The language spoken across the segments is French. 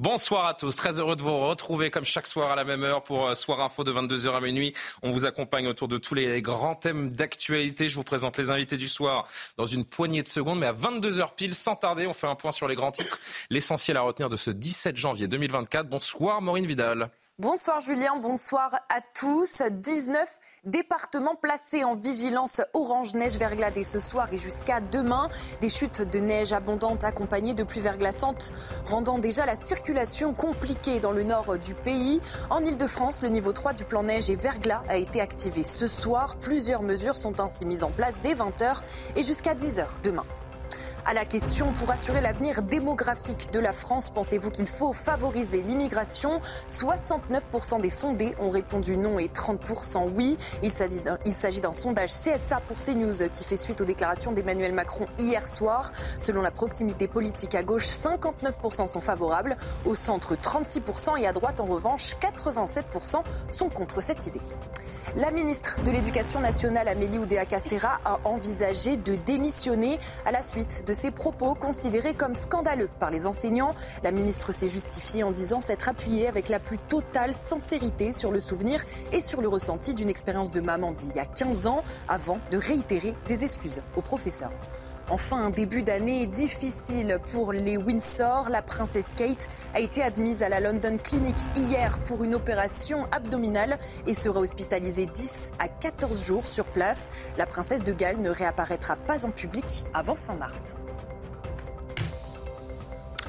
Bonsoir à tous, très heureux de vous retrouver comme chaque soir à la même heure pour euh, Soir Info de 22h à minuit. On vous accompagne autour de tous les grands thèmes d'actualité. Je vous présente les invités du soir dans une poignée de secondes, mais à 22h pile, sans tarder, on fait un point sur les grands titres. L'essentiel à retenir de ce 17 janvier 2024. Bonsoir Maureen Vidal. Bonsoir Julien, bonsoir à tous. 19 départements placés en vigilance orange neige verglas ce soir et jusqu'à demain. Des chutes de neige abondantes accompagnées de pluies verglaçantes rendant déjà la circulation compliquée dans le nord du pays. En Ile-de-France, le niveau 3 du plan neige et verglas a été activé ce soir. Plusieurs mesures sont ainsi mises en place dès 20h et jusqu'à 10h demain. À la question pour assurer l'avenir démographique de la France, pensez-vous qu'il faut favoriser l'immigration? 69% des sondés ont répondu non et 30% oui. Il s'agit d'un sondage CSA pour CNews qui fait suite aux déclarations d'Emmanuel Macron hier soir. Selon la proximité politique à gauche, 59% sont favorables, au centre 36% et à droite en revanche 87% sont contre cette idée. La ministre de l'Éducation nationale, Amélie Oudéa-Castera, a envisagé de démissionner à la suite de ses propos considérés comme scandaleux par les enseignants. La ministre s'est justifiée en disant s'être appuyée avec la plus totale sincérité sur le souvenir et sur le ressenti d'une expérience de maman d'il y a 15 ans avant de réitérer des excuses aux professeurs. Enfin, un début d'année difficile pour les Windsor. La princesse Kate a été admise à la London Clinic hier pour une opération abdominale et sera hospitalisée 10 à 14 jours sur place. La princesse de Galles ne réapparaîtra pas en public avant fin mars.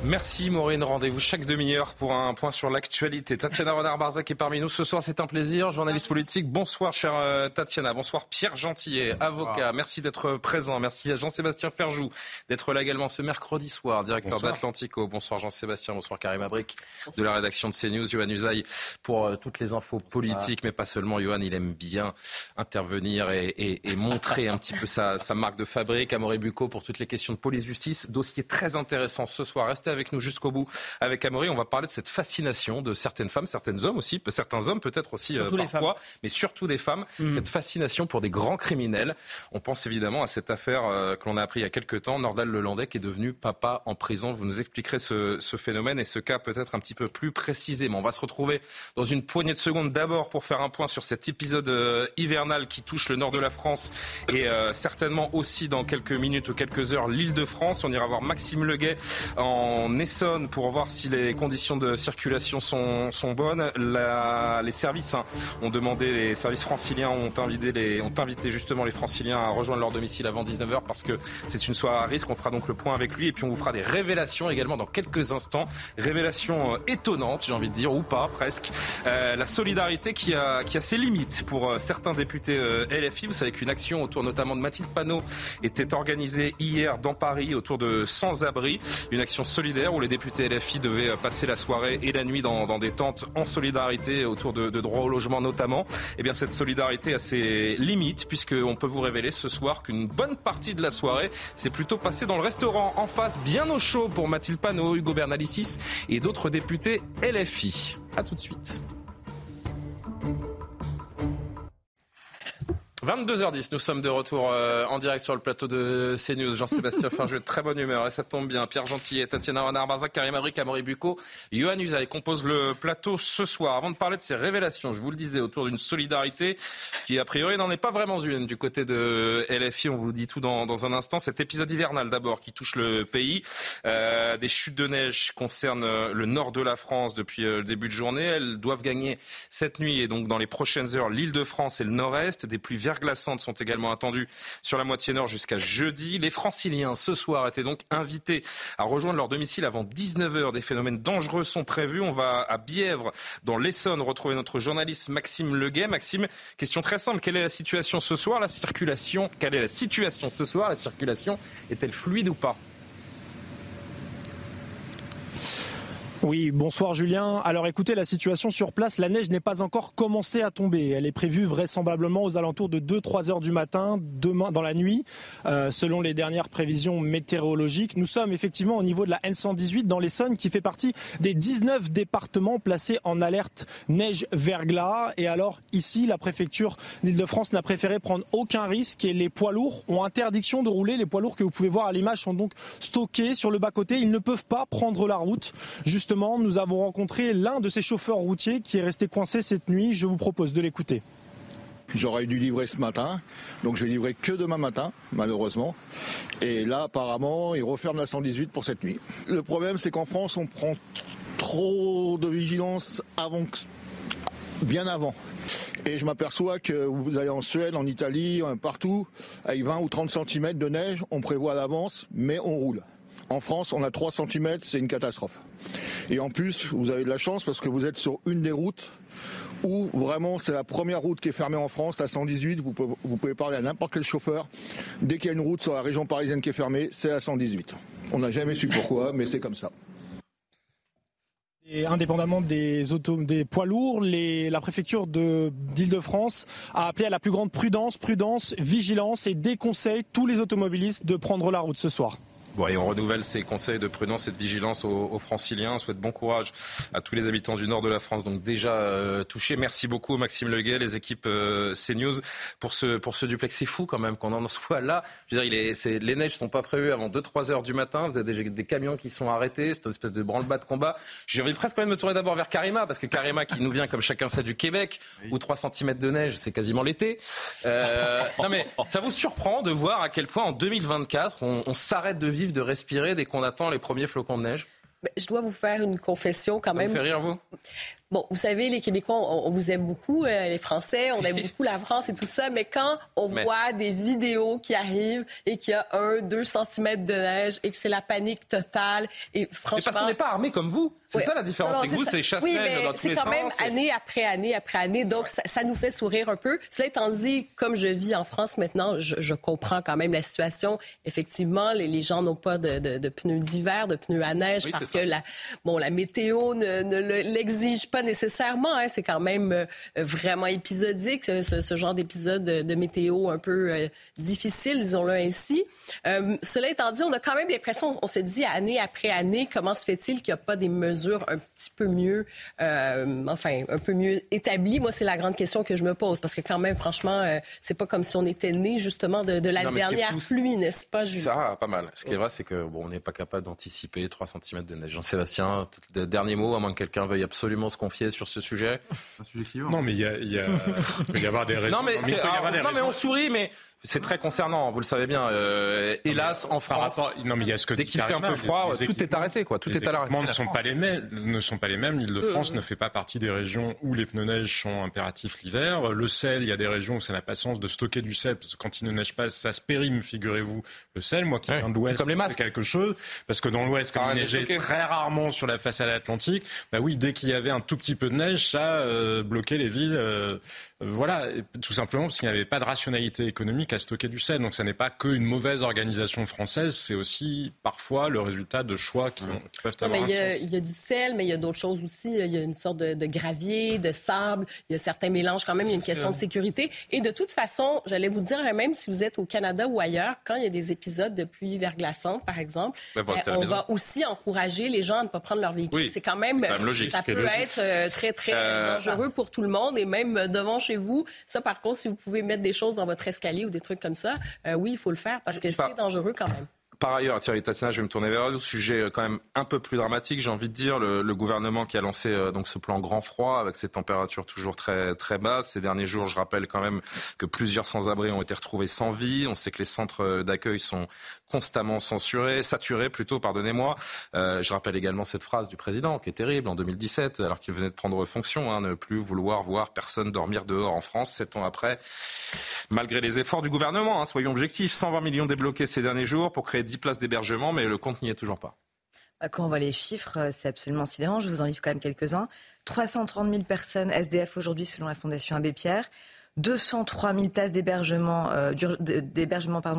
Merci Maureen, rendez-vous chaque demi-heure pour un point sur l'actualité. Tatiana Renard-Barzac est parmi nous ce soir, c'est un plaisir. Journaliste politique, bonsoir chère euh, Tatiana, bonsoir Pierre Gentillet, avocat, merci d'être présent. Merci à Jean-Sébastien Ferjou d'être là également ce mercredi soir, directeur d'Atlantico. Bonsoir Jean-Sébastien, bonsoir Karim Abric de la rédaction de CNews, Johan Usaï pour euh, toutes les infos politiques, mais pas seulement. Johan, il aime bien intervenir et, montrer un petit peu sa, marque de fabrique. Amaury Bucco pour toutes les questions de police-justice. Dossier très intéressant ce soir. Restez avec nous jusqu'au bout. Avec Amaury, on va parler de cette fascination de certaines femmes, certains hommes aussi, certains hommes peut-être aussi euh, parfois, mais surtout des femmes, mmh. cette fascination pour des grands criminels. On pense évidemment à cette affaire euh, que l'on a appris il y a quelques temps, Nordal Lelandais qui est devenu papa en prison. Vous nous expliquerez ce, ce phénomène et ce cas peut-être un petit peu plus précisément. On va se retrouver dans une poignée de secondes d'abord pour faire un point sur cet épisode euh, hivernal qui touche le nord de la France et certainement aussi dans quelques minutes ou quelques heures l'île de France. On ira voir Maxime Leguet en en Essonne pour voir si les conditions de circulation sont, bonnes. Les services hein, ont demandé, les services franciliens ont invité, justement les franciliens à rejoindre leur domicile avant 19h parce que c'est une soirée à risque. On fera donc le point avec lui et puis on vous fera des révélations également dans quelques instants. Révélations euh, étonnantes, j'ai envie de dire, ou pas presque. Euh, la solidarité qui a, qui a ses limites pour euh, certains députés LFI. Vous savez qu'une action autour notamment de Mathilde Panot était organisée hier dans Paris autour de sans-abri. Une action solidaire où les députés LFI devaient passer la soirée et la nuit dans, des tentes en solidarité autour de, droits au logement notamment. Eh bien, cette solidarité a ses limites puisqu'on peut vous révéler ce soir qu'une bonne partie de la soirée s'est plutôt passée dans le restaurant en face, bien au chaud pour Mathilde Panot, Hugo Bernalicis et d'autres députés LFI. A tout de suite. 22h10, nous sommes de retour euh, en direct sur le plateau de CNews. Jean-Sébastien Finjeu, très bonne humeur et ça tombe bien. Pierre Gentillet, Tatiana Renard-Barzac, Karim Abrik, Amaury Bucco, Yohann Usaï composent le plateau ce soir. Avant de parler de ces révélations, je vous le disais, autour d'une solidarité qui a priori n'en est pas vraiment une du côté de LFI. On vous dit tout dans, dans un instant. Cet épisode hivernal d'abord qui touche le pays. Euh, des chutes de neige concernent le nord de la France depuis euh, le début de journée. Elles doivent gagner cette nuit et donc dans les prochaines heures l'île de France et le nord-est. Des pluies Glaçantes sont également attendues sur la moitié nord jusqu'à jeudi. Les franciliens ce soir étaient donc invités à rejoindre leur domicile avant 19h. Des phénomènes dangereux sont prévus. On va à Bièvre, dans l'Essonne, retrouver notre journaliste Maxime Leguet. Maxime, question très simple. Quelle est la situation ce soir? La circulation, quelle est la situation ce soir? La circulation est-elle fluide ou pas? Oui, bonsoir Julien. Alors écoutez, la situation sur place, la neige n'est pas encore commencé à tomber. Elle est prévue vraisemblablement aux alentours de 2-3 heures du matin, demain dans la nuit, euh, selon les dernières prévisions météorologiques. Nous sommes effectivement au niveau de la N118 dans l'Essonne, qui fait partie des 19 départements placés en alerte neige-verglas. Et alors ici, la préfecture d'Île-de-France n'a préféré prendre aucun risque et les poids lourds ont interdiction de rouler. Les poids lourds que vous pouvez voir à l'image sont donc stockés sur le bas-côté. Ils ne peuvent pas prendre la route. Nous avons rencontré l'un de ces chauffeurs routiers qui est resté coincé cette nuit. Je vous propose de l'écouter. J'aurais dû livrer ce matin, donc je vais livrer que demain matin, malheureusement. Et là, apparemment, ils referment la 118 pour cette nuit. Le problème, c'est qu'en France, on prend trop de vigilance avant, bien avant. Et je m'aperçois que vous allez en Suède, en Italie, partout, avec 20 ou 30 cm de neige, on prévoit à l'avance, mais on roule. En France, on a 3 cm, c'est une catastrophe. Et en plus, vous avez de la chance parce que vous êtes sur une des routes où vraiment c'est la première route qui est fermée en France, la 118. Vous pouvez, parler à n'importe quel chauffeur. Dès qu'il y a une route sur la région parisienne qui est fermée, c'est la 118. On n'a jamais su pourquoi, mais c'est comme ça. Et indépendamment des, poids lourds, la préfecture d'Île-de-France a appelé à la plus grande prudence, prudence, vigilance et déconseille tous les automobilistes de prendre la route ce soir. Bon, et on renouvelle ces conseils de prudence et de vigilance aux, franciliens. On souhaite bon courage à tous les habitants du nord de la France, donc déjà euh, touchés. Merci beaucoup Maxime Leguet, les équipes euh, CNews pour ce, pour ce duplex. C'est fou quand même qu'on en soit là. Je veux dire, il est, c'est, les neiges sont pas prévues avant 2-3 heures du matin. Vous avez des, des camions qui sont arrêtés. C'est une espèce de branle-bas de combat. J'ai envie presque quand même de me tourner d'abord vers Karima, parce que Karima qui nous vient, comme chacun sait, du Québec, où 3 cm de neige, c'est quasiment l'été. Euh, non mais ça vous surprend de voir à quel point en 2024, on, on s'arrête de vivre de respirer dès qu'on attend les premiers flocons de neige je dois vous faire une confession quand même. Ça vous fait rire, vous? Bon, vous savez, les Québécois, on, vous aime beaucoup, euh, les Français, on aime beaucoup la France et tout ça, mais quand on voit des vidéos qui arrivent et qu'il y a un, deux centimètres de neige et que c'est la panique totale, et franchement... Mais parce qu'on n'est pas armé comme vous. C'est ça la différence. C'est que vous, c'est chasse-neige dans tous. C'est quand même année après année après année, donc ça, nous fait sourire un peu. Cela étant dit, comme je vis en France maintenant, je, comprends quand même la situation. Effectivement, les, gens n'ont pas de, pneus d'hiver, de pneus à neige, parce que la, bon, la météo ne, ne l'exige pas nécessairement. Hein. C'est quand même euh, vraiment épisodique, ce, genre d'épisode de, météo un peu euh, difficile, disons-le ainsi. Euh, cela étant dit, on a quand même l'impression, on se dit année après année, comment se fait-il qu'il n'y a pas des mesures un petit peu mieux, enfin, un peu mieux établies? Moi, c'est la grande question que je me pose, parce que quand même, franchement, c'est pas comme si on était né justement de, la dernière pluie, n'est-ce pas, Julien? Ça, pas mal. Ce qui est vrai, c'est que bon, on n'est pas capable d'anticiper 3 cm de neige. Jean-Sébastien, dernier mot, à moins que quelqu'un veuille absolument se confier sur ce sujet Un sujet clivant. Non, mais il y a, y a, peut y avoir des raisons. Non, mais, non, mais on sourit, mais c'est très concernant, vous le savez bien. Euh, hélas, en France, non, mais il y a ce que dès qu'il fait un peu froid, tout est arrêté. Quoi. Tout est à l'arrêt. ne sont pas les mêmes. Ne sont pas les mêmes. L'Île-de-France euh. ne fait pas partie des régions où les pneus neige sont impératifs l'hiver. Le sel, il y a des régions où ça n'a pas sens de stocker du sel parce que quand il ne neige pas, ça se périme, figurez-vous. Le sel, moi qui viens de l'Ouest, c'est quelque chose parce que dans l'Ouest, comme il neigeait très rarement sur la façade atlantique, bah oui, dès qu'il y avait un tout petit peu de neige, ça euh, bloquait les villes. Euh, voilà, tout simplement parce qu'il n'y avait pas de rationalité économique à stocker du sel. Donc ça n'est pas qu'une mauvaise organisation française, c'est aussi parfois le résultat de choix qui, peuvent avoir mais il, y a, il y a du sel, mais il y a d'autres choses aussi. Il y a une sorte de, gravier, de sable. Il y a certains mélanges quand même. Il y a une question de sécurité. Et de toute façon, j'allais vous dire, même si vous êtes au Canada ou ailleurs, quand il y a des épisodes de pluie verglaçante, par exemple, ben, on va aussi encourager les gens à ne pas prendre leur véhicule. c'est quand même, logique. ça peut être euh, très, très euh, dangereux pour tout le monde et même devant chez vous. Ça, par contre, si vous pouvez mettre des choses dans votre escalier ou des trucs comme ça, euh, oui, il faut le faire parce que c'est dangereux quand même. Par ailleurs, Thierry Tatiana, je vais me tourner vers vous. Sujet euh, quand même un peu plus dramatique, j'ai envie de dire. Le, gouvernement qui a lancé euh, donc ce plan grand froid avec ces températures toujours très très basses. Ces derniers jours, je rappelle quand même que plusieurs sans-abri ont été retrouvés sans vie. On sait que les centres d'accueil sont constamment censuré, saturé plutôt, pardonnez-moi. Euh, je rappelle également cette phrase du président qui est terrible en 2017, alors qu'il venait de prendre fonction, hein, ne plus vouloir voir personne dormir dehors en France, sept ans après. Malgré les efforts du gouvernement, hein, soyons objectifs, 120 millions débloqués ces derniers jours pour créer 10 places d'hébergement, mais le compte n'y est toujours pas. Bah, quand on voit les chiffres, euh, c'est absolument sidérant. Je vous en livre quand même quelques-uns. 330 000 personnes SDF aujourd'hui selon la Fondation Abbé Pierre. 203 000 places d'hébergement euh,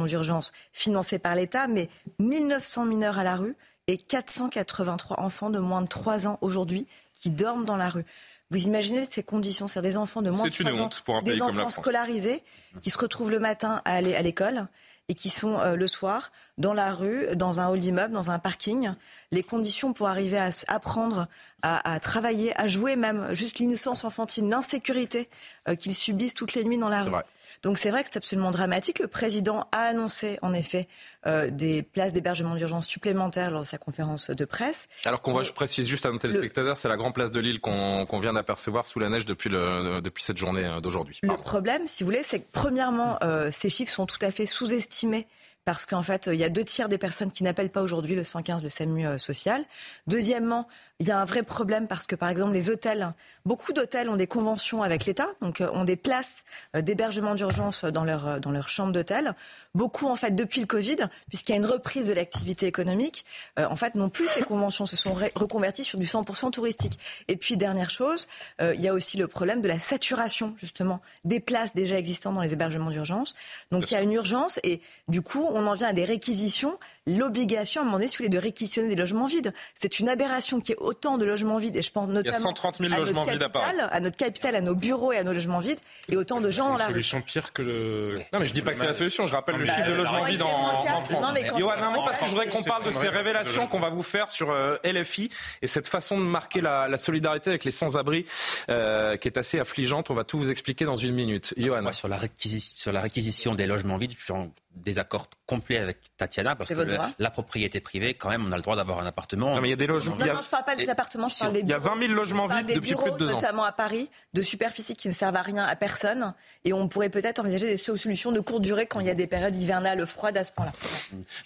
d'urgence financées par l'État, mais 1900 mineurs à la rue, et 483 enfants de moins de 3 ans aujourd'hui qui dorment dans la rue. Vous imaginez ces conditions, c'est des enfants de moins de 3 ans, pour un pays des comme la enfants scolarisés qui se retrouvent le matin à aller à l'école et qui sont euh, le soir dans la rue, dans un hall d'immeuble, dans un parking. Les conditions pour arriver à apprendre, à, à travailler, à jouer même, juste l'innocence enfantine, l'insécurité euh, qu'ils subissent toutes les nuits dans la rue. vrai. Donc c'est vrai que c'est absolument dramatique. Le président a annoncé en effet euh, des places d'hébergement d'urgence supplémentaires lors de sa conférence de presse. Alors qu'on voit, je précise juste à nos téléspectateurs, c'est la grande place de Lille qu'on vient d'apercevoir sous la neige depuis, le, depuis cette journée euh, d'aujourd'hui. Le problème, si vous voulez, c'est que premièrement, euh, ces chiffres sont tout à fait sous-estimés parce qu'en fait, il y a deux tiers des personnes qui n'appellent pas aujourd'hui le 115, le SAMU euh, social. Deuxièmement, il y a un vrai problème parce que, par exemple, les hôtels, beaucoup d'hôtels ont des conventions avec l'État, donc euh, ont des places euh, d'hébergement d'urgence dans leur, dans leur chambre d'hôtel. Beaucoup, en fait, depuis le Covid, puisqu'il y a une reprise de l'activité économique, en fait, non plus ces conventions se sont reconverties sur du 100% touristique. Et puis, dernière chose, il y a aussi le problème de la saturation, justement, des places déjà existantes dans les hébergements d'urgence. Donc, il y a une urgence et, du coup, on en vient à des réquisitions. L'obligation, à un moment donné, si vous voulez, de réquisitionner des logements vides. C'est une aberration qui est autant de logements vides, et je pense notamment 130 000 à logements notre vides à Paris. à notre capitale, à nos bureaux et à nos logements vides, et autant de gens dans Une la rue. solution pire que le. Non, mais je dis pas que c'est la solution. Je rappelle le Bah, chiffre de logements vides en, France. Non, mais quand- Johan, un mot parce que je voudrais qu'on parle de une ces révélations qu'on va vous faire sur euh, LFI et cette façon de marquer la, la solidarité avec les sans-abri euh, qui est assez affligeante. On va tout vous expliquer dans une minute. Johan. Moi, sur la, réquisi- sur la réquisition des logements vides, je suis en désaccord complet avec Tatiana parce que le- droit. la propriété privée, quand même, on a le droit d'avoir un appartement. Non, mais il y a des logements. Non, non, je parle pas des appartements, je parle des il y a bureaux. 20 000 logements vides des depuis bureaux, plus de deux ans. notamment à Paris, de superficies qui ne servent à rien à personne. Et on pourrait peut-être envisager des solutions de courte durée quand il y a des périodes hivernales froides à ce point-là.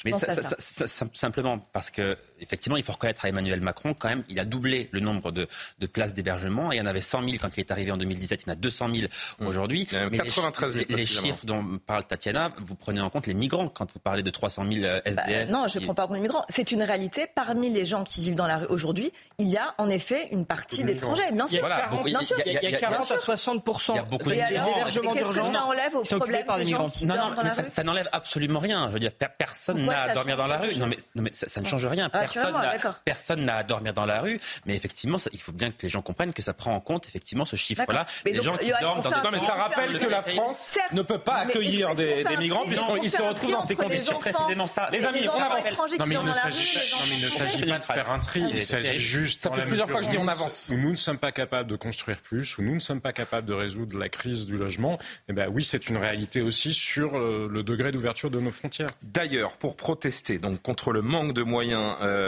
Mais ça. ça- ça- simplement parce que effectivement, il faut reconnaître à Emmanuel Macron quand même, il a doublé le nombre de, de places d'hébergement. Il y en avait 100 000 quand il est arrivé en 2017, il y en a 200 000 aujourd'hui. Mmh. Il y en a même Mais les 93 000 chi- les, chiffres dont parle Tatiana, vous prenez en compte les migrants quand vous parlez de 300 000 euh, Bah, SDF. non, je ne prends pas en compte les migrants. C'est une réalité. Parmi les gens qui vivent dans la rue aujourd'hui, il y a en effet une partie d'étrangers. Bien sûr. Il- il y a- il y a- 40 à Il 60 y a beaucoup de migrants. qu'est-ce que ça enlève au problème par des gens migrants. qui Non, non, dans mais la ça, rue ça n'enlève absolument rien. Je veux dire, per- personne n'a à dormir dans la rue. Non, mais, ça, ça ne change rien. Personne n'a, d'accord. personne n'a à dormir dans la rue. Mais effectivement, ça- il faut bien que les gens comprennent que ça prend en compte effectivement ce chiffre-là. Mais Les donc, gens qui Johan, dorment on dans fait des un- Non, mais ça rappelle que la. France Certes, ne peut pas accueillir des, migrants puisqu'ils se retrouvent dans ces conditions. précisément ça. Les amis, on avance. Non, mais il ne s'agit pas, de faire un tri. Il s'agit juste. Ça fait plusieurs fois que je dis on avance. Où nous ne sommes pas capables de construire plus, où nous ne sommes pas capables de résoudre la crise du logement. Eh ben oui, c'est une réalité aussi sur euh, le degré d'ouverture de nos frontières. D'ailleurs, pour protester donc contre le manque de moyens, euh,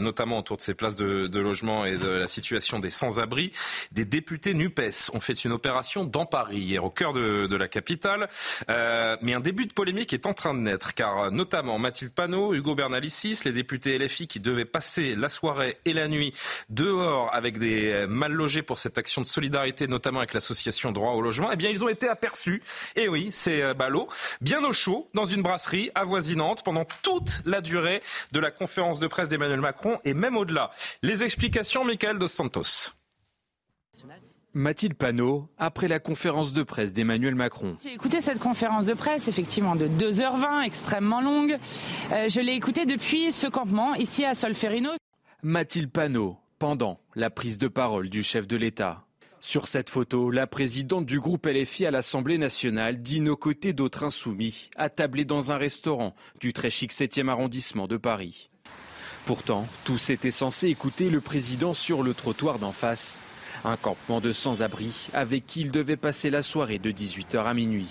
notamment autour de ces places de, logement et de la situation des sans-abri, des députés Nupes ont fait une opération dans Paris hier, au cœur de, de la capitale. Euh, mais un début de polémique est en train de naître, car euh, notamment Mathilde Panot, Hugo Bernalicis, les députés LFI qui devaient passer la soirée et la nuit dehors avec des euh, mal logés pour cette action de solidarité, notamment avec l'association Droit au logement, eh bien ils ont été aperçus. Et oui, c'est euh, ballot, bien au chaud, dans une brasserie avoisinante pendant toute la durée de la conférence de presse d'Emmanuel Macron et même au-delà. Les explications, Michael Dos Santos. Mathilde Panot, après la conférence de presse d'Emmanuel Macron. J'ai écouté cette conférence de presse, effectivement, de 2h20, extrêmement longue. Euh, je l'ai écoutée depuis ce campement, ici à Solferino. Mathilde Panot, pendant la prise de parole du chef de l'État. Sur cette photo, la présidente du groupe LFI à l'Assemblée nationale dîne aux côtés d'autres insoumis, attablés dans un restaurant du très chic 7e arrondissement de Paris. Pourtant, tous étaient censés écouter le président sur le trottoir d'en face. Un campement de sans-abri avec qui il devait passer la soirée de 18h à minuit.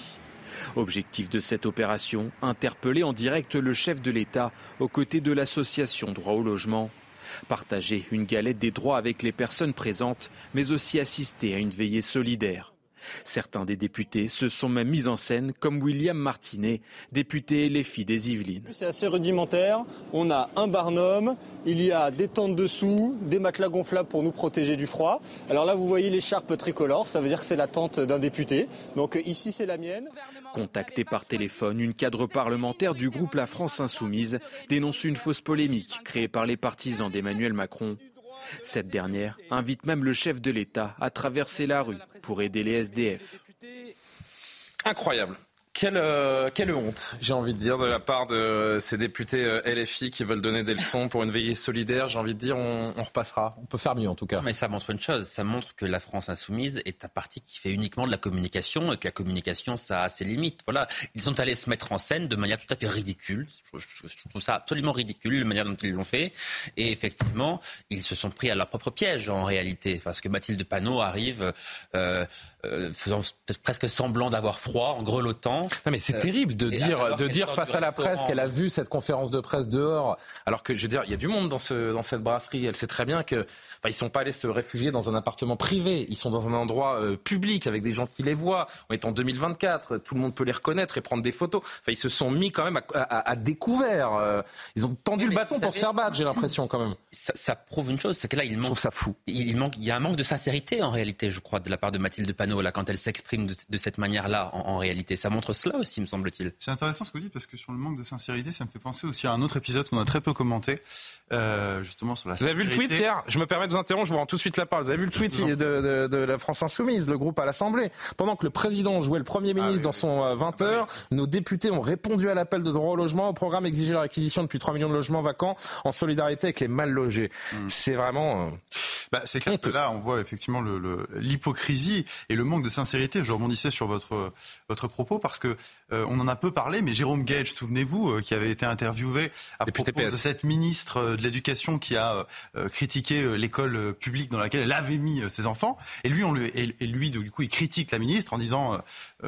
Objectif de cette opération, interpeller en direct le chef de l'État aux côtés de l'association Droit au logement. Partager une galette des droits avec les personnes présentes, mais aussi assister à une veillée solidaire. Certains des députés se sont même mis en scène, comme William Martinet, député LFI des Yvelines. C'est assez rudimentaire. On a un barnum, il y a des tentes dessous, des matelas gonflables pour nous protéger du froid. Alors là, vous voyez l'écharpe tricolore, ça veut dire que c'est la tente d'un député. Donc euh, ici, c'est la mienne. Contacté par téléphone, une cadre parlementaire du groupe La France Insoumise dénonce une fausse polémique créée par les partisans d'Emmanuel Macron. Cette dernière invite même le chef de l'État à traverser la rue pour aider les SDF. Incroyable. Quelle, euh, quelle honte, j'ai envie de dire, de la part de ces députés euh, LFI qui veulent donner des leçons pour une veillée solidaire. J'ai envie de dire, on, on, repassera. On peut faire mieux en tout cas. Mais ça montre une chose, ça montre que la France insoumise est un parti qui fait uniquement de la communication et que la communication, ça a ses limites. Voilà, ils sont allés se mettre en scène de manière tout à fait ridicule. Je, je, je trouve ça absolument ridicule, la manière dont ils l'ont fait. Et effectivement, ils se sont pris à leur propre piège en réalité, parce que Mathilde Panot arrive. Euh, euh, faisant presque semblant d'avoir froid, en grelottant. Non mais c'est euh, terrible de dire, de dire face à la presse qu'elle a vu cette conférence de presse dehors, alors que je veux dire, il y a du monde dans, ce, dans cette brasserie. Elle sait très bien que, enfin, ils sont pas allés se réfugier dans un appartement privé. Ils sont dans un endroit euh, public avec des gens qui les voient. On est en 2024, tout le monde peut les reconnaître et prendre des photos. Enfin, ils se sont mis quand même à, à, à découvert. Euh, ils ont tendu le bâton pour se faire battre. J'ai l'impression quand même. Ça, ça, prouve une chose, c'est que là, il manque. Je trouve ça fou. Il, manque, il y a un manque de sincérité en réalité, je crois, de la part de Mathilde Panot là quand elle s'exprime de, de, cette manière-là en, en, réalité. Ça montre cela aussi, me semble-t-il. C'est intéressant ce que vous dites parce que sur le manque de sincérité, ça me fait penser aussi à un autre épisode qu'on a très peu commenté, euh, justement sur la. Vous avez vu le tweet hier Je me permets de vous interrompre, je vous rends tout de suite la parole. Vous avez vu le tweet de, de, de la France Insoumise, le groupe à l'Assemblée? Pendant que le président jouait le Premier ministre ah, oui, dans son euh, 20 heures, oui. nos députés ont répondu à l'appel de droit au logement, au programme exiger la réquisition depuis 3 millions de logements vacants en solidarité avec les mal logés. Mmh. C'est vraiment. Euh, bah, c'est clair que là, on voit effectivement l'hypocrisie le, et le manque de sincérité. Je rebondissais sur votre, votre propos parce que euh, on en a peu parlé, mais Jérôme Gage, souvenez-vous, euh, qui avait été interviewé à Député propos PS. de cette ministre euh, de l'Éducation qui a euh, critiqué l'école publique dans laquelle elle avait mis ses enfants. Et lui, on lui, et, et lui, du coup, il critique la ministre en disant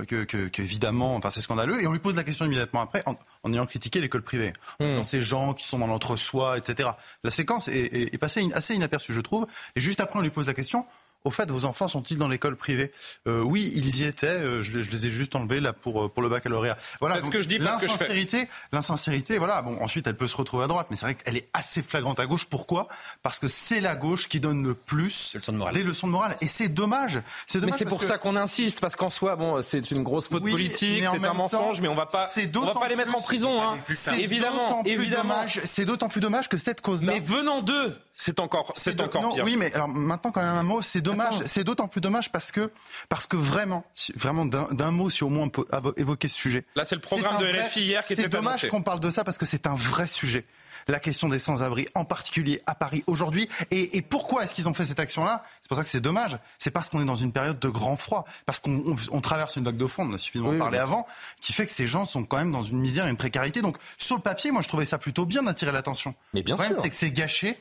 que, que, que, évidemment, enfin, c'est scandaleux. Et on lui pose la question immédiatement après, en, en ayant critiqué l'école privée, en mmh. disant ces gens qui sont dans l'entre-soi, etc. La séquence est, est, est passée assez inaperçue, je trouve. Et juste après, on lui pose la question au fait, vos enfants sont-ils dans l'école privée euh, Oui, ils y étaient. Euh, je, je, les ai juste enlevés là pour euh, pour le baccalauréat. Voilà. ce que je dis l'insincérité, l'insincérité. Voilà. Bon, ensuite, elle peut se retrouver à droite, mais c'est vrai qu'elle est assez flagrante à gauche. Pourquoi? Parce que c'est la gauche qui donne le plus leçons de des leçons de morale. Et c'est dommage. C'est Mais c'est pour que... ça qu'on insiste, parce qu'en soi, bon, c'est une grosse faute oui, politique, c'est un mensonge, mais on va pas, on va pas les mettre en prison. Hein. Évidemment, évidemment. C'est d'autant plus dommage que cette cause-là. Mais venant d'eux, c'est encore, c'est encore non, pire. Oui, mais alors maintenant quand même un mot, c'est dommage, c'est d'autant plus dommage parce que parce que vraiment, vraiment d'un mot, si au moins on peut évoquer ce sujet. Là, c'est le programme de LFI hier qui était C'est dommage qu'on parle de ça parce que c'est un vrai sujet. La question des sans-abri, en particulier à Paris aujourd'hui. Et, et pourquoi est-ce qu'ils ont fait cette action-là? C'est pour ça que c'est dommage. C'est parce qu'on est dans une période de grand froid, parce qu'on on, on traverse une vague de fond. On a suffisamment oui, parlé oui. avant, qui fait que ces gens sont quand même dans une misère et une précarité. Donc sur le papier, moi je trouvais ça plutôt bien d'attirer l'attention. Mais bien le sûr. c'est que c'est gâché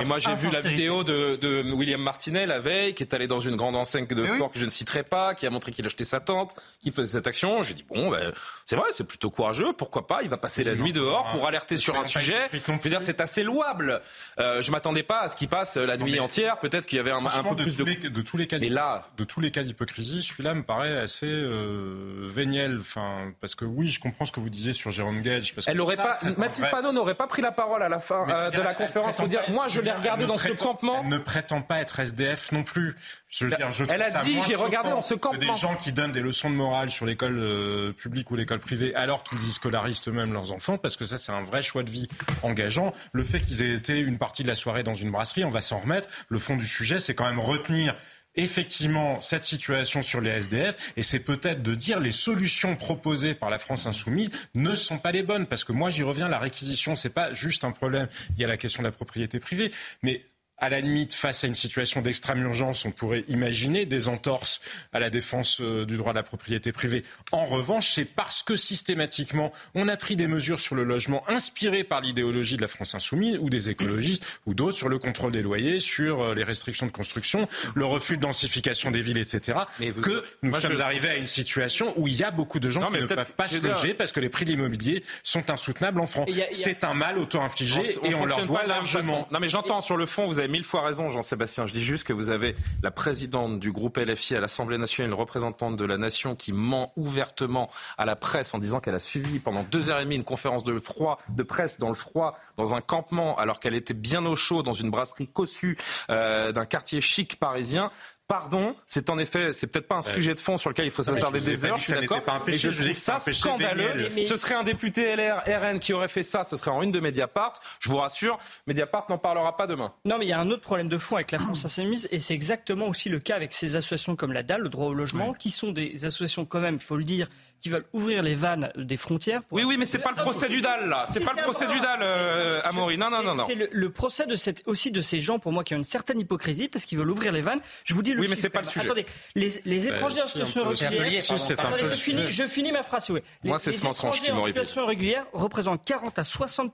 et moi, j'ai vu la vidéo de, de, William Martinet la veille, qui est allé dans une grande enseigne de sport oui. que je ne citerai pas, qui a montré qu'il achetait sa tente, qui faisait cette action. J'ai dit, bon, ben, c'est vrai, c'est plutôt courageux, pourquoi pas, il va passer la nuit dehors pour alerter sur un sujet. Je veux dire, c'est assez louable. Euh, je m'attendais pas à ce qu'il passe la nuit mais, entière, peut-être qu'il y avait un, un peu de plus de... Les, de tous les cas Et là, de tous les cas d'hypocrisie, celui-là me paraît assez euh, véniel. Enfin, parce que oui, je comprends ce que vous disiez sur Jérôme Gage. Parce Elle que aurait ça, pas, Mathilde vrai... Panot n'aurait pas pris la parole à la fin euh, de la conférence pour dire, moi, je l'ai regardé dans ce campement. Elle ne prétend pas être SDF non plus. Je veux dire, je elle a dit, j'ai regardé dans ce campement. Des gens qui donnent des leçons de morale sur l'école euh, publique ou l'école privée, alors qu'ils y scolarisent eux-mêmes leurs enfants, parce que ça, c'est un vrai choix de vie engageant. Le fait qu'ils aient été une partie de la soirée dans une brasserie, on va s'en remettre. Le fond du sujet, c'est quand même retenir effectivement cette situation sur les SDF et c'est peut-être de dire les solutions proposées par la France insoumise ne sont pas les bonnes. Parce que moi j'y reviens la réquisition c'est pas juste un problème. Il y a la question de la propriété privée. Mais à la limite, face à une situation d'extrême urgence, on pourrait imaginer des entorses à la défense euh, du droit de la propriété privée. En revanche, c'est parce que systématiquement, on a pris des mesures sur le logement inspirées par l'idéologie de la France insoumise ou des écologistes ou d'autres sur le contrôle des loyers, sur euh, les restrictions de construction, le refus de densification des villes, etc. Vous... que nous Moi, sommes je... arrivés à une situation où il y a beaucoup de gens non, qui ne peuvent pas se loger parce que les prix de l'immobilier sont insoutenables en France. A... C'est un mal auto-infligé et on leur doit largement. Non mais j'entends sur le fond, vous avez mille fois raison, Jean-Sébastien. Je dis juste que vous avez la présidente du groupe LFI à l'Assemblée nationale, une représentante de la nation qui ment ouvertement à la presse en disant qu'elle a suivi pendant deux heures et demie une conférence de presse dans le froid, dans un campement, alors qu'elle était bien au chaud dans une brasserie cossue euh, d'un quartier chic parisien. Pardon, c'est en effet, c'est peut-être pas un sujet de fond sur lequel il faut s'attarder des heures, je suis d'accord. Mais je trouve ça scandaleux. Ce serait un député LR, RN qui aurait fait ça, ce serait en une de Mediapart. Je vous rassure, Mediapart n'en parlera pas demain. Non, mais il y a un autre problème de fond avec la France Insoumise, et c'est exactement aussi le cas avec ces associations comme la DAL, le droit au logement, qui sont des associations quand même, il faut le dire, qui veulent ouvrir les vannes des frontières. Oui, oui, mais c'est pas le procès du DAL là. C'est pas le procès du DAL, euh, Amaury. Non, non, non, non. C'est le, procès de cette, aussi de ces gens, pour moi, qui ont une certaine hypocrisie parce qu'ils veulent ouvrir les vannes. Je vous dis le Oui, mais c'est pas le sujet. Attendez, les, les étrangers en situation régulière. Je finis, je finis ma phrase. Oui. Moi, c'est ce mensonge qui m'aurait En situation régulière représentent 40 à 60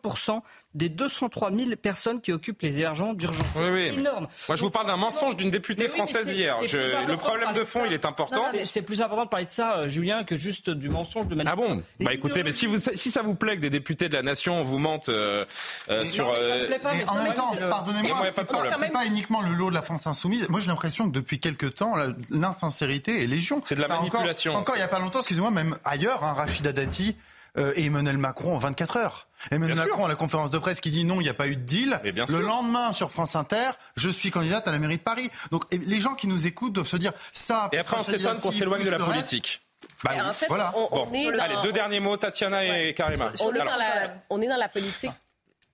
des 203 000 personnes qui occupent les hébergements d'urgence. Oui, oui. Énorme. Moi, je vous parle d'un mensonge d'une députée française hier. Le problème de fond, il est important. C'est plus important de parler de ça, euh, Julien, que juste du mensonge de manière bon Bah écoutez, mais si, vous, si ça vous plaît que des députés de la nation vous mentent euh, euh, sur. Euh, en même temps, pardonnez-moi, c'est pas, pas, uniquement le lot de la France insoumise. Moi, j'ai l'impression que depuis quelques temps, l'insincérité est légion. C'est de la manipulation. Encore, il n'y a pas longtemps, excusez-moi, même ailleurs, hein, Rachida Dati et Emmanuel Macron en 24 heures. Emmanuel Macron à la conférence de presse qui dit non, il n'y a pas eu de deal. Le lendemain sur France Inter, je suis candidate à la mairie de Paris. Donc les gens qui nous écoutent doivent se dire ça. Et après on s'étonne qu'on s'éloigne de la politique. Bah en fait, voilà. on, est Allez, deux derniers mots, Tatiana et Karima. On est, dans la, on est dans la politique.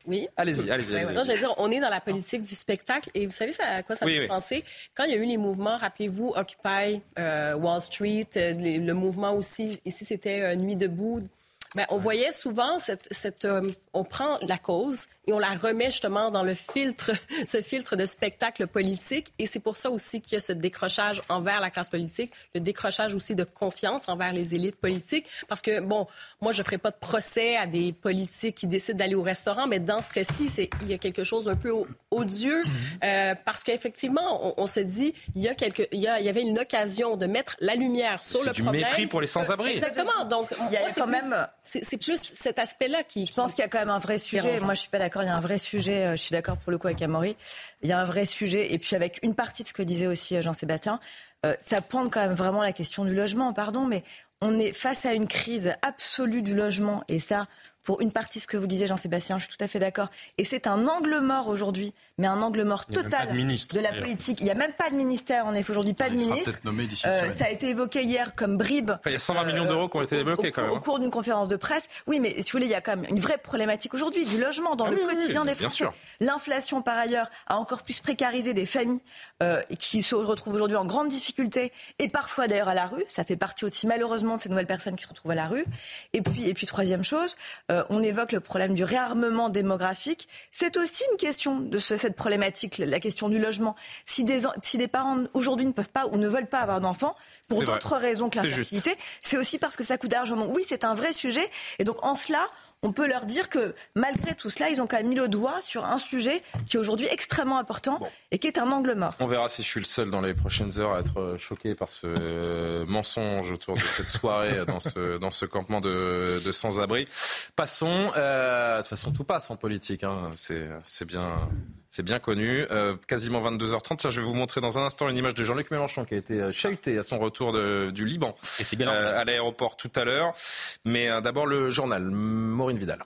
Oui. Allez-y, allez-y. Allez non, dire, on est dans la politique du spectacle et vous savez ça, à quoi ça me fait penser? Quand il y a eu les mouvements, rappelez-vous, Occupy, euh, Wall Street, euh, le mouvement aussi, ici c'était euh, Nuit debout. Ben, on voyait souvent cette, cette on prend la cause et on la remet justement dans le filtre, ce filtre de spectacle politique. Et c'est pour ça aussi qu'il y a ce décrochage envers la classe politique, le décrochage aussi de confiance envers les élites politiques. Parce que, bon, moi, je ne ferai pas de procès à des politiques qui décident d'aller au restaurant, mais dans ce cas-ci, il y a quelque chose un peu odieux. Euh, parce qu'effectivement, on, se dit, il y, a quelque, il, y a, il y avait une occasion de mettre la lumière sur le du problème. mépris pour les sans-abri. Exactement. Donc, il y a quand même... C'est plus cet aspect-là qui... Je pense qu'il y a quand même un vrai sujet. Moi, je suis pas d'accord. Il y a un vrai sujet. Euh, je suis d'accord pour le coup avec Amaury. Il y a un vrai sujet. Et puis avec une partie de ce que disait aussi euh, Jean-Sébastien, euh, ça pointe quand même vraiment la question du logement. Pardon, mais on est face à une crise absolue du logement. Et ça, pour une partie ce que vous disiez, Jean-Sébastien, je suis tout à fait d'accord. Et c'est un angle mort aujourd'hui, mais un angle mort total de, la politique. Il n'y a même pas de ministère, on est aujourd'hui pas de ministre. Euh, ça a été évoqué hier comme bribe. il y a 120 millions d'euros qui ont été débloqués quand même. Au cours d'une conférence de presse. Oui, mais si vous voulez, il y a quand même une vraie problématique aujourd'hui du logement dans ah le quotidien des Français. L'inflation, par ailleurs, a encore plus précarisé des familles euh, qui se retrouvent aujourd'hui en grande difficulté et parfois d'ailleurs à la rue. Ça fait partie aussi malheureusement de ces nouvelles personnes qui se retrouvent à la rue. Et puis, et puis troisième chose, euh, on évoque le problème du réarmement démographique. C'est aussi une question de cette problématique, la question du logement. Si des, si des parents aujourd'hui ne peuvent pas ou ne veulent pas avoir d'enfants, pour d'autres raisons que l'infertilité, c'est aussi parce que ça coûte d'argent. oui, c'est un vrai sujet. Et donc en cela, on peut leur dire que malgré tout cela, ils ont quand même mis le doigt sur un sujet qui est aujourd'hui extrêmement important et qui est un angle mort. On verra si je suis le seul dans les prochaines heures à être euh, choqué par ce euh, mensonge autour de cette soirée euh, dans ce, dans ce campement de, sans-abri. Passons. de toute façon, tout passe en politique. Hein. C'est bien. C'est bien connu. Euh, quasiment 22h30. Ça, je vais vous montrer dans un instant une image de Jean-Luc Mélenchon qui a été euh, chahuté à son retour du Liban Et bien euh, à l'aéroport tout à l'heure. Mais d'abord le journal. Maureen Vidal.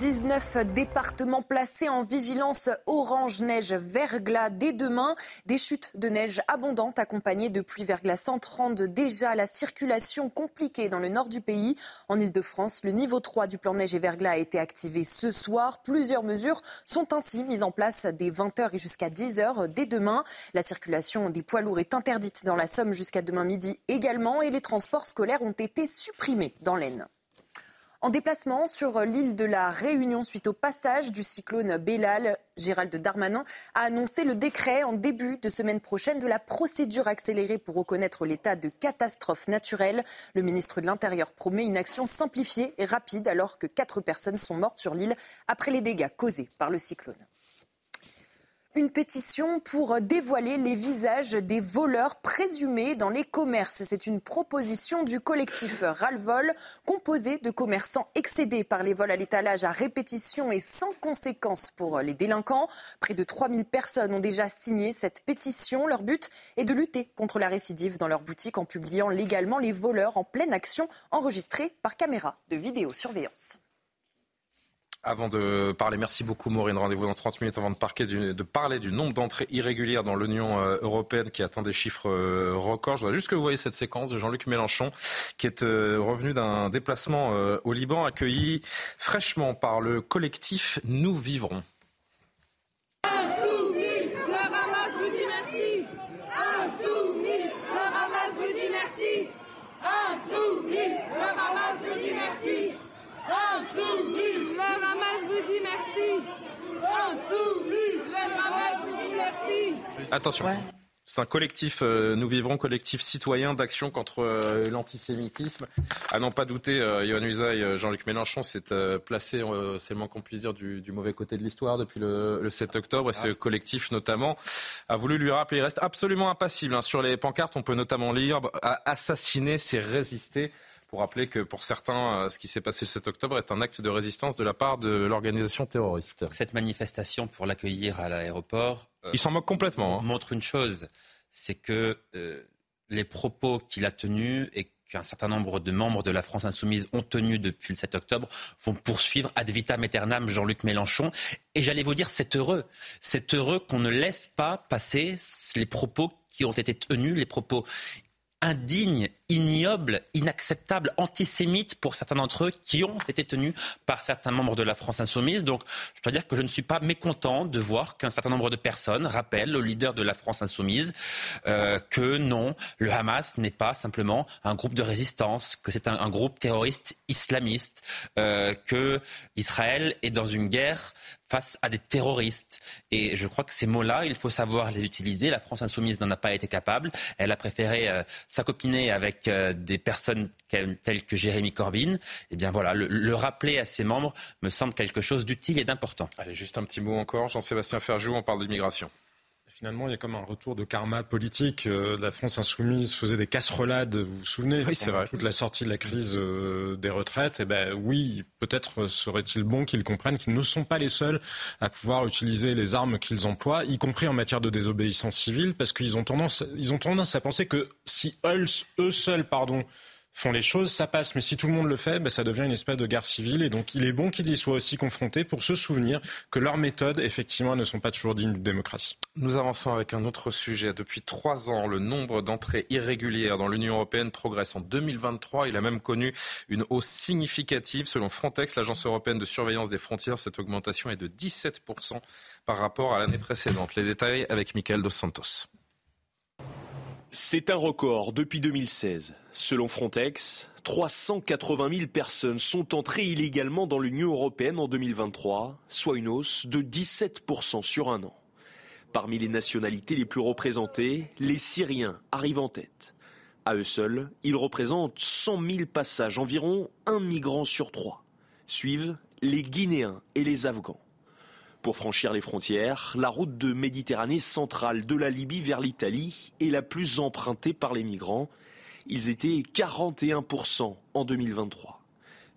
19 départements placés en vigilance orange neige verglas dès demain. Des chutes de neige abondantes accompagnées de pluies verglaçantes rendent déjà la circulation compliquée dans le nord du pays. En Ile-de-France, le niveau 3 du plan neige et verglas a été activé ce soir. Plusieurs mesures sont ainsi mises en place dès 20h et jusqu'à 10h dès demain. La circulation des poids lourds est interdite dans la Somme jusqu'à demain midi également et les transports scolaires ont été supprimés dans l'Aisne. En déplacement sur l'île de la Réunion suite au passage du cyclone Bellal, Gérald Darmanin a annoncé le décret en début de semaine prochaine de la procédure accélérée pour reconnaître l'état de catastrophe naturelle. Le ministre de l'Intérieur promet une action simplifiée et rapide alors que quatre personnes sont mortes sur l'île après les dégâts causés par le cyclone. Une pétition pour dévoiler les visages des voleurs présumés dans les commerces. C'est une proposition du collectif Ralvol, composé de commerçants excédés par les vols à l'étalage à répétition et sans conséquence pour les délinquants. Près de 3000 personnes ont déjà signé cette pétition. Leur but est de lutter contre la récidive dans leurs boutiques en publiant légalement les voleurs en pleine action enregistrés par caméra de vidéosurveillance. Avant de parler, merci beaucoup Maureen. Rendez-vous dans 30 minutes avant de, de parler du nombre d'entrées irrégulières dans l'Union euh, européenne qui atteint des chiffres euh, records. Je voudrais juste que vous voyez cette séquence de Jean-Luc Mélenchon qui est euh, revenu d'un déplacement au Liban accueilli fraîchement par le collectif Nous Vivrons. Attention. C'est un collectif, euh, nous vivrons collectif citoyen d'action contre euh, l'antisémitisme. À n'en pas douter, euh, Yohann Usaï, Jean-Luc Mélenchon s'est placé, c'est le moins qu'on puisse dire, du, mauvais côté de l'histoire depuis le, 7 octobre. Et ce collectif, notamment, a voulu lui rappeler, il reste absolument impassible. Hein. Sur les pancartes, on peut notamment lire « Assassiner, c'est résister » pour rappeler que pour certains, euh, ce qui s'est passé le 7 octobre est un acte de résistance de la part de l'organisation terroriste. Cette manifestation pour l'accueillir à l'aéroport. Euh, Il s'en moque complètement. Hein. Montre une chose, c'est que euh, les propos qu'il a tenus et qu'un certain nombre de membres de la France insoumise ont tenus depuis le 7 octobre vont poursuivre ad vitam aeternam Jean-Luc Mélenchon. Et j'allais vous dire, c'est heureux. C'est heureux qu'on ne laisse pas passer les propos qui ont été tenus, les propos indignes ignoble, inacceptable, antisémite pour certains d'entre eux qui ont été tenus par certains membres de la France insoumise. Donc je dois dire que je ne suis pas mécontent de voir qu'un certain nombre de personnes rappellent au leader de la France insoumise euh, que non, le Hamas n'est pas simplement un groupe de résistance, que c'est un, groupe terroriste islamiste, euh, que Israël est dans une guerre face à des terroristes. Et je crois que ces mots-là, il faut savoir les utiliser. La France insoumise n'en a pas été capable. Elle a préféré euh, s'acopiner avec euh, des personnes telles que Jérémy Corbyn, eh bien voilà, le, rappeler à ses membres me semble quelque chose d'utile et d'important. Allez, juste un petit mot encore. Jean-Sébastien Ferjou, on parle d'immigration. Finalement, il y a comme un retour de karma politique. Euh, la France insoumise faisait des casserolades, vous vous souvenez Oui, c'est vrai. Toute la sortie de la crise euh, des retraites. Et eh ben oui, peut-être serait-il bon qu'ils comprennent qu'ils ne sont pas les seuls à pouvoir utiliser les armes qu'ils emploient, y compris en matière de désobéissance civile, parce qu'ils ont tendance, ils ont tendance à penser que si eux, eux seuls, pardon, font les choses, ça passe. Mais si tout le monde le fait, ben, ça devient une espèce de guerre civile. Et donc, il est bon qu'ils y soient aussi confrontés pour se souvenir que leurs méthodes, effectivement, ne sont pas toujours dignes d'une démocratie. Nous avançons avec un autre sujet. Depuis trois ans, le nombre d'entrées irrégulières dans l'Union européenne progresse. En 2023, il a même connu une hausse significative. Selon Frontex, l'agence européenne de surveillance des frontières, cette augmentation est de 17% par rapport à l'année précédente. Les détails avec Michael Dos Santos. C'est un record depuis 2016. Selon Frontex, 380 000 personnes sont entrées illégalement dans l'Union européenne en 2023, soit une hausse de 17% sur un an. Parmi les nationalités les plus représentées, les Syriens arrivent en tête. À eux seuls, ils représentent 100 000 passages, environ un migrant sur trois. Suivent les Guinéens et les Afghans. Pour franchir les frontières, la route de Méditerranée centrale de la Libye vers l'Italie est la plus empruntée par les migrants. Ils étaient 41% en 2023.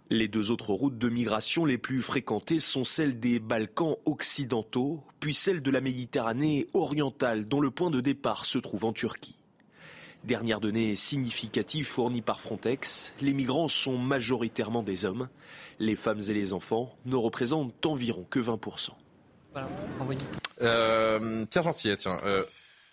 Les deux autres routes de migration les plus fréquentées sont celles des Balkans occidentaux, puis celle de la Méditerranée orientale, dont le point de départ se trouve en Turquie. Dernière donnée significative fournie par Frontex, les migrants sont majoritairement des hommes. Les femmes et les enfants ne représentent environ que 20%. Euh, Pierre Gentillet, tiens. Euh,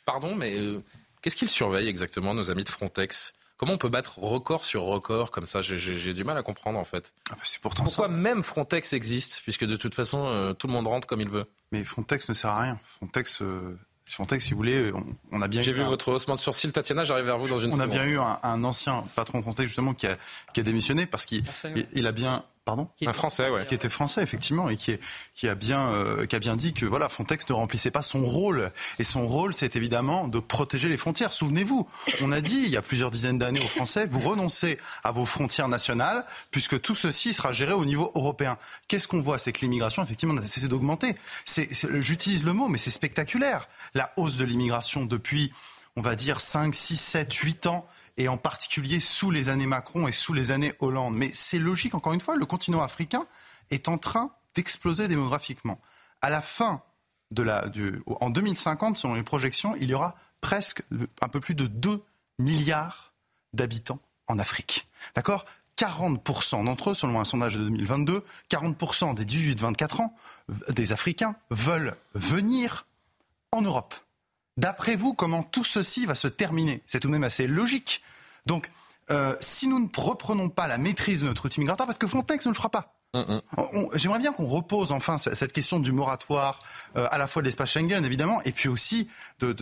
pardon, mais euh, qu'est-ce qu'ils surveillent exactement, nos amis de Frontex? Comment on peut battre record sur record comme ça? J'ai du mal à comprendre en fait. Ah bah, c'est pourtant Pourquoi même Frontex existe Puisque de toute façon, tout le monde rentre comme il veut? Mais Frontex ne sert à rien. Frontex, Frontex, si vous voulez, on, a bien. J'ai vu votre haussement de sourcil, Tatiana. J'arrive vers vous dans une. On a bien eu un, ancien patron de Frontex justement qui a, qui a démissionné parce qu'il il a bien Pardon Un Français, ouais. Qui était français, effectivement, et qui, est, qui, a bien, euh, qui a bien dit que voilà, Frontex ne remplissait pas son rôle. Et son rôle, c'est évidemment de protéger les frontières. Souvenez-vous, on a dit il y a plusieurs dizaines d'années aux Français, vous renoncez à vos frontières nationales, puisque tout ceci sera géré au niveau européen. Qu'est-ce qu'on voit? C'est que l'immigration, effectivement, n'a cessé d'augmenter. J'utilise le mot, mais c'est spectaculaire. La hausse de l'immigration depuis, on va dire, 5, 6, 7, 8 ans et en particulier sous les années Macron et sous les années Hollande. Mais c'est logique, encore une fois, le continent africain est en train d'exploser démographiquement. À la fin de la, en 2050, selon les projections, il y aura presque un peu plus de 2 milliards d'habitants en Afrique. D'accord? 40% d'entre eux, selon un sondage de 2022, 40% des 18-24 ans, des Africains, veulent venir en Europe. D'après vous, comment tout ceci va se terminer? C'est tout de même assez logique. Donc, euh, si nous ne reprenons pas la maîtrise de notre outil migratoire, parce que Frontex ne le fera pas. J'aimerais bien qu'on repose enfin cette question du moratoire, euh, à la fois de l'espace Schengen évidemment, et puis aussi de,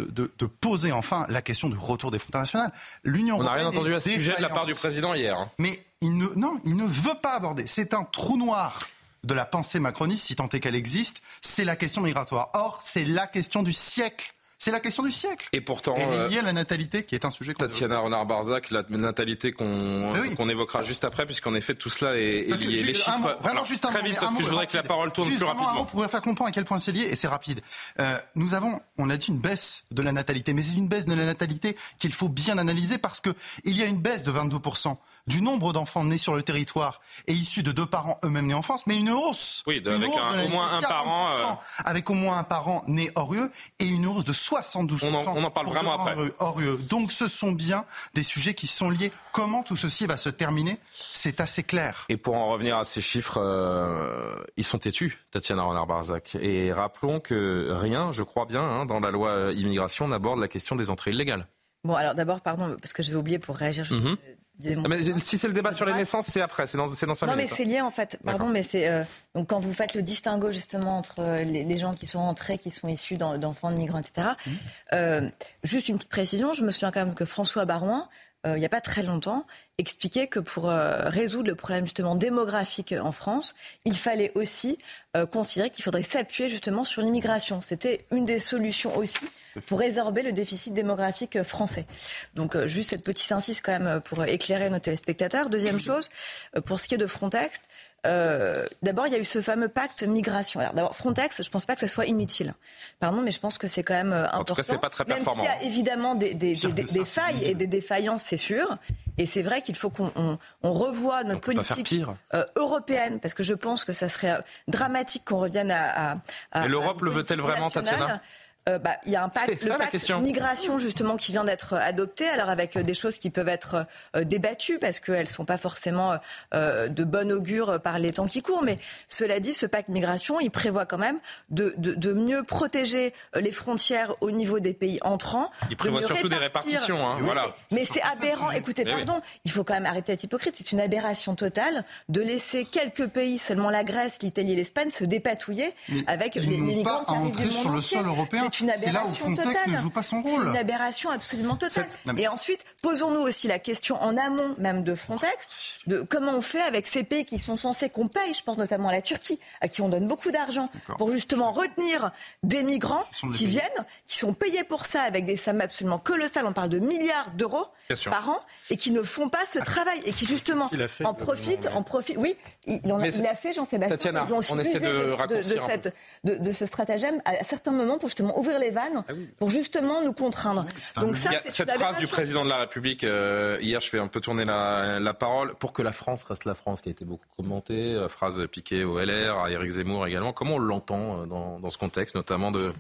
poser enfin la question du retour des frontières nationales. L'Union On n'a rien entendu à ce sujet de la part du président hier. Hein. Mais il ne, non, il ne veut pas aborder. C'est un trou noir de la pensée macroniste, si tant est qu'elle existe, c'est la question migratoire. Or, c'est la question du siècle. C'est la question du siècle. Et pourtant, elle est liée à la natalité, qui est un sujet. Tatiana Renard-Barzac, la natalité qu'on qu'on évoquera juste après, puisqu'en effet tout cela est, lié. Les chiffres, vraiment juste un très vite, parce que je voudrais que la parole tourne plus rapidement. Pour faire comprendre à quel point c'est lié, et c'est rapide. Euh, nous avons, on a dit une baisse de la natalité, mais c'est une baisse de la natalité qu'il faut bien analyser parce que il y a une baisse de 22 du nombre d'enfants nés sur le territoire et issus de deux parents eux-mêmes nés en France, mais une hausse. Oui, avec au moins un parent. Euh, avec au moins un parent né hors UE et une hausse de 72%. On en, on en parle vraiment après. Hors UE. Donc ce sont bien des sujets qui sont liés. Comment tout ceci va se terminer C'est assez clair. Et pour en revenir à ces chiffres, euh, ils sont têtus, Tatiana Renard-Barzac. Et rappelons que rien, je crois bien, hein, dans la loi immigration n'aborde la question des entrées illégales. Bon, alors d'abord, pardon, parce que je vais oublier pour réagir. Mhm. Ah, mais si c'est le débat sur les naissances, c'est après, c'est dans, dans 5 non, minutes. Mais c'est lié en fait. Pardon, mais c'est euh, donc quand vous faites le distinguo justement entre euh, les, gens qui sont entrés, qui sont issus d'enfants de migrants, etc. Mmh. Euh, juste une petite précision, je me souviens quand même que François Barouin euh, il n'y a pas très longtemps, expliquait que pour euh, résoudre le problème justement démographique en France, il fallait aussi euh, considérer qu'il faudrait s'appuyer justement sur l'immigration. C'était une des solutions aussi pour résorber le déficit démographique français. Donc juste cette petite insiste quand même pour éclairer nos téléspectateurs. Deuxième chose, pour ce qui est de Frontex, euh, d'abord, il y a eu ce fameux pacte migration. Alors, d'abord, Frontex, je ne pense pas que ça soit inutile. Pardon, mais je pense que c'est quand même important. En tout cas, c'est pas très performant. Même s'il y a évidemment des, des, des, failles et des défaillances, c'est sûr. Et c'est vrai qu'il faut qu'on on, revoie notre politique euh, européenne, parce que je pense que ça serait dramatique qu'on revienne à. à, à Mais l'Europe le veut-elle vraiment, Tatiana? Euh, bah, il y a un pacte, le pacte migration justement qui vient d'être adopté, alors avec euh, des choses qui peuvent être euh, débattues parce qu'elles ne sont pas forcément de bon augure par les temps qui courent. Mais cela dit, ce pacte migration, il prévoit quand même de, de, mieux protéger les frontières au niveau des pays entrants. Il prévoit surtout des répartitions. Hein, voilà. Mais, c'est aberrant. Écoutez, pardon, il faut quand même arrêter d'être hypocrite. C'est une aberration totale de laisser quelques pays, seulement la Grèce, l'Italie et l'Espagne, se dépatouiller avec les, migrants qui arrivent du monde sur le sol européen c'est là où Frontex ne joue pas son rôle. C'est une aberration absolument totale. Et ensuite, posons-nous aussi la question en amont même de Frontex, de comment on fait avec ces pays qui sont censés qu'on paye, je pense notamment à la Turquie, à qui on donne beaucoup d'argent, pour justement retenir des migrants qui, viennent, qui sont payés pour ça avec des sommes absolument colossales, on parle de milliards d'euros par an, et qui ne font pas ce travail, et qui justement en profitent, en profite. Oui, il, il a fait, Jean-Sébastien. Ils ont on essaie de, de, de, de, ce stratagème à certains moments pour justement ouvrir les vannes ah pour justement nous contraindre. Donc ça, cette phrase du président de la République euh, hier, je fais un peu tourner la, parole. Pour que la France reste la France, qui a été beaucoup commentée, euh, phrase piquée au LR, à Éric Zemmour également. Comment on l'entend euh, dans, dans ce contexte, notamment de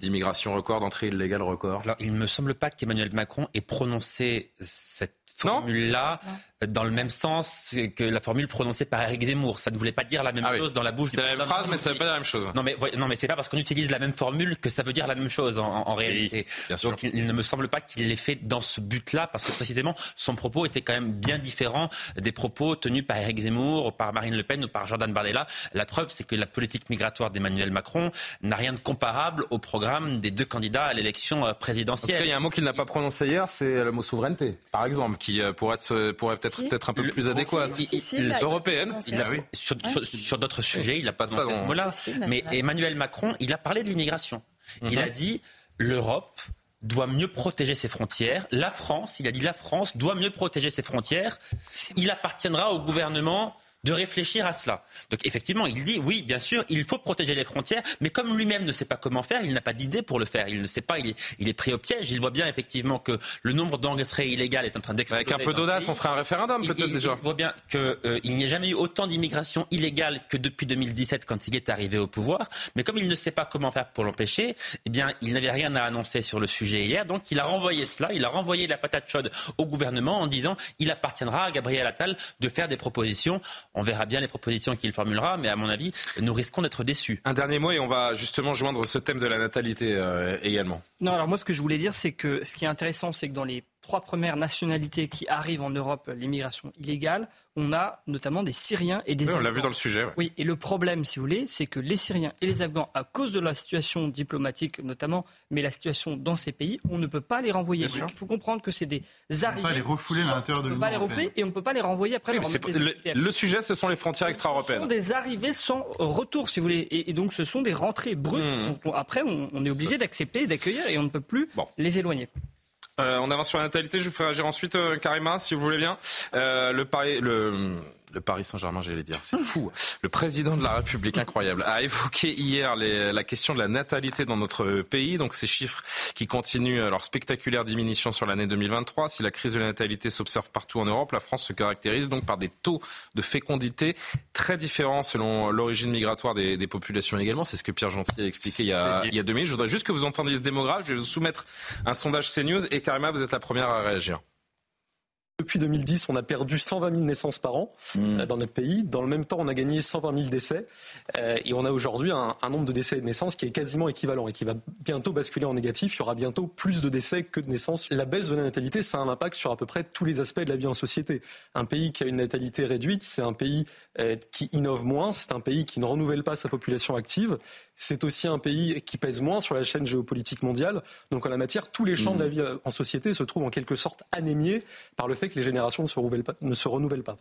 d'immigration record, d'entrée illégale record? Alors, il ne me semble pas qu'Emmanuel Macron ait prononcé cette formule-là dans le même sens que la formule prononcée par Eric Zemmour. Ça ne voulait pas dire la même ah chose dans la bouche du la même phrase, mais ça veut pas dire la même chose. Non, mais, non, mais c'est pas parce qu'on utilise la même formule que ça veut dire la même chose en, réalité. Donc il, ne me semble pas qu'il l'ait fait dans ce but-là, parce que précisément son propos était quand même bien différent des propos tenus par Eric Zemmour, par Marine Le Pen ou par Jordan Bardella. La preuve, c'est que la politique migratoire d'Emmanuel Macron n'a rien de comparable au programme des deux candidats à l'élection euh, présidentielle. il y a un mot qu'il n'a pas prononcé hier, c'est le mot souveraineté, par exemple, qui euh, pourrait peut-être être un peu plus adéquate. Européenne. sur, d'autres sujets, il n'a pas de ce mot-là. Mais Emmanuel Macron, il a parlé de l'immigration. Il a mhm. dit l'Europe doit mieux protéger ses frontières. La France, il a dit la France doit mieux protéger ses frontières. Il appartiendra au gouvernement de réfléchir à cela. Donc effectivement, il dit oui, bien sûr, il faut protéger les frontières, mais comme lui-même ne sait pas comment faire, il n'a pas d'idée pour le faire. Il ne sait pas, il est, il est pris au piège. Il voit bien effectivement que le nombre d'entrées illégales est en train d'exploser. Avec un peu d'audace, on ferait un référendum peut-être déjà. Il voit bien qu'il euh, n'y a jamais eu autant d'immigration illégale que depuis 2017 quand il est arrivé au pouvoir. Mais comme il ne sait pas comment faire pour l'empêcher, eh bien, il n'avait rien à annoncer sur le sujet hier. Donc il a renvoyé cela, il a renvoyé la patate chaude au gouvernement en disant il appartiendra à Gabriel Attal de faire des propositions. On verra bien les propositions qu'il formulera, mais à mon avis, nous risquons d'être déçus. Un dernier mot et on va justement joindre ce thème de la natalité euh, également. Non, alors moi ce que je voulais dire, c'est que ce qui est intéressant, c'est que dans les trois premières nationalités qui arrivent en Europe, l'immigration illégale, on a notamment des Syriens et des oui, Afghans. On l'a vu dans le sujet. Oui, et le problème, si vous voulez, c'est que les Syriens et les Afghans, à cause de la situation diplomatique notamment, mais la situation dans ces pays, on ne peut pas les renvoyer. Donc, il faut comprendre que c'est des On arrivés. ne peut pas les refouler à l'intérieur de On ne peut l'Union pas les européenne. refouler et on ne peut pas les renvoyer après. Oui, les le, le sujet, ce sont les frontières Ce extra-européennes. sont des arrivées sans retour, si vous voulez. Et, et donc, ce sont des rentrées brutes. Mmh. Donc, on- après, on, on est obligé d'accepter d'accueillir et on ne peut plus les éloigner. Euh, on avance sur la natalité. Je vous ferai réagir ensuite, euh, Karima, si vous voulez bien. Euh, le Paris, le, le Paris Saint-Germain, j'allais dire, c'est fou. Le président de la République, incroyable, a évoqué hier les- la question de la natalité dans notre pays. Donc ces chiffres qui continuent leur spectaculaire diminution sur l'année 2023. Si la crise de la natalité s'observe partout en Europe, la France se caractérise donc par des taux de fécondité très différents selon l'origine migratoire des, des populations également. C'est ce que Pierre Gentil a expliqué il y a, il y a deux minutes. Je voudrais juste que vous entendiez ce démographe. Je vais vous soumettre un sondage CNews et Karima, vous êtes la première à réagir. Depuis 2010, on a perdu 120 000 naissances par an euh, dans notre pays. Dans le même temps, on a gagné 120 000 décès. Euh, et on a aujourd'hui un, un nombre de décès et de naissances qui est quasiment équivalent et qui va bientôt basculer en négatif. Il y aura bientôt plus de décès que de naissances. La baisse de la natalité, ça a un impact sur à peu près tous les aspects de la vie en société. Un pays qui a une natalité réduite, c'est un pays euh, qui innove moins, c'est un pays qui ne renouvelle pas sa population active. C'est aussi un pays qui pèse moins sur la chaîne géopolitique mondiale. Donc en la matière, tous les champs de la vie euh, en société se trouvent en quelque sorte anémiés par le fait que les générations ne se renouvellent pas.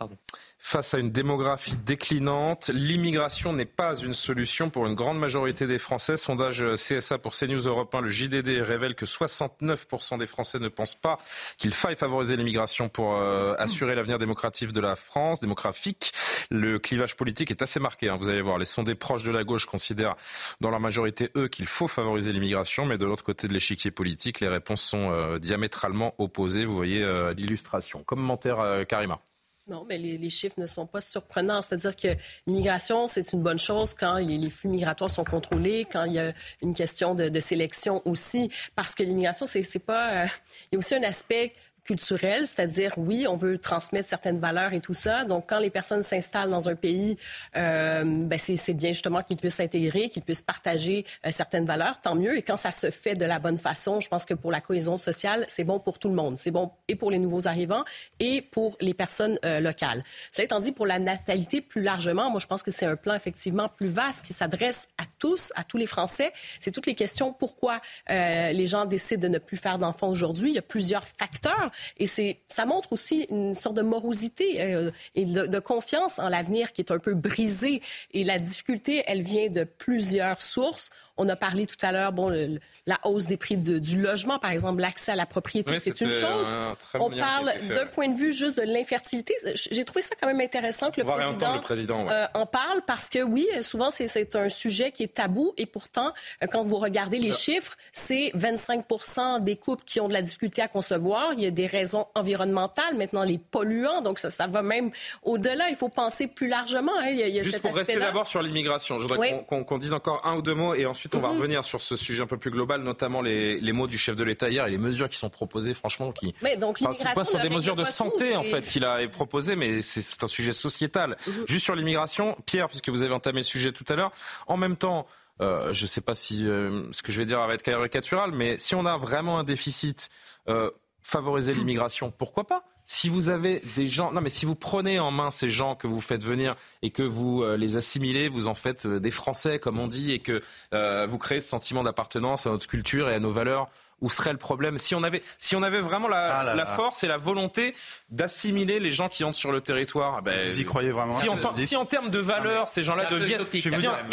Face à une démographie déclinante, l'immigration n'est pas une solution pour une grande majorité des Français. Sondage CSA pour CNews Europe 1, le JDD révèle que 69% des Français ne pensent pas qu'il faille favoriser l'immigration pour euh, assurer l'avenir démocratique de la France, démographique. Le clivage politique est assez marqué. hein. Vous allez voir, les sondés proches de la gauche considèrent dans leur majorité, eux, qu'il faut favoriser l'immigration, mais de l'autre côté de l'échiquier politique, les réponses sont euh, diamétralement opposées. Vous voyez euh, l'illustration. Commentaire, euh, Karima. Non, mais les, chiffres ne sont pas surprenants. C'est-à-dire que l'immigration, c'est une bonne chose quand les, flux migratoires sont contrôlés, quand il y a une question de, sélection aussi, parce que l'immigration, c'est c'est pas. euh, il y a aussi un aspect culturel, c'est-à-dire oui, on veut transmettre certaines valeurs et tout ça. Donc, quand les personnes s'installent dans un pays, euh, ben c'est bien justement qu'ils puissent s'intégrer, qu'ils puissent partager euh, certaines valeurs, tant mieux. Et quand ça se fait de la bonne façon, je pense que pour la cohésion sociale, c'est bon pour tout le monde. C'est bon et pour les nouveaux arrivants et pour les personnes euh, locales. Cela étant dit, pour la natalité plus largement, moi je pense que c'est un plan effectivement plus vaste qui s'adresse à tous, à tous les Français. C'est toutes les questions pourquoi les gens décident de ne plus faire d'enfants aujourd'hui. Il y a plusieurs facteurs et c'est ça montre aussi une sorte de morosité euh, et de, de confiance en l'avenir qui est un peu brisée. Et la difficulté, elle vient de plusieurs sources. On a parlé tout à l'heure, bon, le- la hausse des prix de- du logement, par exemple, l'accès à la propriété, Oui, c'est une chose. un On parle d'un point de vue juste de l'infertilité. J'ai trouvé ça quand même intéressant que le président, le président, ouais. euh, en parle parce que oui, souvent c'est- un sujet qui est tabou et pourtant, euh, quand vous regardez les chiffres, c'est 25% des couples qui ont de la difficulté à concevoir. Il y a des raisons environnementales, maintenant les polluants, donc ça, ça va même au-delà. Il faut penser plus largement. hein. Il y a, il y a Juste cet pour rester d'abord sur l'immigration, je voudrais Oui. qu'on- qu'on qu'on dise encore un ou deux mots et ensuite on va Mhm. revenir sur ce sujet un peu plus global, notamment les, les mots du chef de l'État hier et les mesures qui sont proposées, franchement, qui Mais donc Enfin, l'immigration quoi, sont des mesures de santé en fait qu'il a proposées, mais c'est c'est un sujet sociétal. Mhm. Juste sur l'immigration, Pierre, puisque vous avez entamé le sujet tout à l'heure, en même temps. euh, je ne sais pas si euh, ce que je vais dire va être caricatural, mais si on a vraiment un déficit, euh, favoriser l'immigration, pourquoi pas? Si vous avez des gens, non mais si vous prenez en main ces gens que vous faites venir et que vous euh, les assimilez, vous en faites euh, des Français comme on dit et que euh, vous créez ce sentiment d'appartenance à notre culture et à nos valeurs, où serait le problème Si on avait, si on avait vraiment la, Ah là la là. force et la volonté d'assimiler les gens qui entrent sur le territoire, ben, Vous y croyez vraiment si en, si en termes de valeurs, ces gens-là deviennent,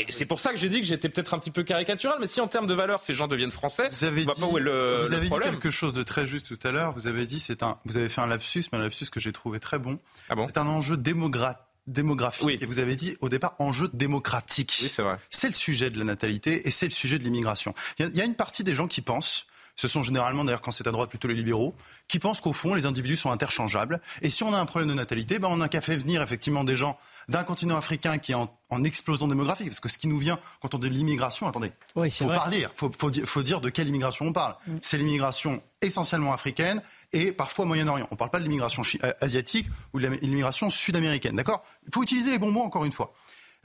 c'est pour ça que j'ai dit que j'étais peut-être un petit peu caricatural, mais si en termes de valeurs, ces gens deviennent français, Vous avez dit, pas où est le, vous le avez dit problème. quelque chose de très juste tout à l'heure. Vous avez dit c'est un, vous avez fait un lapsus, mais un lapsus que j'ai trouvé très bon. Ah bon c'est un enjeu démogra- démographique et vous avez dit au départ enjeu démocratique. Oui, c'est vrai. C'est le sujet de la natalité et c'est le sujet de l'immigration. Il y, a une partie des gens qui pensent ce sont généralement, d'ailleurs, quand c'est à droite, plutôt les libéraux, qui pensent qu'au fond, les individus sont interchangeables. Et si on a un problème de natalité, ben, on n'a qu'à faire venir effectivement des gens d'un continent africain qui est en, explosion démographique. Parce que ce qui nous vient quand on dit l'immigration, attendez, il faut parler, il faut, dire de quelle immigration on parle. Mm. C'est l'immigration essentiellement africaine et parfois Moyen-Orient. On ne parle pas de l'immigration euh, asiatique ou de l'immigration sud-américaine. D'accord? Il faut utiliser les bons mots encore une fois.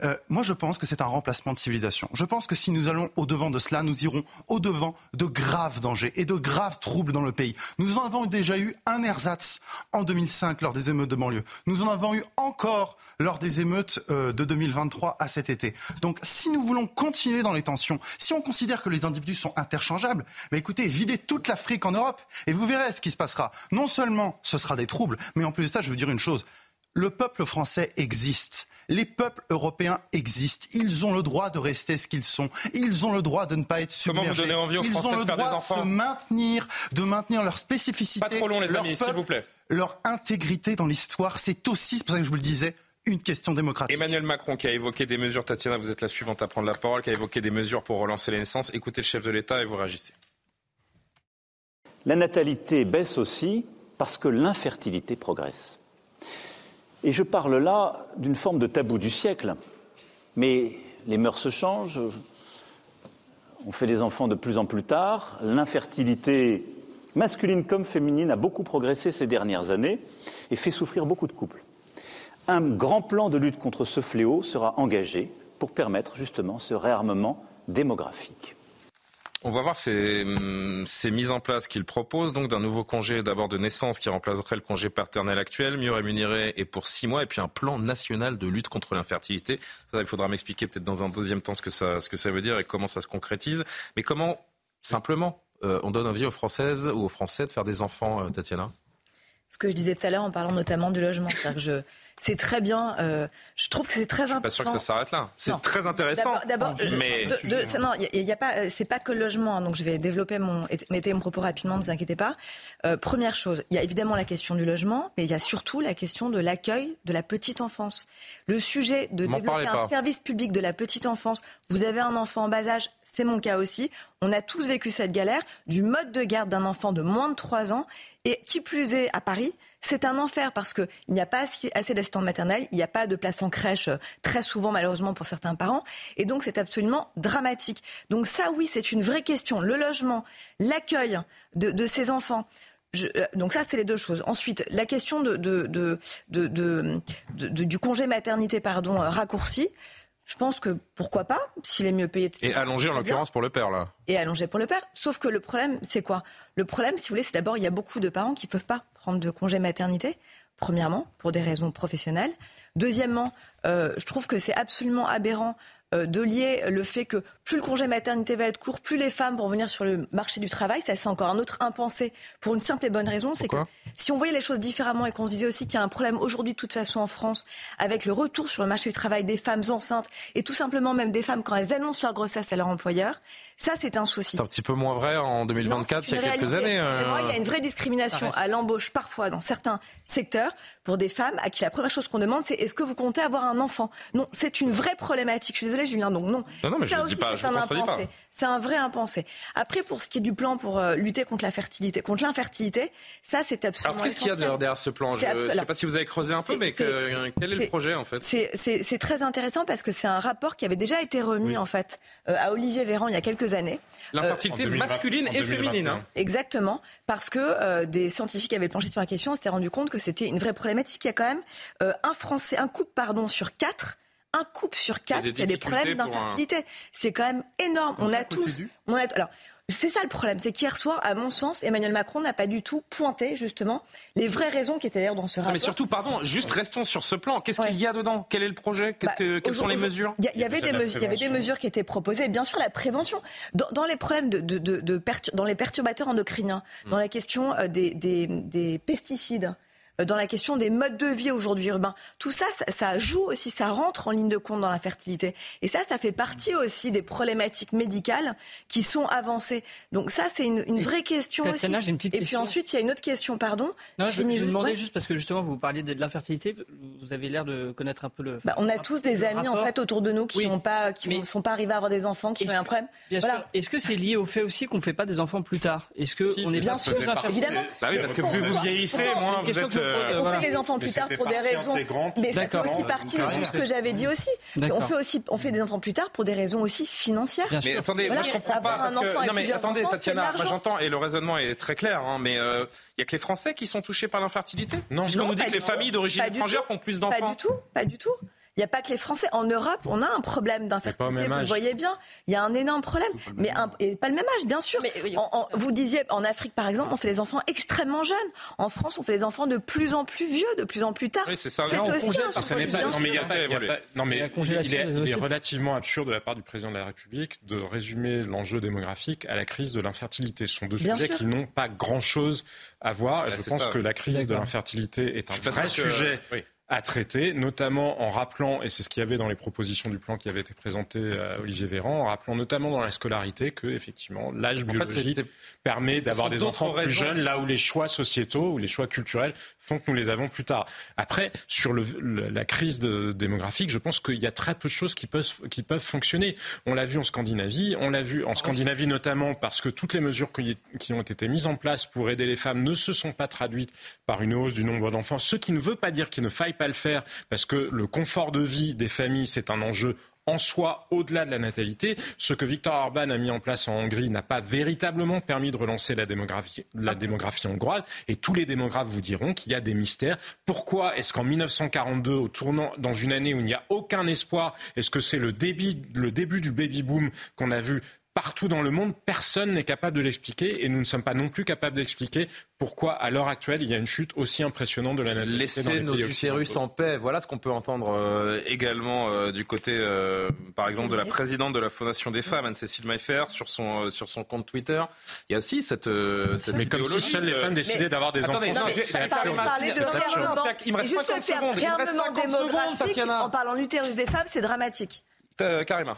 Euh, moi, je pense que c'est un remplacement de civilisation. Je pense que si nous allons au-devant de cela, nous irons au-devant de graves dangers et de graves troubles dans le pays. Nous en avons déjà eu un ersatz en 2005 lors des émeutes de banlieue. Nous en avons eu encore lors des émeutes euh, de 2023 à cet été. Donc, si nous voulons continuer dans les tensions, si on considère que les individus sont interchangeables, bah écoutez, videz toute l'Afrique en Europe et vous verrez ce qui se passera. Non seulement ce sera des troubles, mais en plus de ça, je veux dire une chose. Le peuple français existe. Les peuples européens existent. Ils ont le droit de rester ce qu'ils sont. Ils ont le droit de ne pas être submergés. Comment vous donnez envie aux Français Ils ont le de faire droit des enfants de se maintenir, de maintenir leur spécificité. Pas trop long, les amis, s'il vous plaît. Leur intégrité dans l'histoire, c'est aussi, c'est pour ça que je vous le disais, une question démocratique. Emmanuel Macron qui a évoqué des mesures, Tatiana, vous êtes la suivante à prendre la parole, qui a évoqué des mesures pour relancer les naissances. Écoutez le chef de l'État et vous réagissez. La natalité baisse aussi parce que l'infertilité progresse. Et je parle là d'une forme de tabou du siècle. Mais les mœurs se changent, on fait des enfants de plus en plus tard, l'infertilité masculine comme féminine a beaucoup progressé ces dernières années et fait souffrir beaucoup de couples. Un grand plan de lutte contre ce fléau sera engagé pour permettre justement ce réarmement démographique. On va voir ces, hum, ces mises en place qu'il propose, donc d'un nouveau congé d'abord de naissance qui remplacerait le congé paternel actuel, mieux rémunéré et pour six mois, et puis un plan national de lutte contre l'infertilité. Il faudra m'expliquer peut-être dans un deuxième temps ce que, ça, ce que ça veut dire et comment ça se concrétise. Mais comment, simplement, euh, on donne envie aux Françaises ou aux Français de faire des enfants, euh, Tatiana? Ce que je disais tout à l'heure en parlant notamment du logement. je c'est très bien. Euh, je trouve que c'est très important. Je suis pas sûr que ça s'arrête là. C'est très intéressant. D'abord, mais non, il y, a pas, c'est pas que le logement. Hein, donc je vais développer mon, mettez mon propos rapidement, ne vous inquiétez pas. Euh, première chose, il y a évidemment la question du logement, mais il y a surtout la question de l'accueil de la petite enfance. Le sujet de développer un service public de la petite enfance. Vous avez un enfant en bas âge, c'est mon cas aussi. On a tous vécu cette galère du mode de garde d'un enfant de moins de 3 ans et qui plus est à Paris. C'est un enfer parce qu'il n'y a pas assez d'assistants maternels, il n'y a pas de place en crèche euh, très souvent malheureusement pour certains parents, et donc c'est absolument dramatique. Donc ça oui, c'est une vraie question. Le logement, l'accueil de, ces enfants. Euh, donc ça, c'est les deux choses. Ensuite, la question de, du congé maternité pardon, euh, raccourci. Je pense que pourquoi pas, s'il est mieux payé. Et allongé en l'occurrence pour le père, là. Et allongé pour le père. Sauf que le problème, c'est quoi? Le problème, si vous voulez, c'est d'abord, il y a beaucoup de parents qui ne peuvent pas prendre de congé maternité. Premièrement, pour des raisons professionnelles. Deuxièmement, euh, je trouve que c'est absolument aberrant euh, de lier le fait que plus le congé maternité va être court, plus les femmes vont venir sur le marché du travail. Ça, c'est encore un autre impensé pour une simple et bonne raison. C'est que si on voyait les choses différemment et qu'on se disait aussi qu'il y a un problème aujourd'hui de toute façon en France avec le retour sur le marché du travail des femmes enceintes et tout simplement même des femmes quand elles annoncent leur grossesse à leur employeur, ça, c'est un souci. C'est un petit peu moins vrai en 2024, il y a quelques années. Euh... Il y a une vraie discrimination à l'embauche parfois dans certains secteurs pour des femmes à qui la première chose qu'on demande, c'est est-ce que vous comptez avoir un enfant? Non, c'est une vraie problématique. Je suis désolée, Julien, donc non. Non, non mais je ne dis pas, je ne pas. C'est un vrai impensé. Après, pour ce qui est du plan pour euh, lutter contre la fertilité, contre l'infertilité, ça c'est absolument. Alors qu'est-ce qu'il y a derrière ce plan? Je ne sais pas si vous avez creusé un peu, mais quel est le projet en fait? C'est très intéressant parce que c'est un rapport qui avait déjà été remis en fait euh, à Olivier Véran il y a quelques années. L'infertilité euh, masculine et féminine. Hein. Exactement, parce que des scientifiques avaient planché sur la question, s'étaient rendu compte que c'était une vraie problématique. Il y a quand même un Français, un couple pardon sur quatre un couple sur quatre qui a des problèmes d'infertilité. C'est quand même énorme. On, a tous. On a, alors, c'est ça le problème, c'est qu'hier soir, à mon sens, Emmanuel Macron n'a pas du tout pointé justement les vraies raisons qui étaient d'ailleurs dans ce rapport. mais surtout, pardon, juste restons sur ce plan. Qu'est-ce qu'il y a dedans? Quel est le projet? Bah, Quelles sont les mesures? Il y, avait des mesures, y avait des mesures qui étaient proposées. Bien sûr, la prévention dans, les problèmes de, dans les perturbateurs endocriniens, dans la question euh, des, des pesticides. Euh, dans la question des modes de vie aujourd'hui urbains. Tout ça, ça, ça, joue aussi, ça rentre en ligne de compte dans la fertilité. Et ça, ça fait partie aussi des problématiques médicales qui sont avancées. Donc ça, c'est une, une, vraie question Tatiana, aussi. Une petite et question. puis ensuite, il y a une autre question, pardon. Non, je, je, je juste, demandais ouais. juste parce que justement, vous parliez de, l'infertilité. Vous avez l'air de connaître un peu le. Bah, on a tous des amis en fait autour de nous qui n'ont oui. pas, qui ne sont pas arrivés à avoir des enfants, qui ont un problème. Bien voilà. sûr. Est-ce que c'est lié au fait aussi qu'on ne fait pas des enfants plus tard? Est-ce que si, on est bien sûr, évidemment. Bah oui, parce que plus vous vieillissez, moins vous êtes. On fait les enfants plus tard pour des raisons. Mais ça fait aussi partie de ce que j'avais dit aussi. On fait aussi, on fait des enfants plus tard pour des raisons aussi financières. Mais attendez, moi je comprends pas parce que non mais attendez, Tatiana, moi j'entends et le raisonnement est très clair, mais il y a que les Français qui sont touchés par l'infertilité? Non, puisqu'on nous dit que les familles d'origine étrangère font plus d'enfants. Pas du tout, pas du tout. Il n'y a pas que les Français. En Europe, on a un problème d'infertilité. Vous le voyez bien. Il y a un énorme problème. Mais un, et pas le même âge, bien sûr. Mais, en, en, vous disiez, en Afrique, par exemple, on fait des enfants extrêmement jeunes. En France, on fait des enfants de plus en plus vieux, de plus en plus tard. Oui, c'est ça. C'est aussi un ça n'est pas, non, mais il y a pas, il y a pas, non, mais il est, il est relativement absurde de la part du président de la République de résumer l'enjeu démographique à la crise de l'infertilité. Ce sont deux bien sujets sûr. qui n'ont pas grand-chose à voir. Bah, je pense ça. que la crise de l'infertilité est un vrai sujet oui. À traiter, notamment en rappelant, et c'est ce qu'il y avait dans les propositions du plan qui avait été présenté à Olivier Véran, en rappelant notamment dans la scolarité que effectivement l'âge biologique permet d'avoir des enfants plus jeunes, là où les choix sociétaux ou les choix culturels font que nous les avons plus tard. Après, sur la crise démographique, je pense qu'il y a très peu de choses qui peuvent, qui peuvent fonctionner. On l'a vu en Scandinavie, on l'a vu en Scandinavie notamment parce que toutes les mesures qui ont été mises en place pour aider les femmes ne se sont pas traduites par une hausse du nombre d'enfants, ce qui ne veut pas dire qu'il ne faille pas le faire parce que le confort de vie des familles, c'est un enjeu en soi au-delà de la natalité. Ce que Viktor Orban a mis en place en Hongrie n'a pas véritablement permis de relancer la démographie, hongroise. Et tous les démographes vous diront qu'il y a des mystères. Pourquoi est-ce qu'en 1942, au tournant, dans une année où il n'y a aucun espoir, est-ce que c'est le début, du baby-boom qu'on a vu Partout dans le monde, personne n'est capable de l'expliquer et nous ne sommes pas non plus capables d'expliquer pourquoi, à l'heure actuelle, il y a une chute aussi impressionnante de la natalité. dans Laissez les nos utérus en paix. Voilà ce qu'on peut entendre euh, également euh, du côté, euh, par exemple, de la présidente de la Fondation des femmes, Anne-Cécile Maillefer, sur son, euh, sur son compte Twitter. Il y a aussi cette, euh, cette Mais comme si idéologie, seules les femmes décidaient d'avoir des Attendez, enfants. non, j'ai- de réarmement. Il me reste Et juste 50 le terme secondes. Il me reste réarmement 50 secondes, démographique, Tatiana. en parlant de l'utérus des femmes, c'est dramatique. Euh, Karima.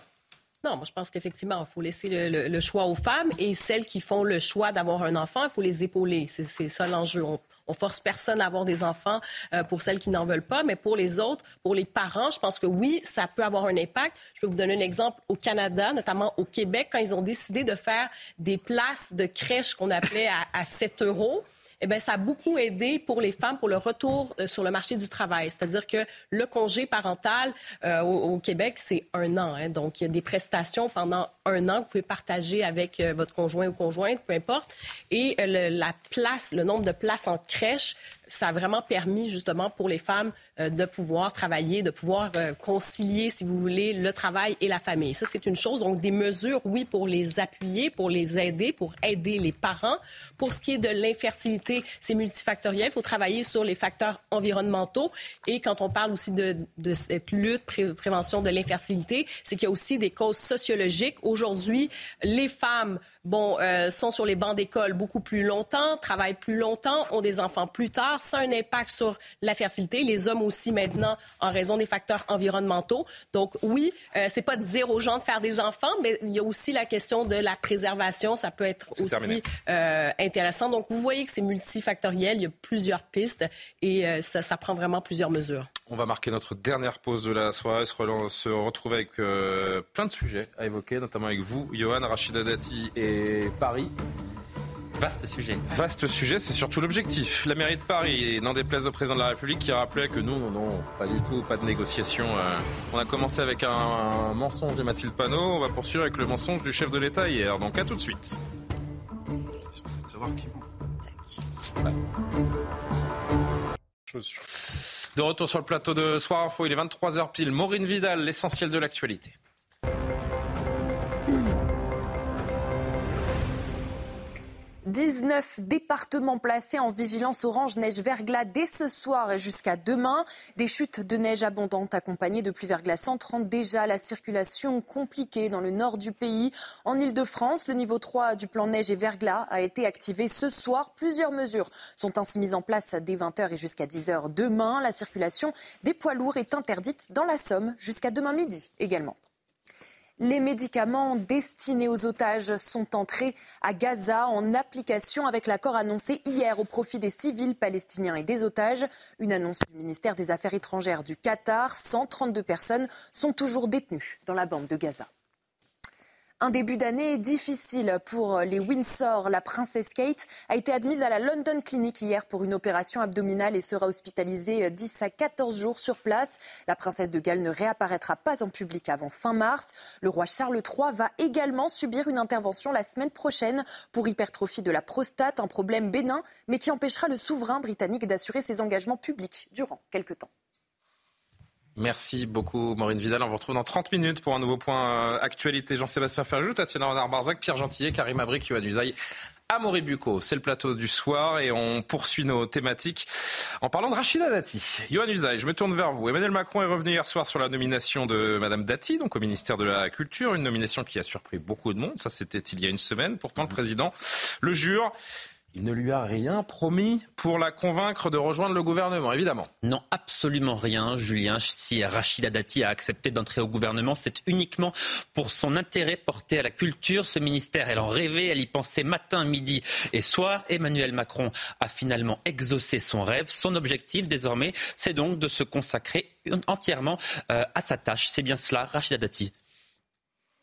Non, moi je pense qu'effectivement, il faut laisser le, le- le choix aux femmes et celles qui font le choix d'avoir un enfant, il faut les épauler. C'est ça l'enjeu. On, on force personne à avoir des enfants euh, pour celles qui n'en veulent pas, mais pour les autres, pour les parents, je pense que oui, ça peut avoir un impact. Je peux vous donner un exemple au Canada, notamment au Québec, quand ils ont décidé de faire des places de crèche qu'on appelait à, à 7 euros. Eh bien, ça a beaucoup aidé pour les femmes pour le retour euh, sur le marché du travail. C'est-à-dire que le congé parental euh, au, Québec, c'est un an. hein. Donc, il y a des prestations pendant un an que vous pouvez partager avec euh, votre conjoint ou conjointe, peu importe. Et la place, le nombre de places en crèche, ça a vraiment permis justement pour les femmes euh, de pouvoir travailler, de pouvoir euh, concilier, si vous voulez, le travail et la famille. Ça, c'est une chose. Donc, des mesures, oui, pour les appuyer, pour les aider, pour aider les parents. Pour ce qui est de l'infertilité, c'est multifactoriel. Il faut travailler sur les facteurs environnementaux. Et quand on parle aussi de, cette lutte, pré- prévention de l'infertilité, c'est qu'il y a aussi des causes sociologiques. Aujourd'hui, les femmes bon, euh, sont sur les bancs d'école beaucoup plus longtemps, travaillent plus longtemps, ont des enfants plus tard. Ça a un impact sur la fertilité. Les hommes aussi maintenant, en raison des facteurs environnementaux. Donc oui, euh, c'est pas de dire aux gens de faire des enfants, mais il y a aussi la question de la préservation. Ça peut être aussi euh, intéressant. Donc vous voyez que c'est multifactoriel. Il y a plusieurs pistes et euh, ça, ça prend vraiment plusieurs mesures. On va marquer notre dernière pause de la soirée, se, relan- se retrouver avec euh, plein de sujets à évoquer, notamment avec vous, Johan, Rachida Dati et Paris. Vaste sujet. Vaste sujet, c'est surtout l'objectif. La mairie de Paris, n'en déplaise au président de la République, qui rappelait que nous, non, non, pas du tout, pas de négociation. euh. on a commencé avec un, un mensonge de Mathilde Panot, on va poursuivre avec le mensonge du chef de l'État hier. Donc à tout de suite. de savoir qui ment. De retour sur le plateau de Soir Info, il est 23h pile. Maureen Vidal, l'essentiel de l'actualité. 19 départements placés en vigilance orange neige verglas dès ce soir et jusqu'à demain. Des chutes de neige abondantes accompagnées de pluies verglaçantes rendent déjà la circulation compliquée dans le nord du pays. En Ile-de-France, le niveau 3 du plan neige et verglas a été activé ce soir. Plusieurs mesures sont ainsi mises en place dès 20h et jusqu'à 10h demain. La circulation des poids lourds est interdite dans la Somme jusqu'à demain midi également. Les médicaments destinés aux otages sont entrés à Gaza en application avec l'accord annoncé hier au profit des civils palestiniens et des otages. Une annonce du ministère des Affaires étrangères du Qatar. 132 personnes sont toujours détenues dans la bande de Gaza. Un début d'année difficile pour les Windsor. La princesse Kate a été admise à la London Clinic hier pour une opération abdominale et sera hospitalisée 10 à 14 jours sur place. La princesse de Galles ne réapparaîtra pas en public avant fin mars. Le roi Charles III va également subir une intervention la semaine prochaine pour hypertrophie de la prostate, un problème bénin mais qui empêchera le souverain britannique d'assurer ses engagements publics durant quelques temps. Merci beaucoup Maureen Vidal. On vous retrouve dans 30 minutes pour un nouveau point euh, actualité. Jean-Sébastien Ferjou, Tatiana Renard-Barzac, Pierre Gentillet, Karim Abric, Yoann Usaï. Amaury Bucco, c'est le plateau du soir et on poursuit nos thématiques en parlant de Rachida Dati. Yoann Usaï, je me tourne vers vous. Emmanuel Macron est revenu hier soir sur la nomination de Madame Dati, donc au ministère de la Culture, une nomination qui a surpris beaucoup de monde. Ça, c'était il y a une semaine. Pourtant, le président le jure. Il ne lui a rien promis pour la convaincre de rejoindre le gouvernement, évidemment. Non, absolument rien, Julien. Si Rachida Dati a accepté d'entrer au gouvernement, c'est uniquement pour son intérêt porté à la culture. Ce ministère, elle en rêvait, elle y pensait matin, midi et soir. Emmanuel Macron a finalement exaucé son rêve. Son objectif, désormais, c'est donc de se consacrer entièrement euh, à sa tâche. C'est bien cela, Rachida Dati.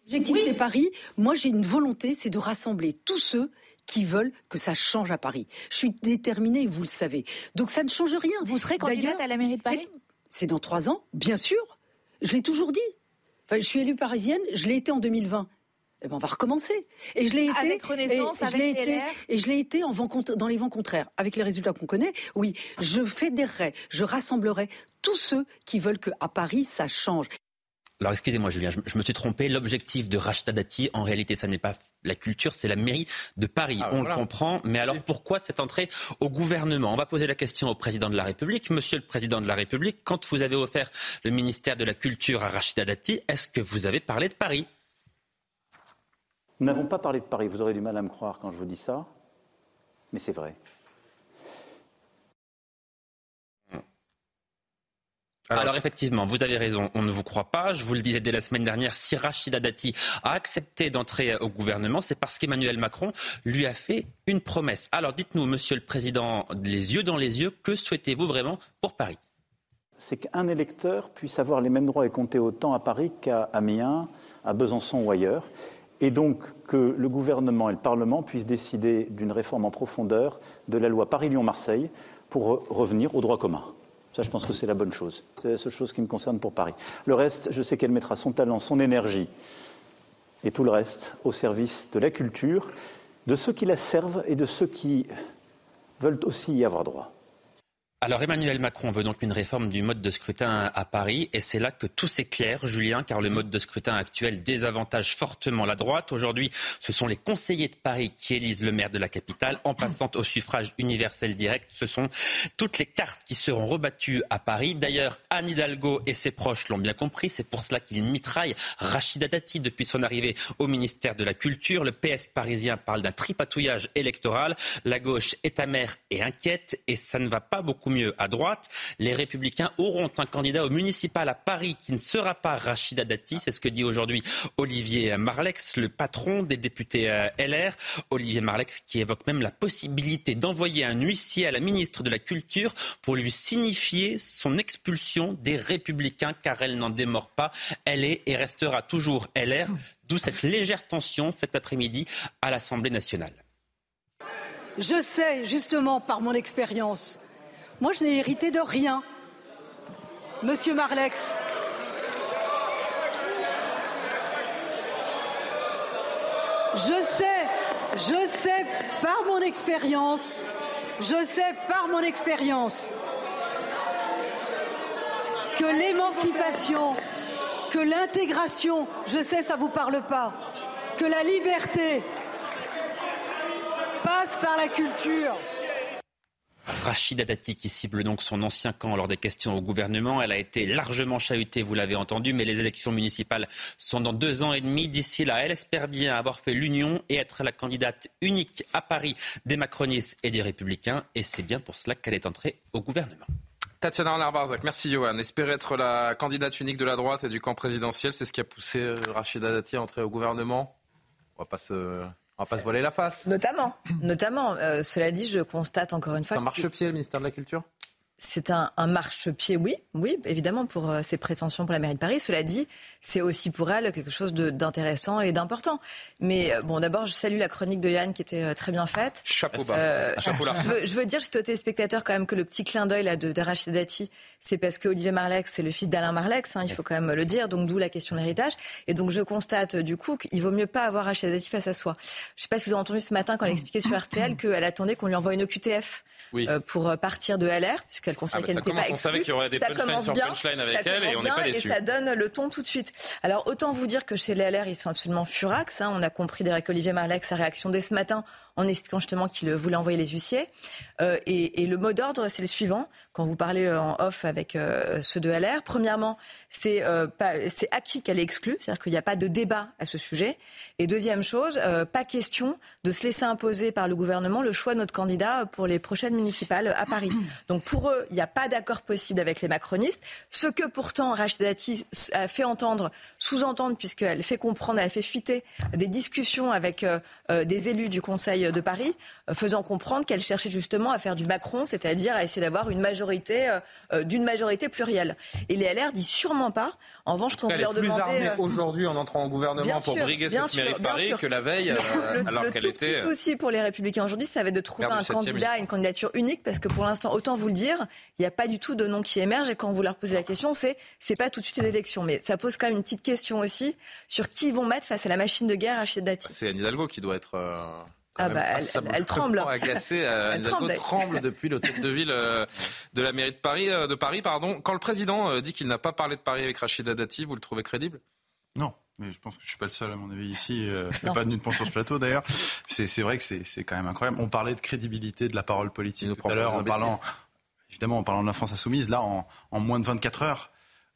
L'objectif, c'est Paris. Moi, j'ai une volonté, c'est de rassembler tous ceux qui veulent que ça change à Paris. Je suis déterminée, vous le savez. Donc ça ne change rien. Vous serez candidate à la mairie de Paris? C'est dans trois ans, bien sûr. Je l'ai toujours dit. Enfin, je suis élue parisienne, je l'ai été en 2020. Eh ben, on va recommencer. Et je l'ai été. Avec Renaissance, et, je l'ai été, et je l'ai été en vent, dans les vents contraires. Avec les résultats qu'on connaît, oui, je fédérerai, je rassemblerai tous ceux qui veulent qu'à Paris, ça change. Alors excusez-moi Julien, je, me suis trompé. L'objectif de Rachida Dati, en réalité, ça n'est pas la culture, c'est la mairie de Paris. Ah, On le comprend. Mais alors pourquoi cette entrée au gouvernement? On va poser la question au président de la République. Monsieur le président de la République, quand vous avez offert le ministère de la Culture à Rachida Dati, est-ce que vous avez parlé de Paris? Nous n'avons pas parlé de Paris. Vous aurez du mal à me croire quand je vous dis ça. Mais c'est vrai. Alors, effectivement, vous avez raison, on ne vous croit pas. Je vous le disais dès la semaine dernière, si Rachida Dati a accepté d'entrer au gouvernement, c'est parce qu'Emmanuel Macron lui a fait une promesse. Alors dites-nous, Monsieur le Président, les yeux dans les yeux, que souhaitez-vous vraiment pour Paris? C'est qu'un électeur puisse avoir les mêmes droits et compter autant à Paris qu'à Amiens, à Besançon ou ailleurs. Et donc que le gouvernement et le Parlement puissent décider d'une réforme en profondeur de la loi Paris-Lyon-Marseille pour revenir au droit commun. Ça, je pense que c'est la bonne chose. C'est la seule chose qui me concerne pour Paris. Le reste, je sais qu'elle mettra son talent, son énergie et tout le reste au service de la culture, de ceux qui la servent et de ceux qui veulent aussi y avoir droit. Alors Emmanuel Macron veut donc une réforme du mode de scrutin à Paris et c'est là que tout s'éclaire, Julien, car le mode de scrutin actuel désavantage fortement la droite. Aujourd'hui, ce sont les conseillers de Paris qui élisent le maire de la capitale en passant au suffrage universel direct. Ce sont toutes les cartes qui seront rebattues à Paris. D'ailleurs, Anne Hidalgo et ses proches l'ont bien compris. C'est pour cela qu'ils mitraillent Rachida Dati depuis son arrivée au ministère de la Culture. Le PS parisien parle d'un tripatouillage électoral. La gauche est amère et inquiète et ça ne va pas beaucoup mieux à droite. Les Républicains auront un candidat au municipal à Paris qui ne sera pas Rachida Dati. C'est ce que dit aujourd'hui Olivier Marlex, le patron des députés euh, LR. Olivier Marlex qui évoque même la possibilité d'envoyer un huissier à la ministre de la Culture pour lui signifier son expulsion des Républicains car elle n'en démord pas. Elle est et restera toujours LR. D'où cette légère tension cet après-midi à l'Assemblée nationale. Je sais, justement, par mon expérience, moi, je n'ai hérité de rien. Monsieur Marlex. Je sais, je sais par mon expérience, je sais par mon expérience que l'émancipation, que l'intégration, je sais ça vous parle pas, que la liberté, passe par la culture. Rachida Dati qui cible donc son ancien camp lors des questions au gouvernement. Elle a été largement chahutée, vous l'avez entendu, mais les élections municipales sont dans deux ans et demi. D'ici là, elle espère bien avoir fait l'union et être la candidate unique à Paris des macronistes et des républicains. Et c'est bien pour cela qu'elle est entrée au gouvernement. Tatiana Renard-Barzac, merci Johan. Espérer être la candidate unique de la droite et du camp présidentiel, c'est ce qui a poussé euh, Rachida Dati à entrer au gouvernement? On va pas se... On va pas se voiler la face. Notamment, notamment. Euh, cela dit, je constate encore une fois. C'est un marchepied, le ministère de la Culture? C'est un, un marchepied, oui, oui, évidemment, pour euh, ses prétentions pour la mairie de Paris. Cela dit, c'est aussi pour elle quelque chose d'intéressant et d'important. Mais euh, bon, d'abord, je salue la chronique de Yann qui était euh, très bien faite. Chapeau bas. Chapeau je, veux, je, veux, dire, je aux téléspectateurs quand même que le petit clin d'œil là de, de Rachid Dati, c'est parce que Olivier Marlex, c'est le fils d'Alain Marlex, hein, il faut quand même le dire. Donc d'où la question de l'héritage. Et donc je constate du coup qu'il vaut mieux pas avoir Rachid Dati face à soi. Je sais pas si vous avez entendu ce matin quand elle expliquait sur RTL qu'elle attendait qu'on lui envoie une OQTF euh, pour partir de LR, puisqu'elle considère ah bah qu'elle n'était pas exclue. On savait qu'il y aurait des punchlines sur punchline avec elle et on n'est pas déçus. Et ça donne le ton tout de suite. Alors autant vous dire que chez les LR, ils sont absolument furax. Hein. On a compris d'Eric Olivier Marleix sa réaction dès ce matin en expliquant justement qu'il voulait envoyer les huissiers. Euh, et, et, le mot d'ordre, c'est le suivant. Quand vous parlez euh, en off avec euh, ceux de LR, premièrement, c'est euh, acquis qu'elle est exclue, c'est-à-dire qu'il n'y a pas de débat à ce sujet. Et deuxième chose, pas question de se laisser imposer par le gouvernement le choix de notre candidat pour les prochaines municipales à Paris. Donc pour eux, il n'y a pas d'accord possible avec les macronistes. Ce que pourtant Rachida Dati a fait entendre, sous-entendre, puisqu'elle fait comprendre, elle a fait fuiter des discussions avec des élus du Conseil de Paris, euh, faisant comprendre qu'elle cherchait justement à faire du Macron, c'est-à-dire à essayer d'avoir une majorité, euh, euh, d'une majorité plurielle. Et les LR disent sûrement pas. En revanche, quand vous leur demandez. aujourd'hui en entrant au gouvernement pour briguer cette mairie de Paris que la veille, le, alors qu'elle était. Le souci pour les Républicains aujourd'hui, ça va être de trouver un candidat, une candidature unique, parce que pour l'instant, autant vous le dire, il n'y a pas du tout de nom qui émerge. Et quand vous leur posez la question, c'est c'est pas tout de suite les élections, mais ça pose quand même une petite question aussi sur qui vont mettre face à la machine de guerre à Dati. C'est Anne Hidalgo qui doit être. Ah bah, elle, tremble. Agacée, euh, elle tremble. tremble depuis l'hôtel de ville euh, de la mairie de Paris. Euh, de Paris pardon. Quand le président dit qu'il n'a pas parlé de Paris avec Rachida Dati, vous le trouvez crédible? Non. Mais je pense que je suis pas le seul, à mon avis, ici. Euh, il n'y a pas de nulle sur ce plateau, d'ailleurs. C'est vrai que c'est quand même incroyable. On parlait de crédibilité de la parole politique tout à l'heure, en parlant, évidemment, en parlant de la France insoumise. Là, en, en moins de 24 heures,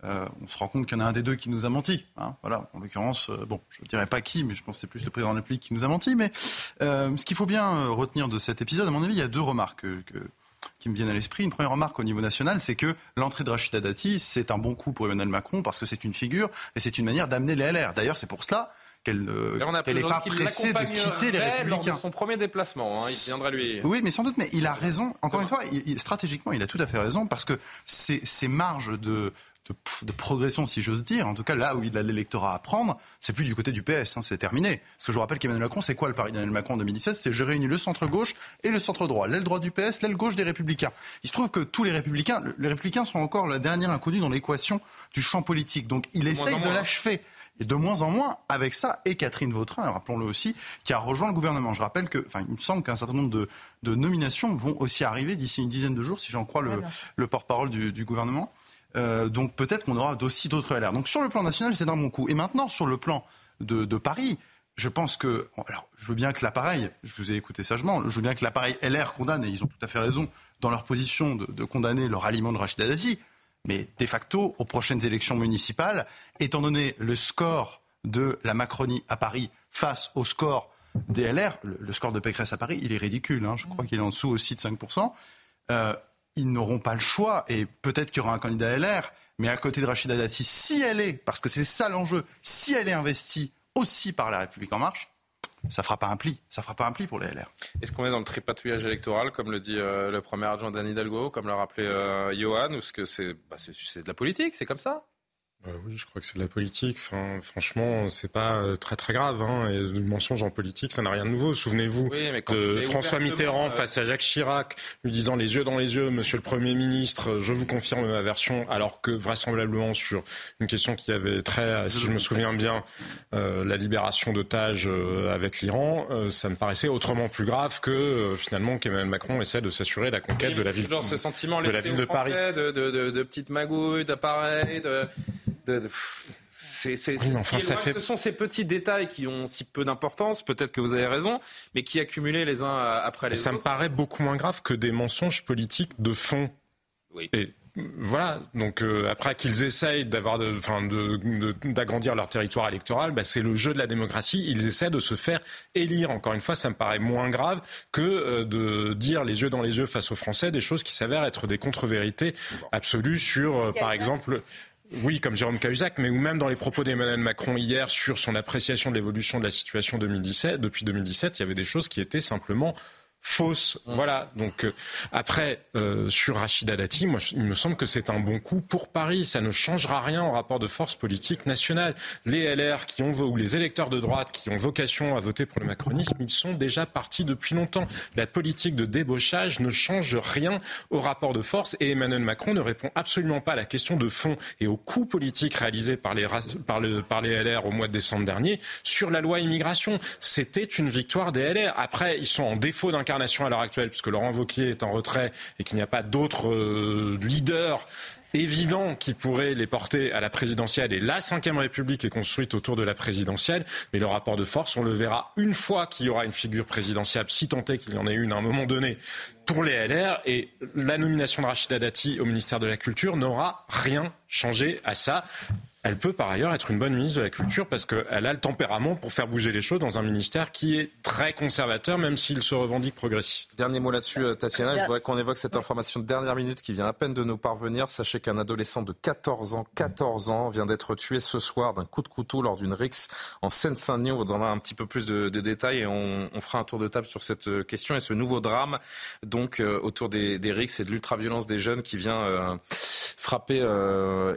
euh, on se rend compte qu'il y en a un des deux qui nous a menti. Hein. voilà, en l'occurrence, euh, bon, je ne dirais pas qui, mais je pense que c'est plus le président de la République qui nous a menti. Mais euh, ce qu'il faut bien retenir de cet épisode, à mon avis, il y a deux remarques qui me viennent à l'esprit. Une première remarque au niveau national, c'est que l'entrée de Rachida Dati, c'est un bon coup pour Emmanuel Macron parce que c'est une figure et c'est une manière d'amener les LR. D'ailleurs, c'est pour cela qu'elle n'est pas pressée de quitter les Républicains. Lors de son premier déplacement, hein, il viendra lui. Oui, mais sans doute, mais il a raison. Encore une fois, stratégiquement, il a tout à fait raison parce que ces marges de de, progression, si j'ose dire. En tout cas, là où il a l'électorat à prendre, c'est plus du côté du PS, hein, c'est terminé. Parce que je vous rappelle qu'Emmanuel Macron, c'est quoi le pari d'Emmanuel Macron en 2017 C'est je réunis le centre-gauche et le centre-droit. L'aile droite du PS, l'aile gauche des Républicains. Il se trouve que tous les Républicains, les Républicains sont encore la dernière inconnue dans l'équation du champ politique. Donc il essaye de l'achever. Et de moins en moins avec ça, et Catherine Vautrin, rappelons-le aussi, qui a rejoint le gouvernement. Je rappelle que, enfin, il me semble qu'un certain nombre de, nominations vont aussi arriver d'ici une dizaine de jours, si j'en crois le, porte-parole du, gouvernement. Euh, donc peut-être qu'on aura aussi d'autres LR. Donc sur le plan national, c'est d'un bon coup. Et maintenant, sur le plan de, Paris, je pense que. Alors, je veux bien que l'appareil, je vous ai écouté sagement, je veux bien que l'appareil LR condamne, et ils ont tout à fait raison dans leur position de, condamner le ralliement de Rachida Dati. Mais de facto, aux prochaines élections municipales, étant donné le score de la Macronie à Paris face au score des LR, le, score de Pécresse à Paris, il est ridicule. Hein. je crois qu'il est en dessous aussi de 5% ils n'auront pas le choix, et peut-être qu'il y aura un candidat LR, mais à côté de Rachida Dati, si elle est, parce que c'est ça l'enjeu, si elle est investie aussi par la République en marche, ça fera pas un pli, ça fera pas un pli pour les LR. Est-ce qu'on est dans le tripatouillage électoral, comme le dit euh, le premier adjoint d'Anne Hidalgo, comme l'a rappelé euh, Johan, ou est-ce que c'est bah, de la politique, c'est comme ça? Oui, je crois que c'est de la politique. Enfin, franchement, c'est pas euh, très très grave. Hein. Et le mensonge en politique, ça n'a rien de nouveau. Souvenez-vous de François Mitterrand euh, face à Jacques Chirac, lui disant les yeux dans les yeux, Monsieur le Premier ministre, je vous confirme ma version, alors que vraisemblablement sur une question qui avait trait, si je me souviens bien, euh, la libération d'otages avec l'Iran, ça me paraissait autrement plus grave que finalement qu'Emmanuel Macron essaie de s'assurer la conquête de la ville, genre ce sentiment de la ville de Paris, de, de, de, de petites magouilles, d'appareils, de C'est, c'est, Ce sont ces petits détails qui ont si peu d'importance, peut-être que vous avez raison, mais qui accumulés les uns après les autres. Ça me paraît beaucoup moins grave que des mensonges politiques de fond. Oui. Et voilà. Donc euh, après qu'ils essayent d'avoir, enfin, d'agrandir leur territoire électoral, bah, c'est le jeu de la démocratie. Ils essaient de se faire élire. Encore une fois, ça me paraît moins grave que euh, de dire les yeux dans les yeux face aux Français des choses qui s'avèrent être des contre-vérités absolues sur, euh, par exemple. Oui, comme Jérôme Cahuzac, mais ou même dans les propos d'Emmanuel Macron hier sur son appréciation de l'évolution de la situation 2017, depuis 2017, il y avait des choses qui étaient simplement fausse. Voilà. Donc euh, après euh, sur Rachida Dati, moi il me semble que c'est un bon coup pour Paris. Ça ne changera rien au rapport de force politique nationale. Les LR qui ont ou les électeurs de droite qui ont vocation à voter pour le macronisme, ils sont déjà partis depuis longtemps. La politique de débauchage ne change rien au rapport de force et Emmanuel Macron ne répond absolument pas à la question de fond et au coût politique réalisé par les par le par les LR au mois de décembre dernier sur la loi immigration. C'était une victoire des LR. Après, ils sont en défaut à l'heure actuelle, puisque Laurent Wauquiez est en retrait et qu'il n'y a pas d'autres euh, leaders évidents qui pourraient les porter à la présidentielle. Et la Ve République est construite autour de la présidentielle. Mais le rapport de force, on le verra une fois qu'il y aura une figure présidentielle, si tant est qu'il y en ait une à un moment donné, pour les LR. Et la nomination de Rachida Dati au ministère de la Culture n'aura rien changé à ça. Elle peut par ailleurs être une bonne ministre de la Culture parce qu'elle a le tempérament pour faire bouger les choses dans un ministère qui est très conservateur, même s'il se revendique progressiste. Dernier mot là-dessus, euh, Tatiana. Je voudrais qu'on évoque cette information de dernière minute qui vient à peine de nous parvenir. Sachez qu'un adolescent de 14 ans, 14 ans, vient d'être tué ce soir d'un coup de couteau lors d'une rixe en Seine-Saint-Denis. On vous donnera un petit peu plus de, détails et on, fera un tour de table sur cette euh, question et ce nouveau drame, donc euh, autour des, des rixes et de l'ultraviolence des jeunes qui vient frapper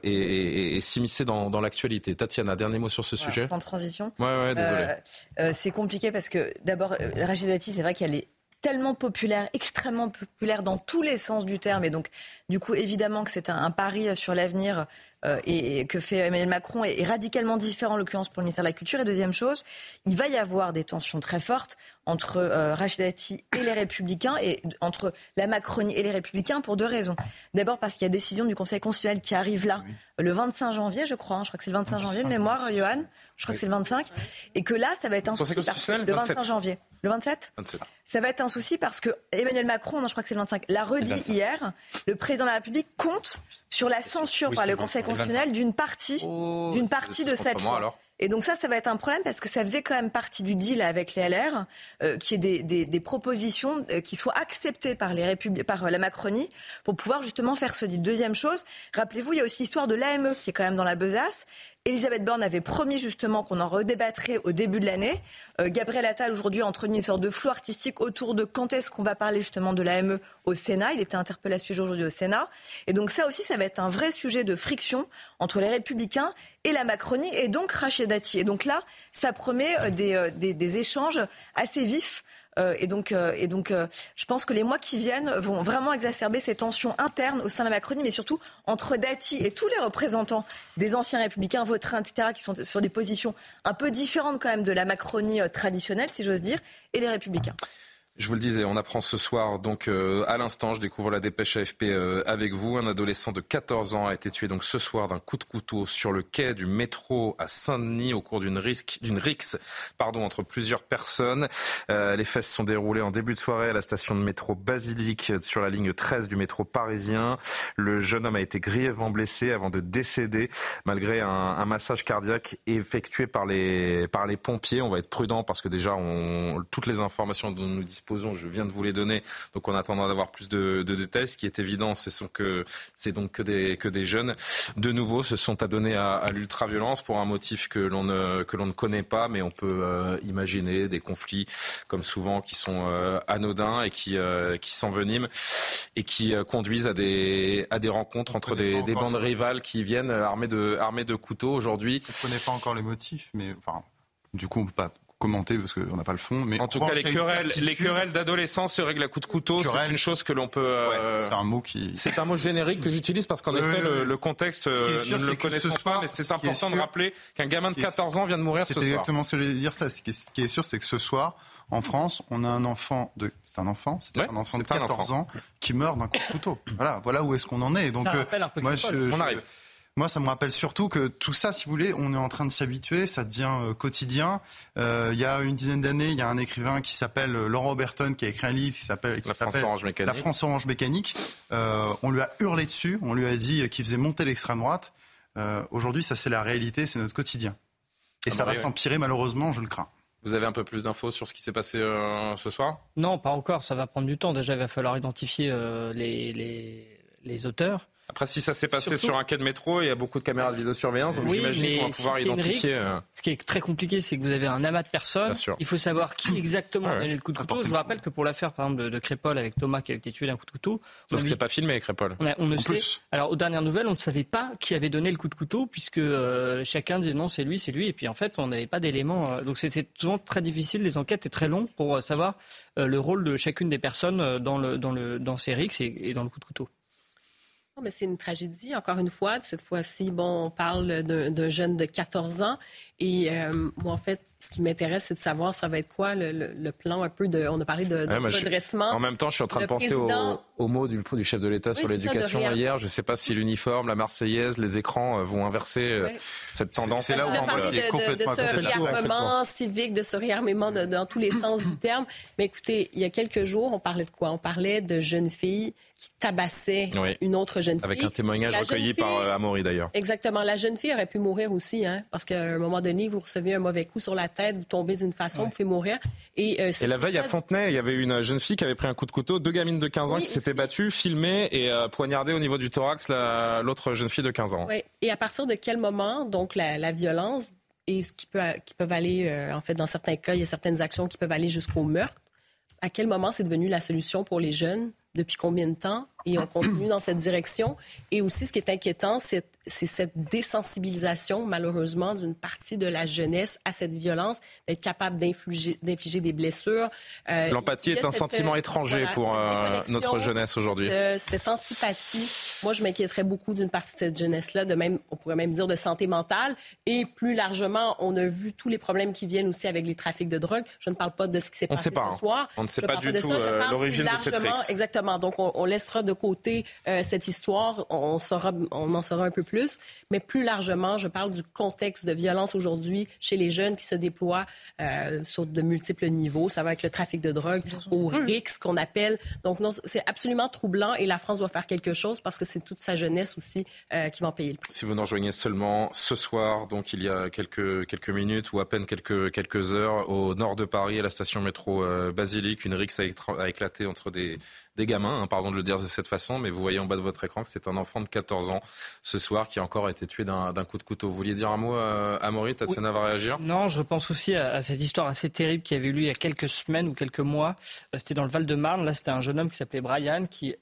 et, et s'immiscer dans dans, l'actualité. Tatiana, dernier mot sur ce sujet. Sans transition. Ouais, ouais, désolé. Euh, euh, c'est compliqué parce que d'abord, euh, Rachida Dati, c'est vrai qu'elle est tellement populaire, extrêmement populaire dans tous les sens du terme. Et donc, du coup, évidemment que c'est un, pari sur l'avenir euh, et, que fait Emmanuel Macron est, radicalement différent, en l'occurrence, pour le ministère de la Culture. Et deuxième chose, il va y avoir des tensions très fortes entre euh, Dati et les Républicains, et entre la Macronie et les Républicains, pour deux raisons. D'abord parce qu'il y a décision du Conseil constitutionnel qui arrive là, le 25 janvier, je crois. Hein. je crois que c'est le 25 janvier de mémoire, Johan. Je crois que c'est le 25. Et que là, ça va être un le 25 janvier. Le 27, Ça va être un souci parce que Emmanuel Macron, non, je crois que c'est le 25, l'a redit hier. Le président de la République compte sur la censure par le Conseil constitutionnel d'une partie, oh, d'une partie de cette loi. Et donc ça, ça va être un problème parce que ça faisait quand même partie du deal avec les LR, euh, qui est des, des, des propositions euh, qui soient acceptées par, les par euh, la Macronie pour pouvoir justement faire ce deal. Deuxième chose, rappelez-vous, il y a aussi l'histoire de l'AME qui est quand même dans la besace. Elisabeth Borne avait promis justement qu'on en redébattrait au début de l'année. Euh, Gabriel Attal aujourd'hui a entretenu une sorte de flou artistique autour de quand est-ce qu'on va parler justement de l'AME au Sénat. Il était interpellé à ce sujet aujourd'hui au Sénat. Et donc ça aussi, ça va être un vrai sujet de friction entre les Républicains et la Macronie et donc Rachid Dati. Et donc là, ça promet euh, des, euh, des, des échanges assez vifs et donc, euh, et donc euh, je pense que les mois qui viennent vont vraiment exacerber ces tensions internes au sein de la Macronie, mais surtout entre Dati et tous les représentants des anciens républicains, Vautrin, etc., qui sont sur des positions un peu différentes quand même de la Macronie traditionnelle, si j'ose dire, et les républicains. Je vous le disais, on apprend ce soir, donc euh, à l'instant, je découvre la dépêche AFP euh, avec vous. Un adolescent de 14 ans a été tué donc ce soir d'un coup de couteau sur le quai du métro à Saint-Denis au cours d'une risque, d'une rixe, pardon, entre plusieurs personnes. Euh, les faits se sont déroulés en début de soirée à la station de métro Basilique sur la ligne 13 du métro parisien. Le jeune homme a été grièvement blessé avant de décéder malgré un, un massage cardiaque effectué par les par les pompiers. On va être prudent parce que déjà, on, toutes les informations dont nous disposons je viens de vous les donner. Donc on attendra d'avoir plus de, détails. Ce qui est évident, c'est que c'est donc que des, que des jeunes, de nouveau, se sont adonnés à, à l'ultra-violence pour un motif que l'on ne, que l'on ne connaît pas, mais on peut euh, imaginer des conflits, comme souvent, qui sont euh, anodins et qui, euh, qui s'enveniment et qui conduisent à des, à des rencontres entre des, des bandes rivales qui viennent armées de, armées de couteaux aujourd'hui. On ne connaît pas encore les motifs, mais enfin, du coup, on peut pas commenter parce qu'on n'a pas le fond. Mais en tout cas, les querelles, les querelles d'adolescents se règlent à coups de couteau. C'est une chose que l'on peut. Euh, c'est un mot qui. C'est un mot générique que j'utilise parce qu'en effet, le, contexte, euh, nous ne le connaissons pas, mais c'est important de rappeler qu'un gamin de 14 ans vient de mourir ce soir. C'est exactement ce que je voulais dire. Ça. Ce qui est sûr, c'est que ce soir, en France, on a un enfant de. C'est un enfant, c'est un enfant de 14 ans qui meurt d'un coup de couteau. Voilà, voilà où est-ce qu'on en est. Donc, euh, moi, je, on arrive. Moi, ça me rappelle surtout que tout ça, si vous voulez, on est en train de s'habituer, ça devient euh, quotidien. Euh, il y a une dizaine d'années, il y a un écrivain qui s'appelle euh, Laurent Oberton qui a écrit un livre qui s'appelle La France Orange Mécanique. La France Orange Mécanique. Euh, on lui a hurlé dessus, on lui a dit qu'il faisait monter l'extrême droite. Euh, Aujourd'hui, ça c'est la réalité, c'est notre quotidien. Et Ah ça bah va s'empirer malheureusement, je le crains. Vous avez un peu plus d'infos sur ce qui s'est passé euh, ce soir? Non, pas encore. Ça va prendre du temps. Déjà, il va falloir identifier euh, les, les, les auteurs. Après, si ça s'est passé Surtout- sur un quai de métro, il y a beaucoup de caméras de vidéosurveillance, donc Oui, j'imagine mais qu'on va pouvoir identifier. rixe, euh, Ce qui est très compliqué, c'est que vous avez un amas de personnes. Bien sûr. Il faut savoir qui exactement Ouais, a donné le coup de couteau. Je vous rappelle que pour l'affaire, par exemple, de, de Crépol avec Thomas qui a été tué d'un coup de couteau, Sauf que c'est pas filmé, Crépol. on, a- on ne En sait. plus. Alors, aux dernières nouvelles, on ne savait pas qui avait donné le coup de couteau, puisque euh, chacun disait non, c'est lui, c'est lui. Et puis, en fait, on n'avait pas d'éléments. euh, donc, c'est- souvent très difficile. Les enquêtes est très long pour euh, savoir euh, le rôle de chacune des personnes euh, dans, le, dans, le, dans ces rixes et, et dans le coup de couteau. Non, mais c'est une tragédie, encore une fois. Cette fois-ci, bon, on parle d'un jeune de 14 ans. Et euh, moi, en fait, ce qui m'intéresse, c'est de savoir ça va être quoi le, le- le plan un peu de. On a parlé de, de Ouais, moi, je suis- redressement. En même temps, je suis en train Le de penser au, président- au mot du, du chef de l'État Oui, sur l'éducation hier. Je ne sais pas si l'uniforme, la Marseillaise, les écrans euh, vont inverser euh, Ouais. cette tendance. c'est là où on aller de, de- de ce réarmement civique, de ce réarmement de- dans tous les sens du terme. Mais écoutez, il y a quelques jours, on parlait de quoi? On parlait de jeunes filles qui tabassaient Oui. une autre jeune fille. Avec un témoignage La recueilli par euh, Amaury d'ailleurs. Exactement. La jeune fille aurait pu mourir aussi, hein, parce qu'à un moment donné, vous recevez un mauvais coup sur la tête, vous tombez d'une façon, vous pouvez mourir. Et, euh, Et la veille à Fontenay, il y avait une jeune fille qui avait pris un coup de couteau, deux gamines de 15 ans Oui, qui s'étaient battues, filmées et euh, poignardées au niveau du thorax la- l'autre jeune fille de 15 ans. Et à partir de quel moment, donc, la, la violence et ce qui, peut, qui peuvent aller, euh, en fait, dans certains cas, il y a certaines actions qui peuvent aller jusqu'au meurtre. À quel moment c'est devenu la solution pour les jeunes? Depuis combien de temps? Et on continue dans cette direction. Et aussi, ce qui est inquiétant, c'est cette désensibilisation, malheureusement, d'une partie de la jeunesse à cette violence, d'être capable d'infliger des blessures. Euh, L'empathie est un cette, sentiment euh, étranger voilà, pour euh, notre jeunesse aujourd'hui. cette antipathie, moi, je m'inquiéterais beaucoup d'une partie de cette jeunesse-là, de même, on pourrait même dire de santé mentale. Et plus largement, on a vu tous les problèmes qui viennent aussi avec les trafics de drogue. Je ne parle pas de ce qui s'est passé pas, ce hein. soir. On ne sait Je pas du tout, l'origine de cette. Exactement. Donc, on, on laissera de côté euh, cette histoire. On, saura, on en saura un peu plus. Mais plus largement, je parle du contexte de violence aujourd'hui chez les jeunes qui se déploient euh, sur de multiples niveaux. Ça va avec le trafic de drogue, au RIX qu'on appelle. Donc, non, c'est absolument troublant et la France doit faire quelque chose parce que c'est toute sa jeunesse aussi euh, qui va en payer le prix. Si vous nous rejoignez seulement ce soir, donc il y a quelques, quelques minutes ou à peine quelques, quelques heures, au nord de Paris, à la station métro euh, Basilique, une étra- a éclaté entre des, des gamins, hein, pardon de le dire de cette façon, mais vous voyez en bas de votre écran que c'est un enfant de 14 ans ce soir qui a encore été tué d'un coup de couteau. Vous vouliez dire un mot euh, à Maury Tatiana va réagir? Non, je pense aussi à, à cette histoire assez terrible qui avait eu lieu il y a quelques semaines ou quelques mois. Euh, C'était dans le Val-de-Marne. Là, c'était un jeune homme qui s'appelait Brian qui.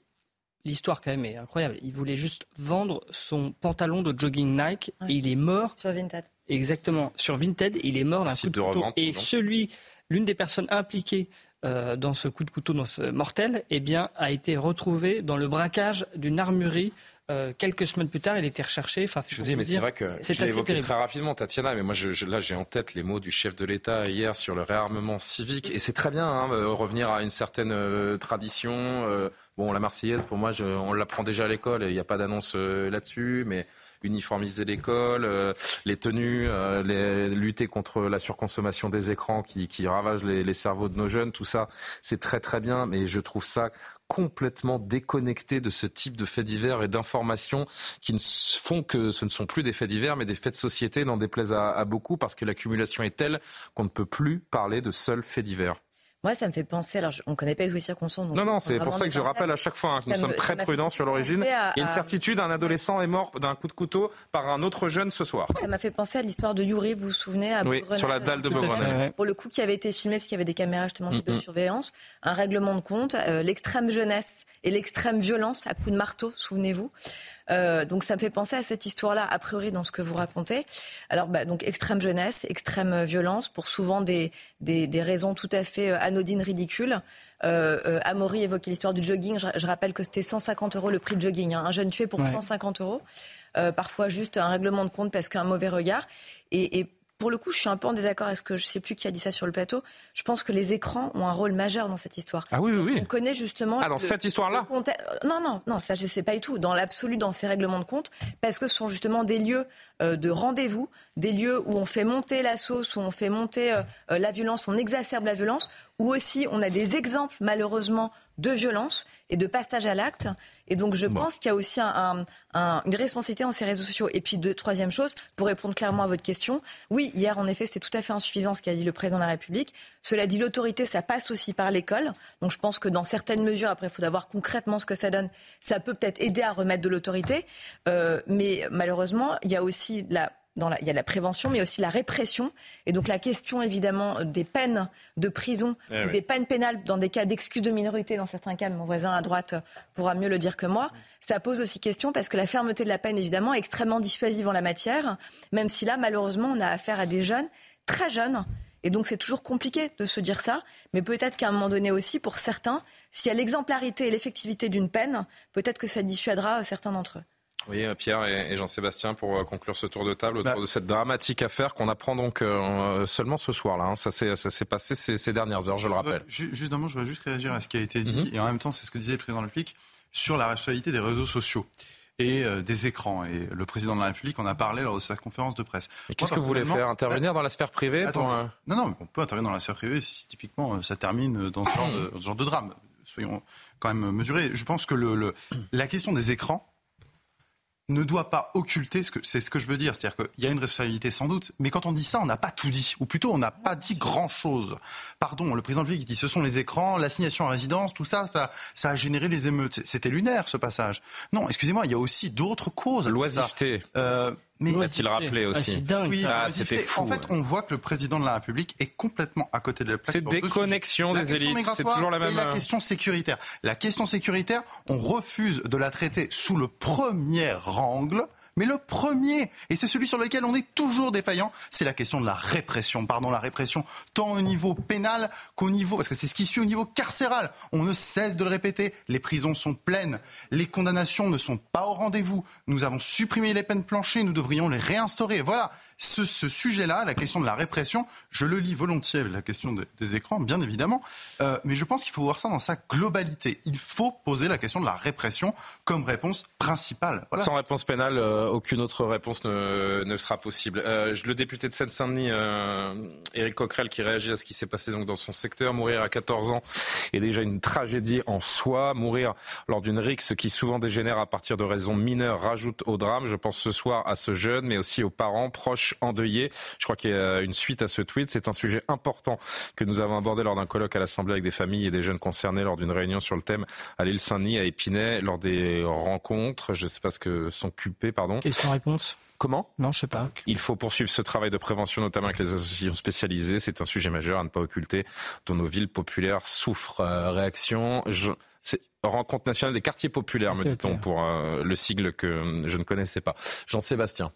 L'histoire, quand même, est incroyable. Il voulait juste vendre son pantalon de jogging Nike et il est mort. Sur Vinted. Exactement. Sur Vinted, il est mort d'un coup de, de couteau. revente, Et donc. celui, l'une des personnes impliquées euh, dans ce coup de couteau dans ce mortel, eh bien, a été retrouvé dans le braquage d'une armurerie. euh, quelques semaines plus tard, il était recherché. Enfin, Je vous dis, mais c'est vrai que c'est assez évoqué très rapidement, Tatiana, mais moi, je, je- là, j'ai en tête les mots du chef de l'État hier sur le réarmement civique. Et c'est très bien, hein, euh, revenir à une certaine euh, tradition. euh, bon, la Marseillaise, pour moi, je- on l'apprend déjà à l'école il n'y a pas d'annonce là-dessus, mais uniformiser l'école, euh, les tenues, euh, les, lutter contre la surconsommation des écrans qui, qui ravagent les, cerveaux de nos jeunes, tout ça, c'est très très bien, mais je trouve ça complètement déconnecté de ce type de faits divers et d'informations qui ne font que ce ne sont plus des faits divers mais des faits de société, n'en déplaise à, à beaucoup parce que l'accumulation est telle qu'on ne peut plus parler de seuls faits divers. Moi, ça me fait penser. Alors, on ne connaît pas les circonstances. donc Non, on non, c'est pour ça que je rappelle à chaque fois hein, que nous sommes me- très prudents sur l'origine. penser à- Il y a une certitude, un adolescent est mort d'un coup de couteau par un autre jeune ce soir. Ça m'a fait penser à l'histoire de Yuri, vous vous souvenez à Oui, sur la dalle de. Beaugrenelle. Pour le coup, qui avait été filmé parce qu'il y avait des caméras justement de vidéosurveillance, un règlement de compte, euh, l'extrême jeunesse et l'extrême violence à coups de marteau, souvenez-vous. Euh, donc ça me fait penser à cette histoire-là, a priori dans ce que vous racontez. Alors bah, donc extrême jeunesse, extrême euh, violence, pour souvent des, des, des raisons tout à fait euh, anodines, ridicules. Euh, euh, Amaury évoquait l'histoire du jogging. Je, je rappelle que c'était 150 euros le prix de jogging. hein. Un jeune tué pour Ouais. 150 euros. Euh, parfois juste un règlement de compte parce qu'un mauvais regard. Et, et pour le coup, je suis un peu en désaccord avec ce que je sais plus qui a dit ça sur le plateau. Je pense que les écrans ont un rôle majeur dans cette histoire. Ah oui, oui, oui. On connaît justement. Ah, dans cette histoire-là Non, non, non, ça je sais pas du tout. Dans l'absolu, dans ces règlements de compte, parce que ce sont justement des lieux euh, de rendez-vous, des lieux où on fait monter la sauce, où on fait monter euh, euh, la violence, on exacerbe la violence, où aussi on a des exemples malheureusement de violence et de passage à l'acte. Et donc je pense qu'il y a aussi un, une responsabilité dans ces réseaux sociaux. Et puis, de, troisième chose, pour répondre clairement à votre question, oui, hier en effet, c'était tout à fait insuffisant ce qu'a dit le président de la République. Cela dit, l'autorité, ça passe aussi par l'école. Donc je pense que dans certaines mesures, après, il faut voir concrètement ce que ça donne. Ça peut peut-être aider à remettre de l'autorité. Euh, mais malheureusement, il y a aussi la il y a la prévention, mais aussi la répression. Et donc la question évidemment des peines de prison, eh des peines pénales dans des cas d'excuse de minorité, dans certains cas, mon voisin à droite pourra mieux le dire que moi. Ça pose aussi question parce que la fermeté de la peine, évidemment, est extrêmement dissuasive en la matière, même si là, malheureusement, on a affaire à des jeunes, très jeunes, et donc c'est toujours compliqué de se dire ça, mais peut-être qu'à un moment donné aussi, pour certains, s'il y a l'exemplarité et l'effectivité d'une peine, peut-être que ça dissuadera certains d'entre eux. Oui, euh, Pierre et Jean-Sébastien, pour euh, conclure ce tour de table autour bah. de cette dramatique affaire qu'on apprend donc euh, seulement ce soir-là. Hein. Ça s'est passé ces, dernières heures, je le rappelle. Justement, je voudrais juste réagir à ce qui a été dit, mhm. et en même temps, c'est ce que disait le président de la République, sur la responsabilité des réseaux sociaux et des écrans. Et le président de la République en a parlé lors de sa conférence de presse. Qu'est-ce que vous voulez faire? Intervenir dans la sphère privée Non, non, on peut intervenir dans la sphère privée si typiquement ça termine dans ce genre de, dans ce genre de drame. Soyons quand même mesurés. Je pense que le, le, la question des écrans, ne doit pas occulter ce que c'est ce que je veux dire, c'est-à-dire qu'il y a une responsabilité sans doute, mais quand on dit ça, on n'a pas tout dit, ou plutôt on n'a pas dit grand-chose. Pardon, le président de qui dit ce sont les écrans, l'assignation à résidence, tout ça, ça, ça a généré les émeutes. C'était lunaire ce passage. Non, excusez-moi, il y a aussi d'autres causes. L'oisiveté. Euh, mais il rappelé aussi ah, c'était fou. En fait, on voit que le président de la République est complètement à côté de la plaque. C'est déconnexion des élites. C'est toujours la même. Et la question sécuritaire. La question sécuritaire, on refuse de la traiter sous le premier angle mais le premier, et c'est celui sur lequel on est toujours défaillant, c'est la question de la répression. Pardon, la répression tant au niveau pénal qu'au niveau, parce que c'est ce qui suit au niveau carcéral. On ne cesse de le répéter. Les prisons sont pleines. Les condamnations ne sont pas au rendez-vous. Nous avons supprimé les peines planchées. Nous devrions les réinstaurer. Voilà. Ce, sujet-là, la question de la répression, je le lis volontiers, la question des, écrans, bien évidemment. Euh, mais je pense qu'il faut voir ça dans sa globalité. Il faut poser la question de la répression comme réponse principale. Sans réponse pénale. Euh, aucune autre réponse ne, sera possible. Euh, le député de Seine-Saint-Denis, euh, Éric Coquerel, qui réagit à ce qui s'est passé donc dans son secteur, mourir à 14 ans est déjà une tragédie en soi. Mourir lors d'une rixe qui souvent dégénère à partir de raisons mineures rajoute au drame. Je pense ce soir à ce jeune, mais aussi aux parents, proches, endeuillés. Je crois qu'il y a une suite à ce tweet. C'est un sujet important que nous avons abordé lors d'un colloque à l'Assemblée avec des familles et des jeunes concernés lors d'une réunion sur le thème à l'île Saint-Denis, à Épinay, lors des rencontres. Je ne sais pas ce que sont culpés, pardon Question-réponse Comment? Non, je sais pas. Il faut poursuivre ce travail de prévention, notamment avec les associations spécialisées. C'est un sujet majeur à ne pas occulter, dont nos villes populaires souffrent. Euh, réaction. Je... Rencontre nationale des quartiers populaires, me dit-on, pour euh, le sigle que je ne connaissais pas. Jean-Sébastien.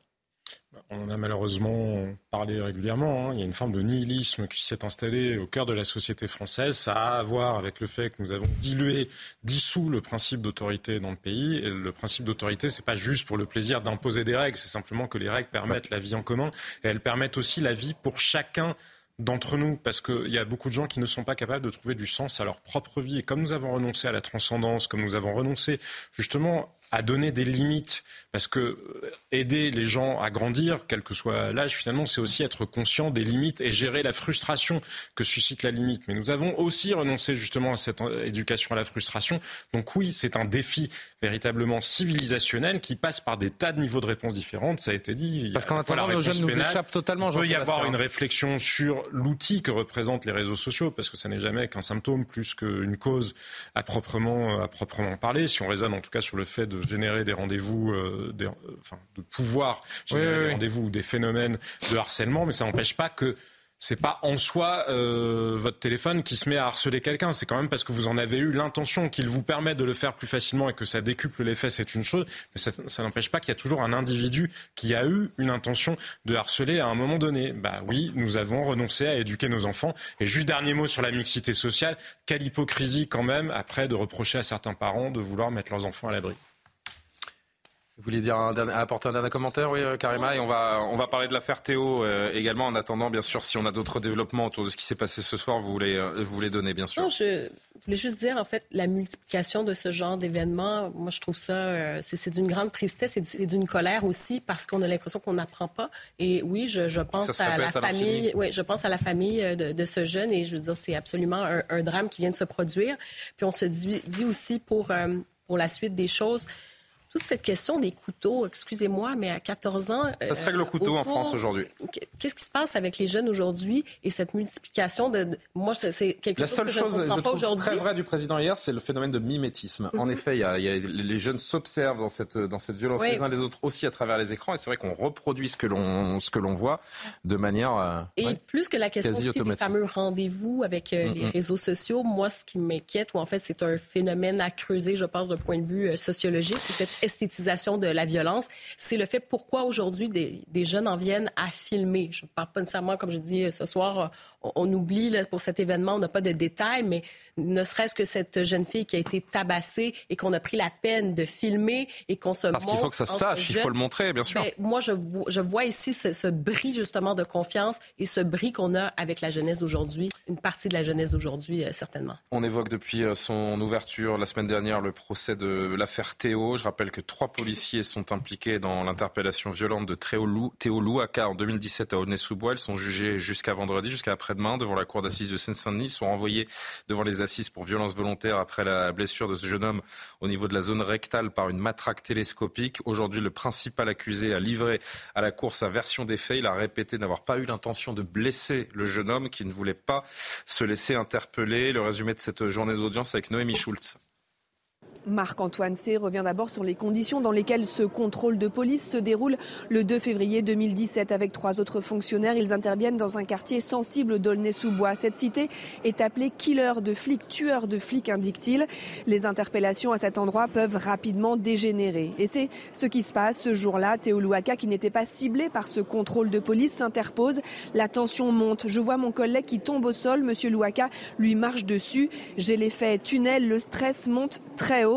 On en a malheureusement parlé régulièrement. Hein. Il y a une forme de nihilisme qui s'est installée au cœur de la société française. Ça a à voir avec le fait que nous avons dilué, dissous le principe d'autorité dans le pays. Et le principe d'autorité, c'est pas juste pour le plaisir d'imposer des règles. C'est simplement que les règles permettent la vie en commun et elles permettent aussi la vie pour chacun d'entre nous, parce qu'il y a beaucoup de gens qui ne sont pas capables de trouver du sens à leur propre vie. Et comme nous avons renoncé à la transcendance, comme nous avons renoncé justement à donner des limites, parce que euh, aider les gens à grandir, quel que soit l'âge, finalement, c'est aussi être conscient des limites et gérer la frustration que suscite la limite. Mais nous avons aussi renoncé justement à cette euh, éducation à la frustration. Donc oui, c'est un défi véritablement civilisationnel qui passe par des tas de niveaux de réponses différentes. Ça a été dit. Parce qu'en attendant, nos jeunes nous échappent totalement. Il peut y avoir une réflexion sur l'outil que représentent les réseaux sociaux, parce que ça n'est jamais qu'un symptôme plus qu'une cause à proprement, à proprement parler. Si on raisonne en tout cas sur le fait de générer des rendez-vous, euh, euh, enfin, de pouvoir générer des rendez-vous ou des phénomènes de harcèlement, mais ça n'empêche pas que c'est pas en soi euh, votre téléphone qui se met à harceler quelqu'un. C'est quand même parce que vous en avez eu l'intention qu'il vous permet de le faire plus facilement et que ça décuple l'effet, c'est une chose. Mais ça, ça n'empêche pas qu'il y a toujours un individu qui a eu une intention de harceler à un moment donné. Bah oui, nous avons renoncé à éduquer nos enfants. Et juste dernier mot sur la mixité sociale. Quelle hypocrisie quand même après de reprocher à certains parents de vouloir mettre leurs enfants à l'abri. Vous voulez dire un apporter un dernier commentaire, oui, euh, Karima, et on va on va parler de l'affaire Théo euh, également. En attendant, bien sûr, si on a d'autres développements autour de ce qui s'est passé ce soir, vous voulez euh, vous voulez donner, bien sûr. Non, je voulais juste dire en fait la multiplication de ce genre d'événements. Moi, je trouve ça c'est d'une grande tristesse et d'une colère aussi parce qu'on a l'impression qu'on n'apprend pas. Et oui, je, je pense à la famille. Oui, je pense à la famille de, de, ce jeune et je veux dire c'est absolument un, un, drame qui vient de se produire. Puis on se dit, dit aussi pour pour la suite des choses toute cette question des couteaux, excusez-moi, mais à 14 ans... Ça se règle au couteau en France aujourd'hui. Qu'est-ce qui se passe avec les jeunes aujourd'hui et cette multiplication de... Moi, c'est quelque La chose seule que chose, je ne comprends je pas trouve aujourd'hui. très vrai du président hier, c'est le phénomène de mimétisme. En Mhm. effet, il y a, il y a- les jeunes s'observent dans cette, dans cette violence Oui. les uns les autres aussi à travers les écrans et c'est vrai qu'on reproduit ce que l'on ce que l'on voit de manière... euh, Et ouais, plus que la question aussi des fameux rendez-vous avec euh, les Mhm. réseaux sociaux, moi, ce qui m'inquiète, ou en fait, c'est un phénomène à creuser, je pense, d'un point de vue euh, sociologique, c'est cette esthétisation de la violence. C'est le fait pourquoi aujourd'hui des, des jeunes en viennent à filmer. Je ne parle pas nécessairement, comme je dis euh, ce soir, euh, on, on oublie là, pour cet événement, on n'a pas de détails, mais ne serait-ce que cette jeune fille qui a été tabassée et qu'on a pris la peine de filmer et qu'on se Parce qu'il faut que ça se sache, il faut le montrer, bien sûr. Ben, moi, je, vo- je vois ici ce, ce bris justement de confiance et ce bris qu'on a avec la jeunesse d'aujourd'hui, une partie de la jeunesse d'aujourd'hui, euh, certainement. On évoque depuis son ouverture la semaine dernière le procès de l'affaire Théo. Je rappelle que trois policiers sont impliqués dans l'interpellation violente de Théo Lou- Théo Louaka en 2017 à Aulnay-sous-Bois. Ils sont jugés jusqu'à vendredi, jusqu'à après-demain, devant la cour d'assises de Seine-Saint-Denis. Ils sont renvoyés devant les assises pour violence volontaire après la blessure de ce jeune homme au niveau de la zone rectale par une matraque télescopique. Aujourd'hui, le principal accusé a livré à la cour sa version des faits. Il a répété n'avoir pas eu l'intention de blesser le jeune homme qui ne voulait pas se laisser interpeller. Le résumé de cette journée d'audience avec Noémie Schultz. Marc-Antoine C. revient d'abord sur les conditions dans lesquelles ce contrôle de police se déroule le 2 février 2017 avec trois autres fonctionnaires. Ils interviennent dans un quartier sensible d'Aulnay-sous-Bois. Cette cité est appelée killer de flics, tueur de flics, indique-t-il. Les interpellations à cet endroit peuvent rapidement dégénérer. Et c'est ce qui se passe ce jour-là. Théo Louaka, qui n'était pas ciblé par ce contrôle de police, s'interpose. La tension monte. Je vois mon collègue qui tombe au sol. Monsieur Louaka lui marche dessus. J'ai l'effet tunnel. Le stress monte très haut.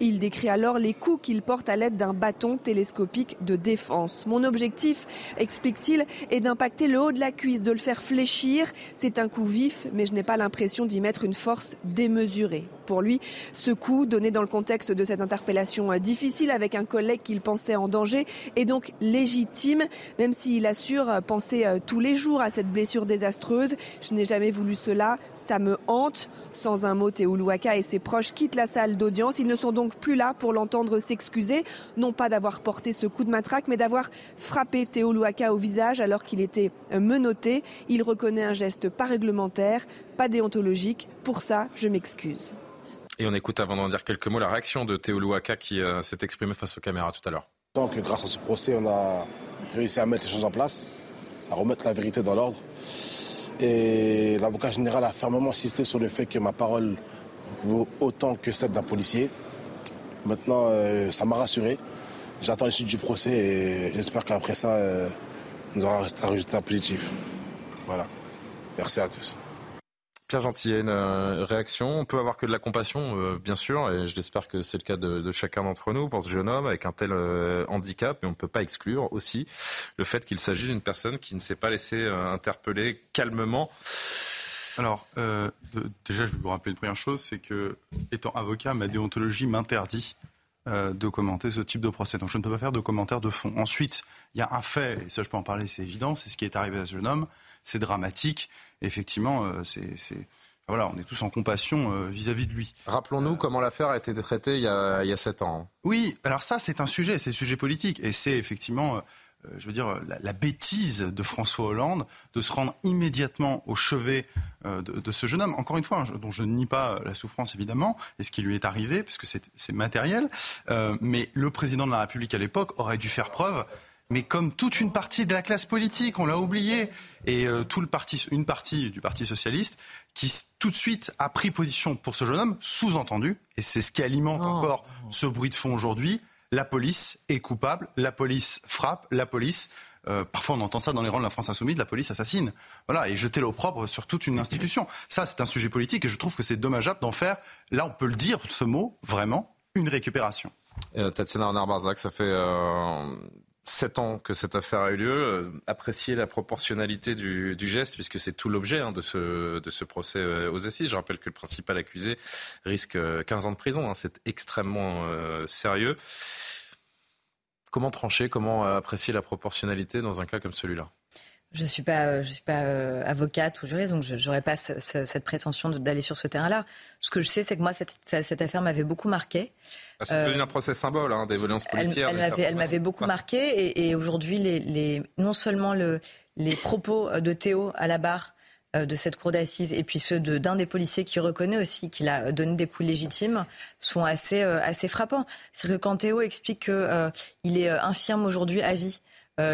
Il décrit alors les coups qu'il porte à l'aide d'un bâton télescopique de défense. Mon objectif, explique-t-il, est d'impacter le haut de la cuisse, de le faire fléchir. C'est un coup vif, mais je n'ai pas l'impression d'y mettre une force démesurée. Pour lui, ce coup, donné dans le contexte de cette interpellation difficile avec un collègue qu'il pensait en danger, est donc légitime, même s'il assure penser euh, tous les jours à cette blessure désastreuse. Je n'ai jamais voulu cela, ça me hante. Sans un mot, Théo Louaka et ses proches quittent la salle d'audience. Ils ne sont donc plus là pour l'entendre s'excuser, non pas d'avoir porté ce coup de matraque, mais d'avoir frappé Théo Louaka au visage alors qu'il était menotté. Il reconnaît un geste pas réglementaire, pas déontologique. Pour ça, je m'excuse. Et on écoute avant d'en dire quelques mots la réaction de Théo Louaka qui euh, s'est exprimé face aux caméras tout à l'heure. Donc, grâce à ce procès, on a réussi à mettre les choses en place, à remettre la vérité dans l'ordre. Et l'avocat général a fermement insisté sur le fait que ma parole vaut autant que celle d'un policier. Maintenant, euh, ça m'a rassuré. J'attends l'issue du procès et j'espère qu'après ça, euh, nous aurons un résultat positif. Voilà. Merci à tous. Pierre Gentillet, une euh, réaction. On peut avoir que de la compassion, euh, bien sûr, et j'espère que c'est le cas de, chacun d'entre nous pour ce jeune homme avec un tel euh, handicap, mais on ne peut pas exclure aussi le fait qu'il s'agit d'une personne qui ne s'est pas laissée interpeller calmement. Alors, déjà, je vais vous rappeler une première chose, c'est que, étant avocat, ma déontologie m'interdit de commenter ce type de procès. Donc, je ne peux pas faire de commentaires de fond. Ensuite, il y a un fait, et ça, je peux en parler, c'est évident, c'est ce qui est arrivé à ce jeune homme. C'est dramatique. Effectivement, euh, c'est, voilà, on est tous en compassion euh, vis-à-vis de lui. Rappelons-nous comment l'affaire a été traitée il y a, il y a sept ans. Oui, alors ça, c'est un sujet, c'est le sujet politique. Et c'est effectivement, euh, euh, je veux dire, la, la bêtise de François Hollande de se rendre immédiatement au chevet euh, de, de ce jeune homme. Encore une fois, hein, dont je ne nie pas euh, la souffrance, évidemment, et ce qui lui est arrivé, parce que c'est matériel. Euh, mais le président de la République à l'époque aurait dû faire preuve. Mais comme toute une partie de la classe politique, on l'a oublié, et euh, tout le parti, une partie du Parti socialiste, qui tout de suite a pris position pour ce jeune homme, sous-entendu, et c'est ce qui alimente encore ce bruit de fond aujourd'hui, la police est coupable, la police frappe, la police, euh, parfois on entend ça dans les rangs de la France insoumise, la police assassine. Voilà, et jeter l'opprobre sur toute une institution. Ça, c'est un sujet politique et je trouve que c'est dommageable d'en faire, là on peut le dire, ce mot, vraiment, une récupération. Euh, Tatiana Renard-Barzac, ça fait euh, sept ans que cette affaire a eu lieu. Euh, apprécier la proportionnalité du, geste, puisque c'est tout l'objet hein, de, ce, de ce procès aux assises. Je rappelle que le principal accusé risque 15 ans de prison. Hein. C'est extrêmement sérieux. Comment trancher, comment apprécier la proportionnalité dans un cas comme celui-là? Je ne suis pas, je suis pas avocate ou juriste, donc je n'aurais pas cette prétention d'aller sur ce terrain-là. Ce que je sais, c'est que moi, cette, cette affaire m'avait beaucoup marqué. Ah, c'est devenu un procès symbole hein, des violences policières. Elle, m'avait beaucoup marqué et, aujourd'hui, les, non seulement le, les propos de Théo à la barre euh, de cette cour d'assises et puis ceux d'un des policiers qui reconnaît aussi qu'il a donné des coups légitimes sont assez, euh, assez frappants. C'est que quand Théo explique qu'il euh, est infirme aujourd'hui à vie,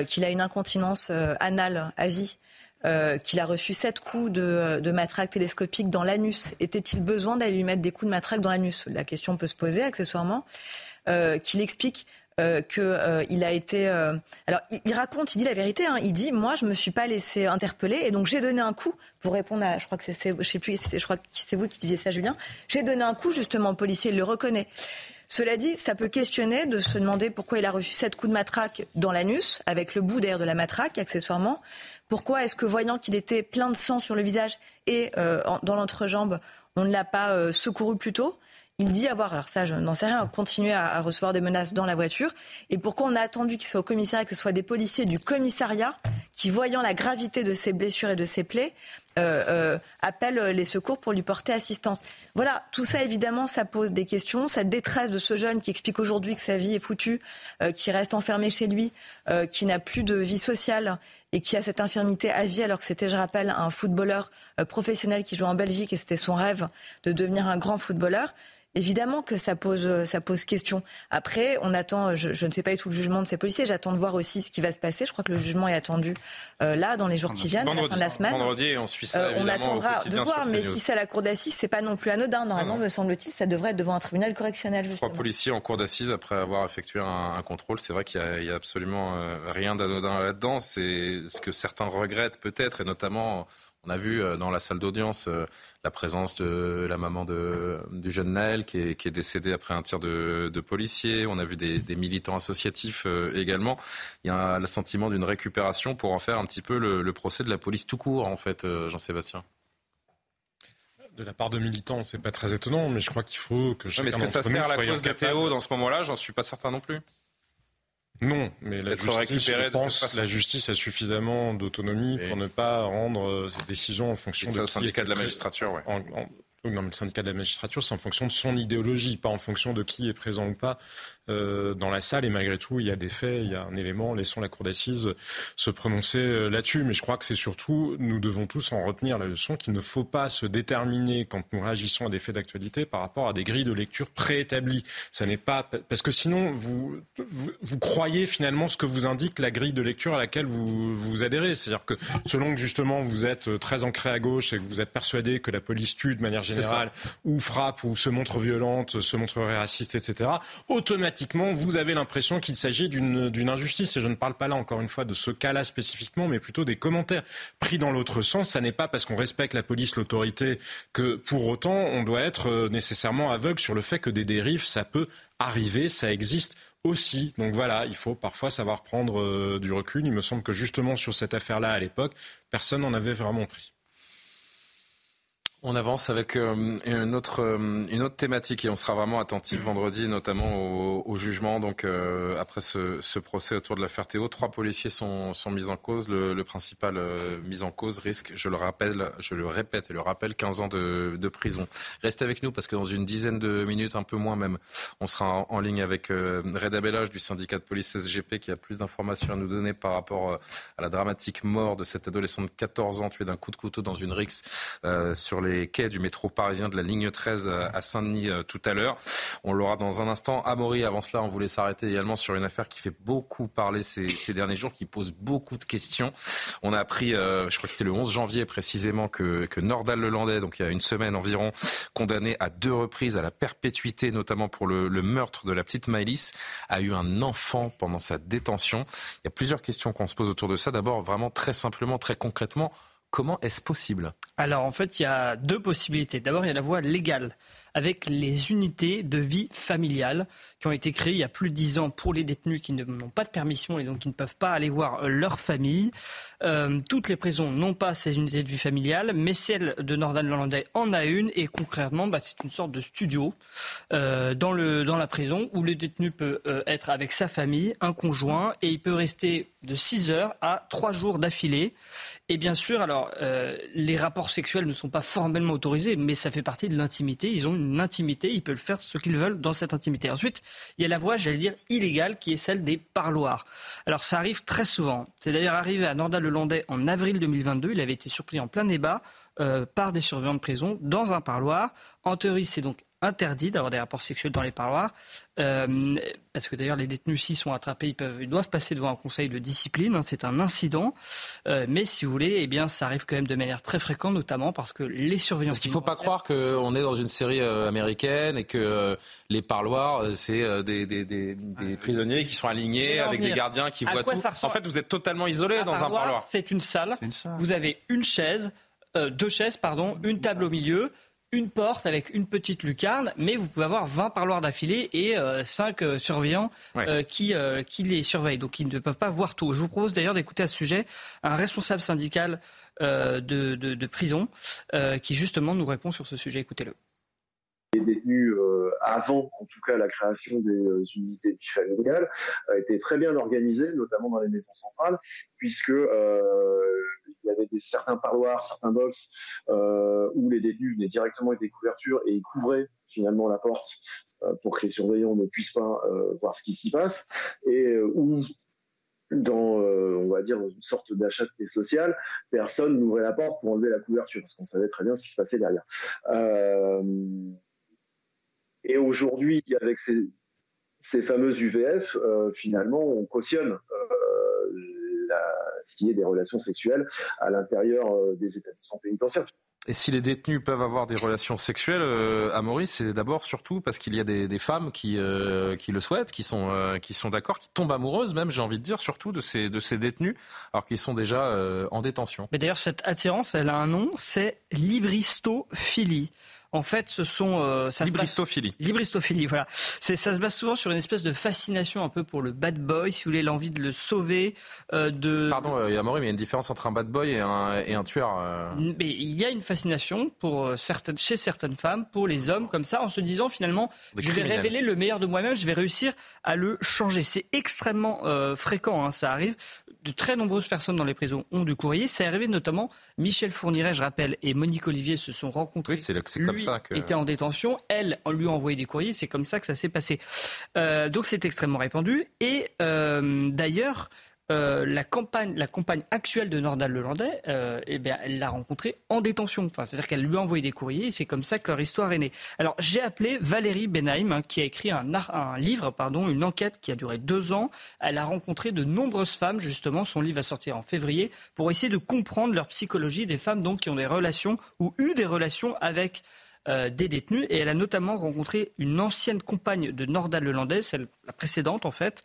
qu'il a une incontinence anale à vie, euh, qu'il a reçu sept coups de, de matraque télescopique dans l'anus. Était-il besoin d'aller lui mettre des coups de matraque dans l'anus? La question peut se poser accessoirement. Euh, qu'il explique euh, qu'il euh, a été. alors, il, raconte, il dit la vérité. Hein, il dit moi, je me suis pas laissé interpeller et donc j'ai donné un coup pour répondre à. Je crois que c'est, je sais plus, je crois que c'est vous qui disiez ça, Julien. J'ai donné un coup justement au policier, il le reconnaît. Cela dit, ça peut questionner de se demander pourquoi il a reçu sept coups de matraque dans l'anus, avec le bout d'air de la matraque, accessoirement. Pourquoi est-ce que, voyant qu'il était plein de sang sur le visage et euh, dans l'entrejambe, on ne l'a pas euh, secouru plus tôt? Il dit avoir, alors ça je n'en sais rien, continuer à, recevoir des menaces dans la voiture. Et pourquoi on a attendu qu'il soit au commissariat, que ce soit des policiers du commissariat qui, voyant la gravité de ses blessures et de ses plaies, euh, euh, appelle les secours pour lui porter assistance. Voilà, tout ça évidemment, ça pose des questions. Cette détresse de ce jeune qui explique aujourd'hui que sa vie est foutue, euh, qui reste enfermé chez lui, qui n'a plus de vie sociale et qui a cette infirmité à vie alors que c'était, je rappelle, un footballeur professionnel qui joue en Belgique et c'était son rêve de devenir un grand footballeur. Évidemment que ça pose, euh, ça pose question. Après, on attend, je, je ne sais pas tout le jugement de ces policiers, j'attends de voir aussi ce qui va se passer. Je crois que le jugement est attendu euh, là, dans les jours qui viennent, à la fin de la semaine. Vendredi, on suit ça, euh, On attendra de voir, mais si c'est à la cour d'assises, c'est pas non plus anodin. Normalement, me semble-t-il, ça devrait être devant un tribunal correctionnel. Justement. Trois policiers en cour d'assises après avoir effectué un, contrôle. C'est vrai qu'il n'y a, a, absolument rien d'anodin là-dedans. C'est ce que certains regrettent peut-être, et notamment on a vu euh, dans la salle d'audience euh, la présence de la maman de, du jeune Naël qui est, qui est décédé après un tir de, de policier. On a vu des, des militants associatifs euh, également. Il y a le sentiment d'une récupération pour en faire un petit peu le, procès de la police tout court, en fait, Jean-Sébastien. De la part de militants, c'est pas très étonnant, mais je crois qu'il faut que chacun Est-ce que ça sert la cause de Théo dans ce moment-là? J'en suis pas certain non plus. Non, mais la justice, je pense, la justice a suffisamment d'autonomie pour ne pas rendre euh, ses décisions en fonction de. syndicat de la magistrature, ouais. Mais le syndicat de la magistrature, c'est en fonction de son idéologie, pas en fonction de qui est présent ou pas euh, dans la salle. Et malgré tout, il y a des faits, il y a un élément. Laissons la cour d'assises se prononcer euh, là-dessus. Mais je crois que c'est surtout, nous devons tous en retenir la leçon qu'il ne faut pas se déterminer quand nous réagissons à des faits d'actualité par rapport à des grilles de lecture préétablies. Ça n'est pas parce que sinon vous, vous, croyez finalement ce que vous indique la grille de lecture à laquelle vous vous adhérez. C'est-à-dire que selon que justement vous êtes très ancré à gauche et que vous êtes persuadé que la police tue de manière générale ou frappe ou se montre violente, se montrerait raciste, etc. Automatiquement vous avez l'impression qu'il s'agit d'une injustice. Et je ne parle pas là, encore une fois, de ce cas-là spécifiquement, mais plutôt des commentaires pris dans l'autre sens. Ça n'est pas parce qu'on respecte la police, l'autorité, que pour autant, on doit être euh, nécessairement aveugle sur le fait que des dérives, ça peut arriver, ça existe aussi. Donc voilà, il faut parfois savoir prendre euh, du recul. Il me semble que justement sur cette affaire-là, à l'époque, personne n'en avait vraiment pris. On avance avec euh, une, autre, euh, une autre thématique et on sera vraiment attentif vendredi, notamment au, jugement. Donc, euh, après ce, procès autour de l'affaire Théo, trois policiers sont, sont mis en cause. Le, principal mis en cause risque, je le rappelle, je le répète et le rappelle, 15 ans de, prison. Restez avec nous parce que dans une dizaine de minutes, un peu moins même, on sera en, ligne avec Reda Bellage du syndicat de police SGP qui a plus d'informations à nous donner par rapport à la dramatique mort de cet adolescent de 14 ans tué d'un coup de couteau dans une rixe sur les les quais du métro parisien de la ligne 13 à Saint-Denis euh, tout à l'heure. On l'aura dans un instant. Amaury, avant cela, on voulait s'arrêter également sur une affaire qui fait beaucoup parler ces, derniers jours, qui pose beaucoup de questions. On a appris, euh, je crois que c'était le 11 janvier précisément, que, que Nordal Lelandais, donc il y a une semaine environ, condamné à deux reprises à la perpétuité, notamment pour le, le meurtre de la petite Maëlys, a eu un enfant pendant sa détention. Il y a plusieurs questions qu'on se pose autour de ça. D'abord, vraiment très simplement, très concrètement, comment est-ce possible? Alors en fait, il y a deux possibilités. D'abord, il y a la voie légale. avec les unités de vie familiale qui ont été créées il y a plus de dix ans pour les détenus qui n'ont pas de permission et donc qui ne peuvent pas aller voir leur famille. Euh, toutes les prisons n'ont pas ces unités de vie familiale, mais celle de Nordal-Landais en a une et concrètement, bah, c'est une sorte de studio euh, dans, le, dans la prison où le détenu peut euh, être avec sa famille, un conjoint et il peut rester de 6 heures à 3 jours d'affilée. Et bien sûr, alors, euh, les rapports sexuels ne sont pas formellement autorisés, mais ça fait partie de l'intimité. Ils ont une intimité, ils peuvent faire ce qu'ils veulent dans cette intimité. Ensuite, il y a la voie, j'allais dire, illégale, qui est celle des parloirs. Alors, ça arrive très souvent. C'est d'ailleurs arrivé à Nordal-le-Landais en avril 2022. Il avait été surpris en plein débat euh, par des surveillants de prison dans un parloir. En théorie, c'est donc interdit d'avoir des rapports sexuels dans les parloirs, euh, parce que d'ailleurs les détenus s'ils sont attrapés, ils, peuvent, ils doivent passer devant un conseil de discipline, hein, c'est un incident, euh, mais si vous voulez, eh bien ça arrive quand même de manière très fréquente, notamment parce que les surveillants... Parce qu'il ne faut pas croire qu'on est dans une série euh, américaine et que les parloirs, c'est des, des, des, des, prisonniers qui sont alignés avec des gardiens qui voient tout. En fait, vous êtes totalement isolé dans un parloir. C'est une salle, une salle, vous avez une chaise, deux chaises, pardon, une table au milieu, une porte avec une petite lucarne, mais vous pouvez avoir 20 parloirs d'affilée et euh, 5 euh, surveillants euh, qui, euh, qui les surveillent. Donc ils ne peuvent pas voir tout. Je vous propose d'ailleurs d'écouter à ce sujet un responsable syndical de, de, de, prison qui justement nous répond sur ce sujet. Écoutez-le. Les détenus, avant en tout cas la création des unités de familiales, étaient très bien organisés, notamment dans les maisons centrales, puisque il y avait des, certains parloirs, certains box euh, où les détenus venaient directement avec des couvertures et ils couvraient finalement la porte euh, pour que les surveillants ne puissent pas euh, voir ce qui s'y passe et où dans, on va dire, une sorte d'achat de paix sociale, personne n'ouvrait la porte pour enlever la couverture, parce qu'on savait très bien ce qui se passait derrière. Et aujourd'hui, avec ces, ces fameuses UVF, finalement, on cautionne ce qui est des relations sexuelles à l'intérieur euh, des établissements pénitentiaires. Et si les détenus peuvent avoir des relations sexuelles, euh, à Maurice, c'est d'abord surtout parce qu'il y a des, femmes qui, euh, qui le souhaitent, qui sont, qui sont d'accord, qui tombent amoureuses même, j'ai envie de dire, surtout de ces, de ces détenus, alors qu'ils sont déjà en détention. Mais d'ailleurs, cette attirance, elle a un nom, c'est libristophilie. En fait, ce sont euh, libristophilie. Libristophilie, voilà. C'est ça se base souvent sur une espèce de fascination un peu pour le bad boy, si vous voulez, l'envie de le sauver, euh, de. Pardon, euh, Yamori, mais il y a une différence entre un bad boy et un, et un tueur. Euh. Mais il y a une fascination pour certaines, chez certaines femmes, pour les hommes comme ça, en se disant finalement, je vais révéler le meilleur de moi-même, je vais réussir à le changer. C'est extrêmement fréquent, hein, ça arrive. De très nombreuses personnes dans les prisons ont du courrier. C'est arrivé notamment. Michel Fourniret, je rappelle, et Monique Olivier se sont rencontrés. Oui, c'est comme ça que... était en détention. Elle, on lui a envoyé des courriers. C'est comme ça que ça s'est passé. Euh, donc c'est extrêmement répandu. Et euh, d'ailleurs, euh, la campagne, la compagne actuelle de Nordal Lelandais, euh, eh bien, elle l'a rencontré en détention. Enfin, c'est-à-dire qu'elle lui a envoyé des courriers. C'est comme ça que leur histoire est née. Alors, j'ai appelé Valérie Benheim, hein, qui a écrit un, un, livre, pardon, une enquête qui a duré deux ans. Elle a rencontré de nombreuses femmes, justement. Son livre va sortir en février pour essayer de comprendre leur psychologie des femmes donc qui ont des relations ou eu des relations avec euh, des détenus. Et elle a notamment rencontré une ancienne compagne de Nordal Lelandais, celle la précédente en fait.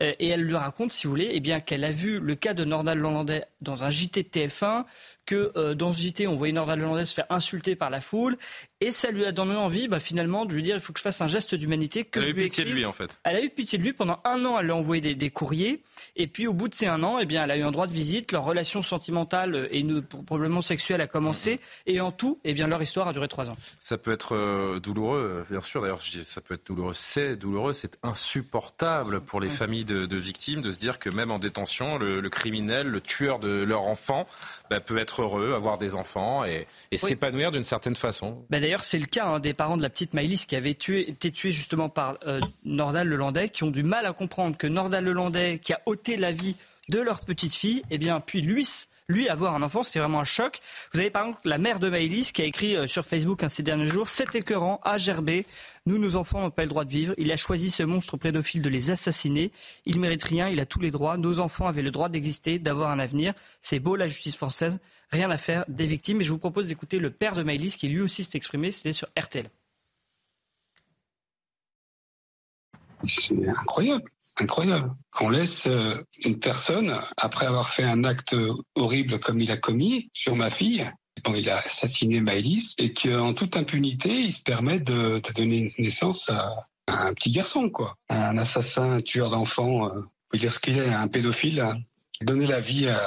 Euh, et elle lui raconte, si vous voulez, eh bien qu'elle a vu le cas de Nordal Lelandais dans un JT de TF1, que euh, dans ce JT, on voyait Nordal Lelandais se faire insulter par la foule, et ça lui a donné envie, bah, finalement, de lui dire il faut que je fasse un geste d'humanité. Elle a eu pitié de lui, en fait. Elle a eu pitié de lui. Pendant un an, elle lui a envoyé des, courriers, et puis au bout de ces un an, eh bien, elle a eu un droit de visite. Leur relation sentimentale et probablement sexuelle a commencé, et en tout, eh bien, leur histoire a duré trois ans. Ça peut être euh, douloureux, bien sûr. D'ailleurs, ça peut être douloureux. C'est douloureux, c'est insupportable pour les familles de, victimes de se dire que même en détention, le, criminel, le tueur de leur enfant, bah, peut être heureux, avoir des enfants et, s'épanouir d'une certaine façon. Bah, d'ailleurs, c'est le cas hein, des parents de la petite Maïlis qui avait été tués justement par euh, Nordal Lelandais, qui ont du mal à comprendre que Nordal Lelandais, qui a ôté la vie de leur petite fille, eh bien, puis lui lui, avoir un enfant, c'est vraiment un choc. Vous avez par exemple la mère de Maëlys qui a écrit euh, sur Facebook un ces derniers jours C'est écœurant, à gerber. Nous, nos enfants n'ont pas le droit de vivre. Il a choisi ce monstre pédophile de les assassiner. Il mérite rien, il a tous les droits. Nos enfants avaient le droit d'exister, d'avoir un avenir. C'est beau la justice française. Rien à faire des victimes. Et je vous propose d'écouter le père de Maëlys qui lui aussi s'est exprimé. C'était sur RTL. C'est incroyable incroyable. Qu'on laisse euh, une personne, après avoir fait un acte horrible comme il a commis sur ma fille, bon, il a assassiné Maëlys et qu'en toute impunité, il se permet de, de donner naissance à, à, un petit garçon, quoi. Un assassin, un tueur d'enfants, euh, dire ce qu'il est, un pédophile. Hein donner la vie à,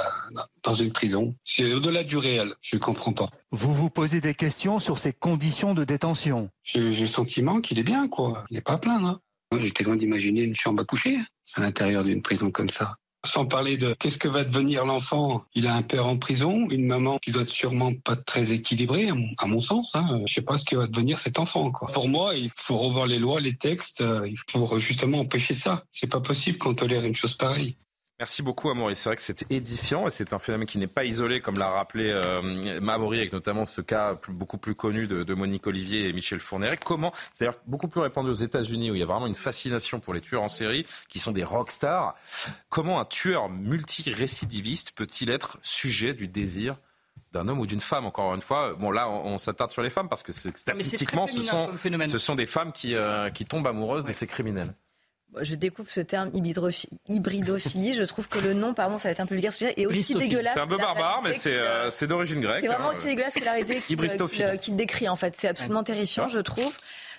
dans une prison. C'est au-delà du réel. Je ne comprends pas. Vous vous posez des questions sur ces conditions de détention J'ai le sentiment qu'il est bien, quoi. Il n'est pas à plaindre. Hein. J'étais loin d'imaginer une chambre à coucher à l'intérieur d'une prison comme ça. Sans parler de qu'est-ce que va devenir l'enfant? Il a un père en prison, une maman qui doit être sûrement pas très équilibrée, à mon, sens. Hein. Je sais pas ce que va devenir cet enfant. Pour moi, il faut revoir les lois, les textes. Euh, il faut justement empêcher ça. C'est pas possible qu'on tolère une chose pareille. Merci beaucoup, Amaury. C'est vrai que c'est édifiant et c'est un phénomène qui n'est pas isolé, comme l'a rappelé euh, avec notamment ce cas beaucoup plus connu de, Monique Olivier et Michel Fourniret. Comment, c'est d'ailleurs beaucoup plus répandu aux États-Unis où il y a vraiment une fascination pour les tueurs en série qui sont des rockstars. Comment un tueur multirécidiviste peut-il être sujet du désir d'un homme ou d'une femme, encore une fois? Bon, là, on, s'attarde sur les femmes parce que statistiquement, ce sont, ce sont des femmes qui, euh, qui tombent amoureuses de ces criminels je découvre ce terme hybridophilie. je trouve que le nom, pardon, ça va être un peu vulgaire, et aussi dégueulasse. C'est un peu barbare, mais euh, c'est d'origine grecque. C'est vraiment hein. aussi dégueulasse que la réalité qu'il décrit, en fait. C'est absolument terrifiant, je trouve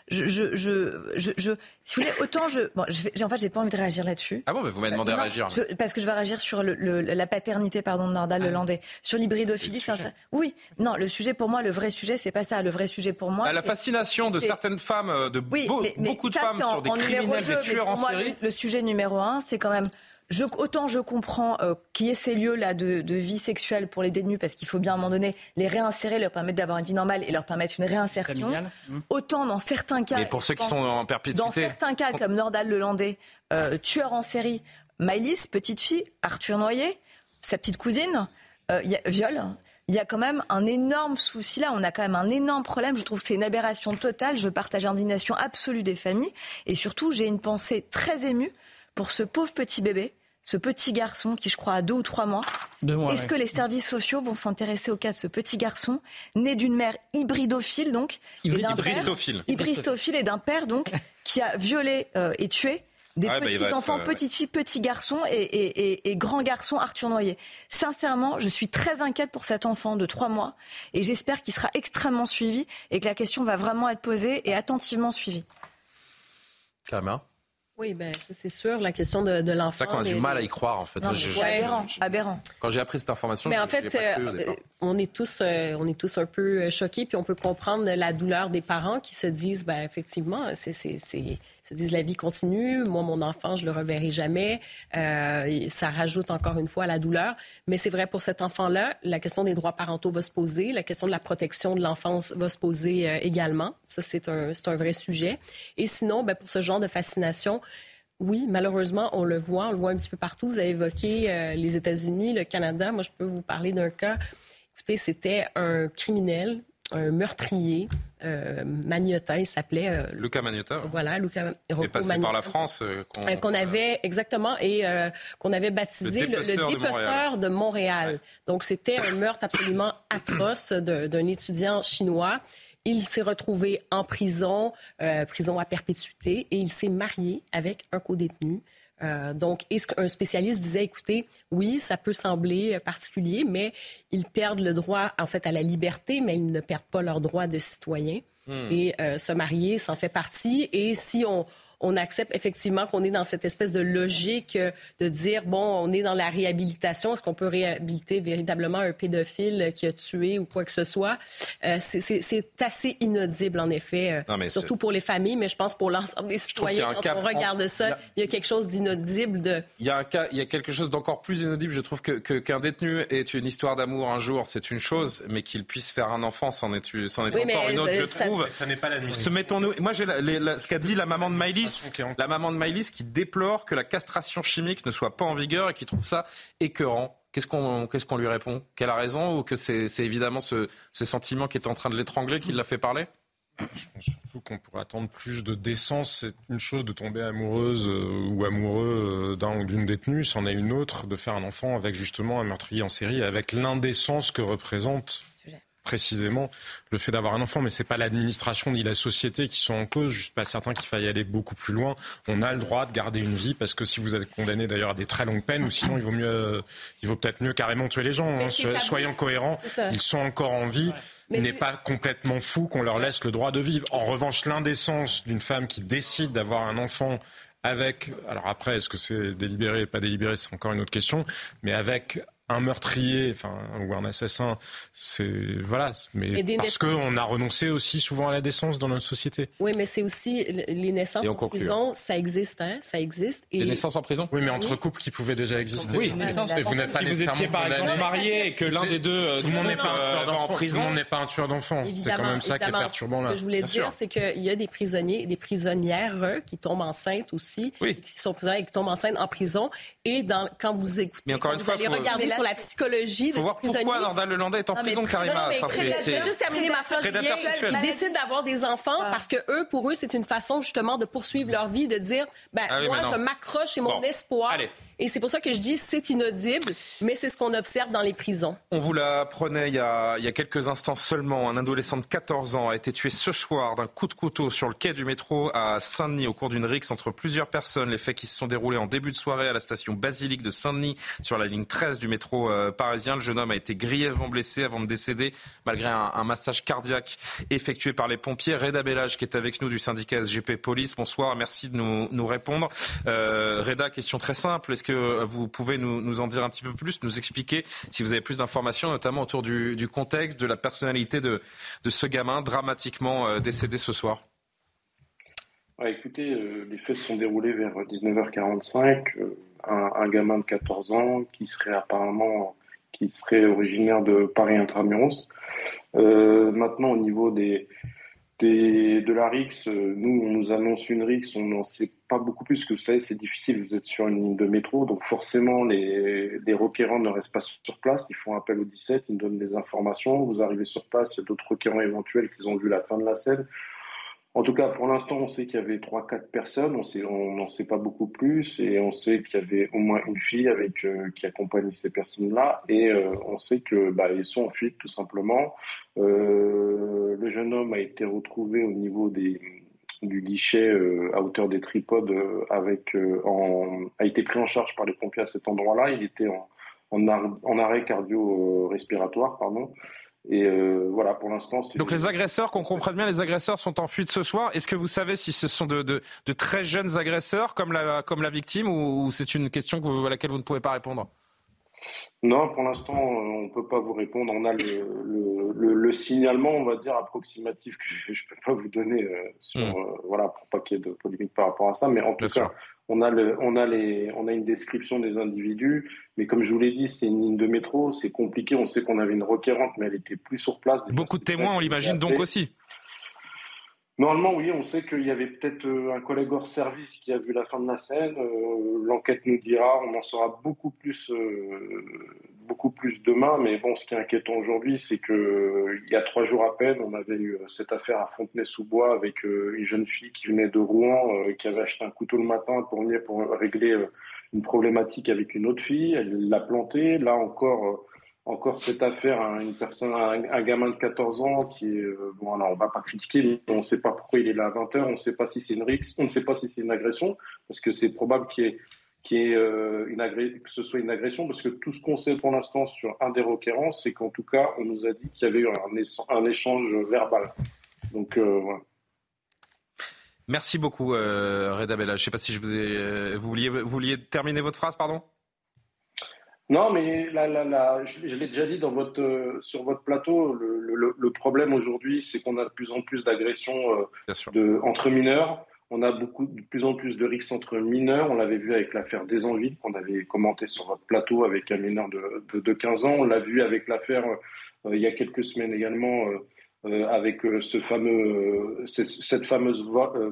je, je, je, je, si vous voulez, autant je, bon, je en fait, j'ai pas envie de réagir là-dessus. Ah bon, mais vous m'avez demandé à réagir. parce que je vais réagir sur le, la paternité, pardon, de Nordal ah, Lelandais, sur l'hybridophilie. Oui, non, le sujet pour moi, le vrai sujet, c'est pas ça. Le vrai sujet pour moi, bah, la fascination de certaines femmes, euh, de beaucoup de femmes sur des criminels, des tueurs en série. Le, le sujet numéro un, c'est quand même je, autant je comprends euh, qu'il y ait ces lieux-là de, de, vie sexuelle pour les détenus, parce qu'il faut bien à un moment donné les réinsérer, leur permettre d'avoir une vie normale et leur permettre une réinsertion. Mmh. Autant dans certains cas. Et pour ceux qui sont en perpétuité. Dans certains cas, comme Nordal Lelandais, euh, tueur en série, Maëlys, petite fille, Arthur Noyer, sa petite cousine, euh, y a, viol. Il y a quand même un énorme souci là, on a quand même un énorme problème. Je trouve que c'est une aberration totale. Je partage l'indignation absolue des familles. Et surtout, j'ai une pensée très émue pour ce pauvre petit bébé ce petit garçon qui, je crois, a deux ou trois mois. Est-ce que les services sociaux vont s'intéresser au cas de ce petit garçon, né d'une mère hybridophile, donc Hybristophile. Hybristophile et d'un père, donc, qui a violé euh, et tué des bah, petits enfants, euh, petites filles, petits garçons et, grands garçons Arthur Noyer. Sincèrement, je suis très inquiète pour cet enfant de trois mois et j'espère qu'il sera extrêmement suivi et que la question va vraiment être posée et attentivement suivie. Kama oui, ben, c'est sûr, la question de, de l'enfant. C'est ça qu'on a du mal à y croire, en fait. aberrant, aberrant. Quand j'ai appris cette information, mais en fait, euh, on est tous, euh, on est tous un peu euh, choqués, puis on peut comprendre la douleur des parents qui se disent, ben, effectivement, c'est, se disent la vie continue, moi mon enfant je le reverrai jamais, euh, ça rajoute encore une fois à la douleur. Mais c'est vrai pour cet enfant-là, la question des droits parentaux va se poser, la question de la protection de l'enfance va se poser euh, également. Ça c'est un un vrai sujet. Et sinon, ben, pour ce genre de fascination. Oui, malheureusement, on le voit, on le voit un petit peu partout. Vous avez évoqué euh, les États-Unis, le Canada. Moi, je peux vous parler d'un cas. Écoutez, c'était un criminel un meurtrier, euh, il s'appelait. Euh, Luca Magnotta. Voilà, Luca Rocco passé par la France. Euh, euh, qu'on avait, exactement, et qu'on avait baptisé le dépeceur, de, Montréal. Donc, c'était un meurtre absolument atroce d'un étudiant chinois. Il s'est retrouvé en prison, prison à perpétuité, et il s'est marié avec un co-détenu. Euh, donc, un spécialiste disait, écoutez, oui, ça peut sembler euh, particulier, mais ils perdent le droit, en fait, à la liberté, mais ils ne perdent pas leur droit de citoyen. Hmm. Et euh, se marier, ça en fait partie. Et si on, on accepte effectivement qu'on est dans cette espèce de logique de dire, bon, on est dans la réhabilitation, est-ce qu'on peut réhabiliter véritablement un pédophile qui a tué ou quoi que ce soit? Euh, c'est assez inaudible, en effet, euh, surtout pour les familles, mais je pense pour l'ensemble des citoyens. Quand on regarde ça, il y a quelque chose d'inaudible. De... Il, y a un cas, il y a quelque chose d'encore plus inaudible, je trouve, qu'un que, qu'un détenu ait une histoire d'amour un jour, c'est une chose, mais qu'il puisse faire un enfant, c'en est, est, encore une autre, je trouve. Ça n'est pas la nuit. Se mettons-nous... Moi, j'ai ce qu'a dit la maman de La maman de Maïlis qui déplore que la castration chimique ne soit pas en vigueur et qui trouve ça écœurant. Qu'est-ce qu'on qu'est-ce qu'on lui répond? Qu'elle a raison ou que c'est évidemment ce, sentiment qui est en train de l'étrangler qui l'a fait parler? Je pense surtout qu'on pourrait attendre plus de décence. C'est une chose de tomber amoureuse euh, ou amoureux euh, d'un ou d'une détenue, c'en est une autre de faire un enfant avec justement un meurtrier en série, avec l'indécence que représente précisément le fait d'avoir un enfant, mais c'est pas l'administration ni la société qui sont en cause. Je suis pas certain qu'il faille aller beaucoup plus loin. On a le droit de garder une vie parce que si vous êtes condamné d'ailleurs à des très longues peines, ou sinon il vaut mieux, il vaut peut-être mieux carrément tuer les gens. Hein. Soyons cohérents. Ils sont encore en vie. Il n'est pas complètement fou qu'on leur laisse le droit de vivre. En revanche, l'indécence d'une femme qui décide d'avoir un enfant avec, alors après, est-ce que c'est délibéré, pas délibéré, c'est encore une autre question, mais avec un meurtrier, enfin ou un assassin, c'est voilà, mais parce qu'on a renoncé aussi souvent à la décence dans notre société. Oui, mais c'est aussi les naissances en prison, ça existe, hein, ça existe. Et... Les naissances en prison? Oui, mais entre couples qui pouvaient déjà exister. Oui, mais vous n'êtes pas si vous étiez par exemple marié et que l'un des deux, euh, tout le monde n'est pas un tueur d'enfants. Tout le monde n'est pas un tueur d'enfants. C'est quand même ça qui est perturbant là. Ce que je voulais dire, c'est qu'il y a des prisonniers, des prisonnières qui tombent enceintes aussi, qui sont prisonnières et qui tombent enceintes en prison. Et dans, quand vous écoutez, mais encore une fois, allez regarder sur la psychologie de voir pourquoi Nordal Lelandais est en prison, Karima. je vais juste terminer ma phrase. Ils décident d'avoir des enfants ah. parce que eux, pour eux, c'est une façon justement de poursuivre leur vie, de dire, ben ah moi, je m'accroche et mon espoir. Et c'est pour ça que je dis c'est inaudible, mais c'est ce qu'on observe dans les prisons. On vous l'apprenait il, y a, quelques instants seulement. Un adolescent de 14 ans a été tué ce soir d'un coup de couteau sur le quai du métro à Saint-Denis au cours d'une rixe entre plusieurs personnes. Les faits qui se sont déroulés en début de soirée à la station Basilique de Saint-Denis sur la ligne 13 du métro euh, parisien. Le jeune homme a été grièvement blessé avant de décéder malgré un, massage cardiaque effectué par les pompiers. Reda Bellage qui est avec nous du syndicat SGP Police. Bonsoir, merci de nous, nous répondre. Euh, Reda, question très simple. Est-ce que vous pouvez nous, en dire un petit peu plus, nous expliquer si vous avez plus d'informations, notamment autour du, contexte, de la personnalité de, ce gamin dramatiquement euh, décédé ce soir Écoutez, euh, les faits se sont déroulés vers 19h45. Euh, un, gamin de 14 ans qui serait apparemment qui serait originaire de Paris Intramuros. maintenant, au niveau des, de la RIX, euh, nous, on nous annonce une RIX, on n'en sait pas beaucoup plus, que vous savez, c'est difficile, vous êtes sur une ligne de métro, donc forcément, les, les requérants ne restent pas sur place, ils font appel au 17, ils donnent des informations, vous arrivez sur place, il y a d'autres requérants éventuels qui ont vu la fin de la scène, en tout cas, pour l'instant, on sait qu'il y avait trois, quatre personnes. On n'en sait pas beaucoup plus, et on sait qu'il y avait au moins une fille avec euh, qui accompagne ces personnes-là, et euh, on sait que bah, sont en fuite tout simplement. Euh, le jeune homme a été retrouvé au niveau des du guichet à hauteur des tripodes avec en, a été pris en charge par les pompiers à cet endroit-là. Il était en, en, arrêt cardio-respiratoire, pardon. Et euh, voilà, pour l'instant. Donc les agresseurs, qu'on comprenne bien, les agresseurs sont en fuite ce soir. Est-ce que vous savez si ce sont de, de, très jeunes agresseurs comme la, comme la victime ou, c'est une question que à laquelle vous ne pouvez pas répondre? Non, pour l'instant, on ne peut pas vous répondre. On a le, le, le, signalement, on va dire, approximatif que je ne peux pas vous donner euh, sur, hmm. euh, voilà, pour pas qu'il y ait de polémique par rapport à ça. Mais en tout cas, on a, le, on, a les, on a une description des individus, mais comme je vous l'ai dit, c'est une ligne de métro, c'est compliqué. On sait qu'on avait une requérante, mais elle était plus sur place. Beaucoup de témoins, on l'imagine donc aussi. Normalement, oui, on sait qu'il y avait peut-être euh, un collègue hors service qui a vu la fin de la scène. Euh, l'enquête nous dira, on en saura beaucoup plus, euh, beaucoup plus demain. Mais bon, ce qui est inquiétant aujourd'hui, c'est que il y a trois jours à peine, on avait eu cette affaire à Fontenay-sous-Bois avec une jeune fille qui venait de Rouen, qui avait acheté un couteau le matin pour venir pour régler une problématique avec une autre fille. Elle l'a planté. Là encore encore cette affaire une personne, un, gamin de 14 ans qui est, euh, bon, alors on va pas critiquer, mais on ne sait pas pourquoi il est là à 20 heures, on ne sait pas si c'est une rixe, on ne sait pas si c'est une agression, parce que c'est probable qu'il y ait, qu'il euh, une que ce soit une agression, parce que tout ce qu'on sait pour l'instant sur un des requérants, c'est qu'en tout cas, on nous a dit qu'il y avait eu un, échange verbal. Donc euh, voilà. Merci beaucoup, Reda Bella. Je ne sais pas si vous vouliez, vous vouliez terminer votre phrase, pardon? Non, mais là, là, là, je, l'ai déjà dit dans votre, euh, sur votre plateau, le, le, le problème aujourd'hui, c'est qu'on a de plus en plus d'agressions euh, entre mineurs. On a beaucoup, de plus en plus de rixes entre mineurs. On l'avait vu avec l'affaire des Envies, qu'on avait commenté sur votre plateau avec un mineur de, de, de 15 ans. On l'a vu avec l'affaire euh, il y a quelques semaines également avec ce fameux, cette fameuse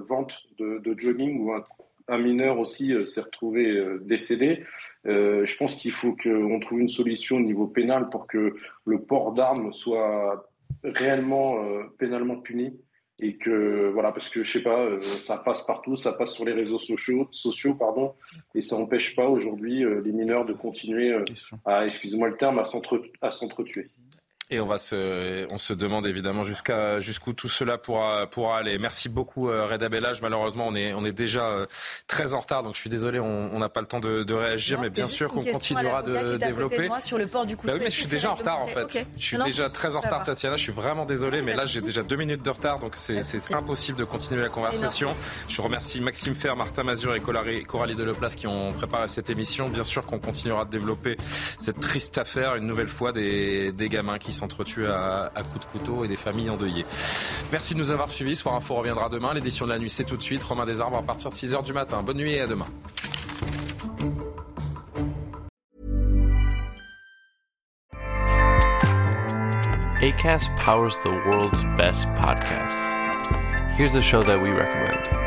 vente de, de jogging où un, un mineur aussi s'est retrouvé décédé. Euh, je pense qu'il faut qu'on trouve une solution au niveau pénal pour que le port d'armes soit réellement euh, pénalement puni et que voilà parce que je sais pas euh, ça passe partout ça passe sur les réseaux sociaux sociaux pardon et ça n'empêche pas aujourd'hui les mineurs de continuer à excusez-moi le terme à s'entretuer Et on va se, on se demande évidemment jusqu'à jusqu'où tout cela pourra pourra aller. Merci beaucoup euh, Reda Bellage. Malheureusement, on est on est déjà euh, très en retard, donc je suis désolé, on n'a pas le temps de, de réagir, mais bien sûr qu'on continuera de développer. Moi, sur le port du coup bah oui, mais je suis déjà en retard en fait. Je suis déjà très en retard, Tatiana. Je suis vraiment désolé, mais là j'ai déjà deux minutes de retard, donc c'est impossible de continuer la conversation. Je remercie Maxime Fer, Martin Mazur et Coralie Deleplace qui ont préparé cette émission. Bien sûr qu'on continuera de développer cette triste affaire une nouvelle fois des, des gamins qui s'entretuent à, à coups de couteau et des familles endeuillées. Merci de nous avoir suivis. Soir Info reviendra demain. L'édition de la nuit, c'est tout de suite. Romain Desarbres à partir de 6h du matin. Bonne nuit et à demain. ACAST powers the world's best podcasts. Here's a show that we recommend.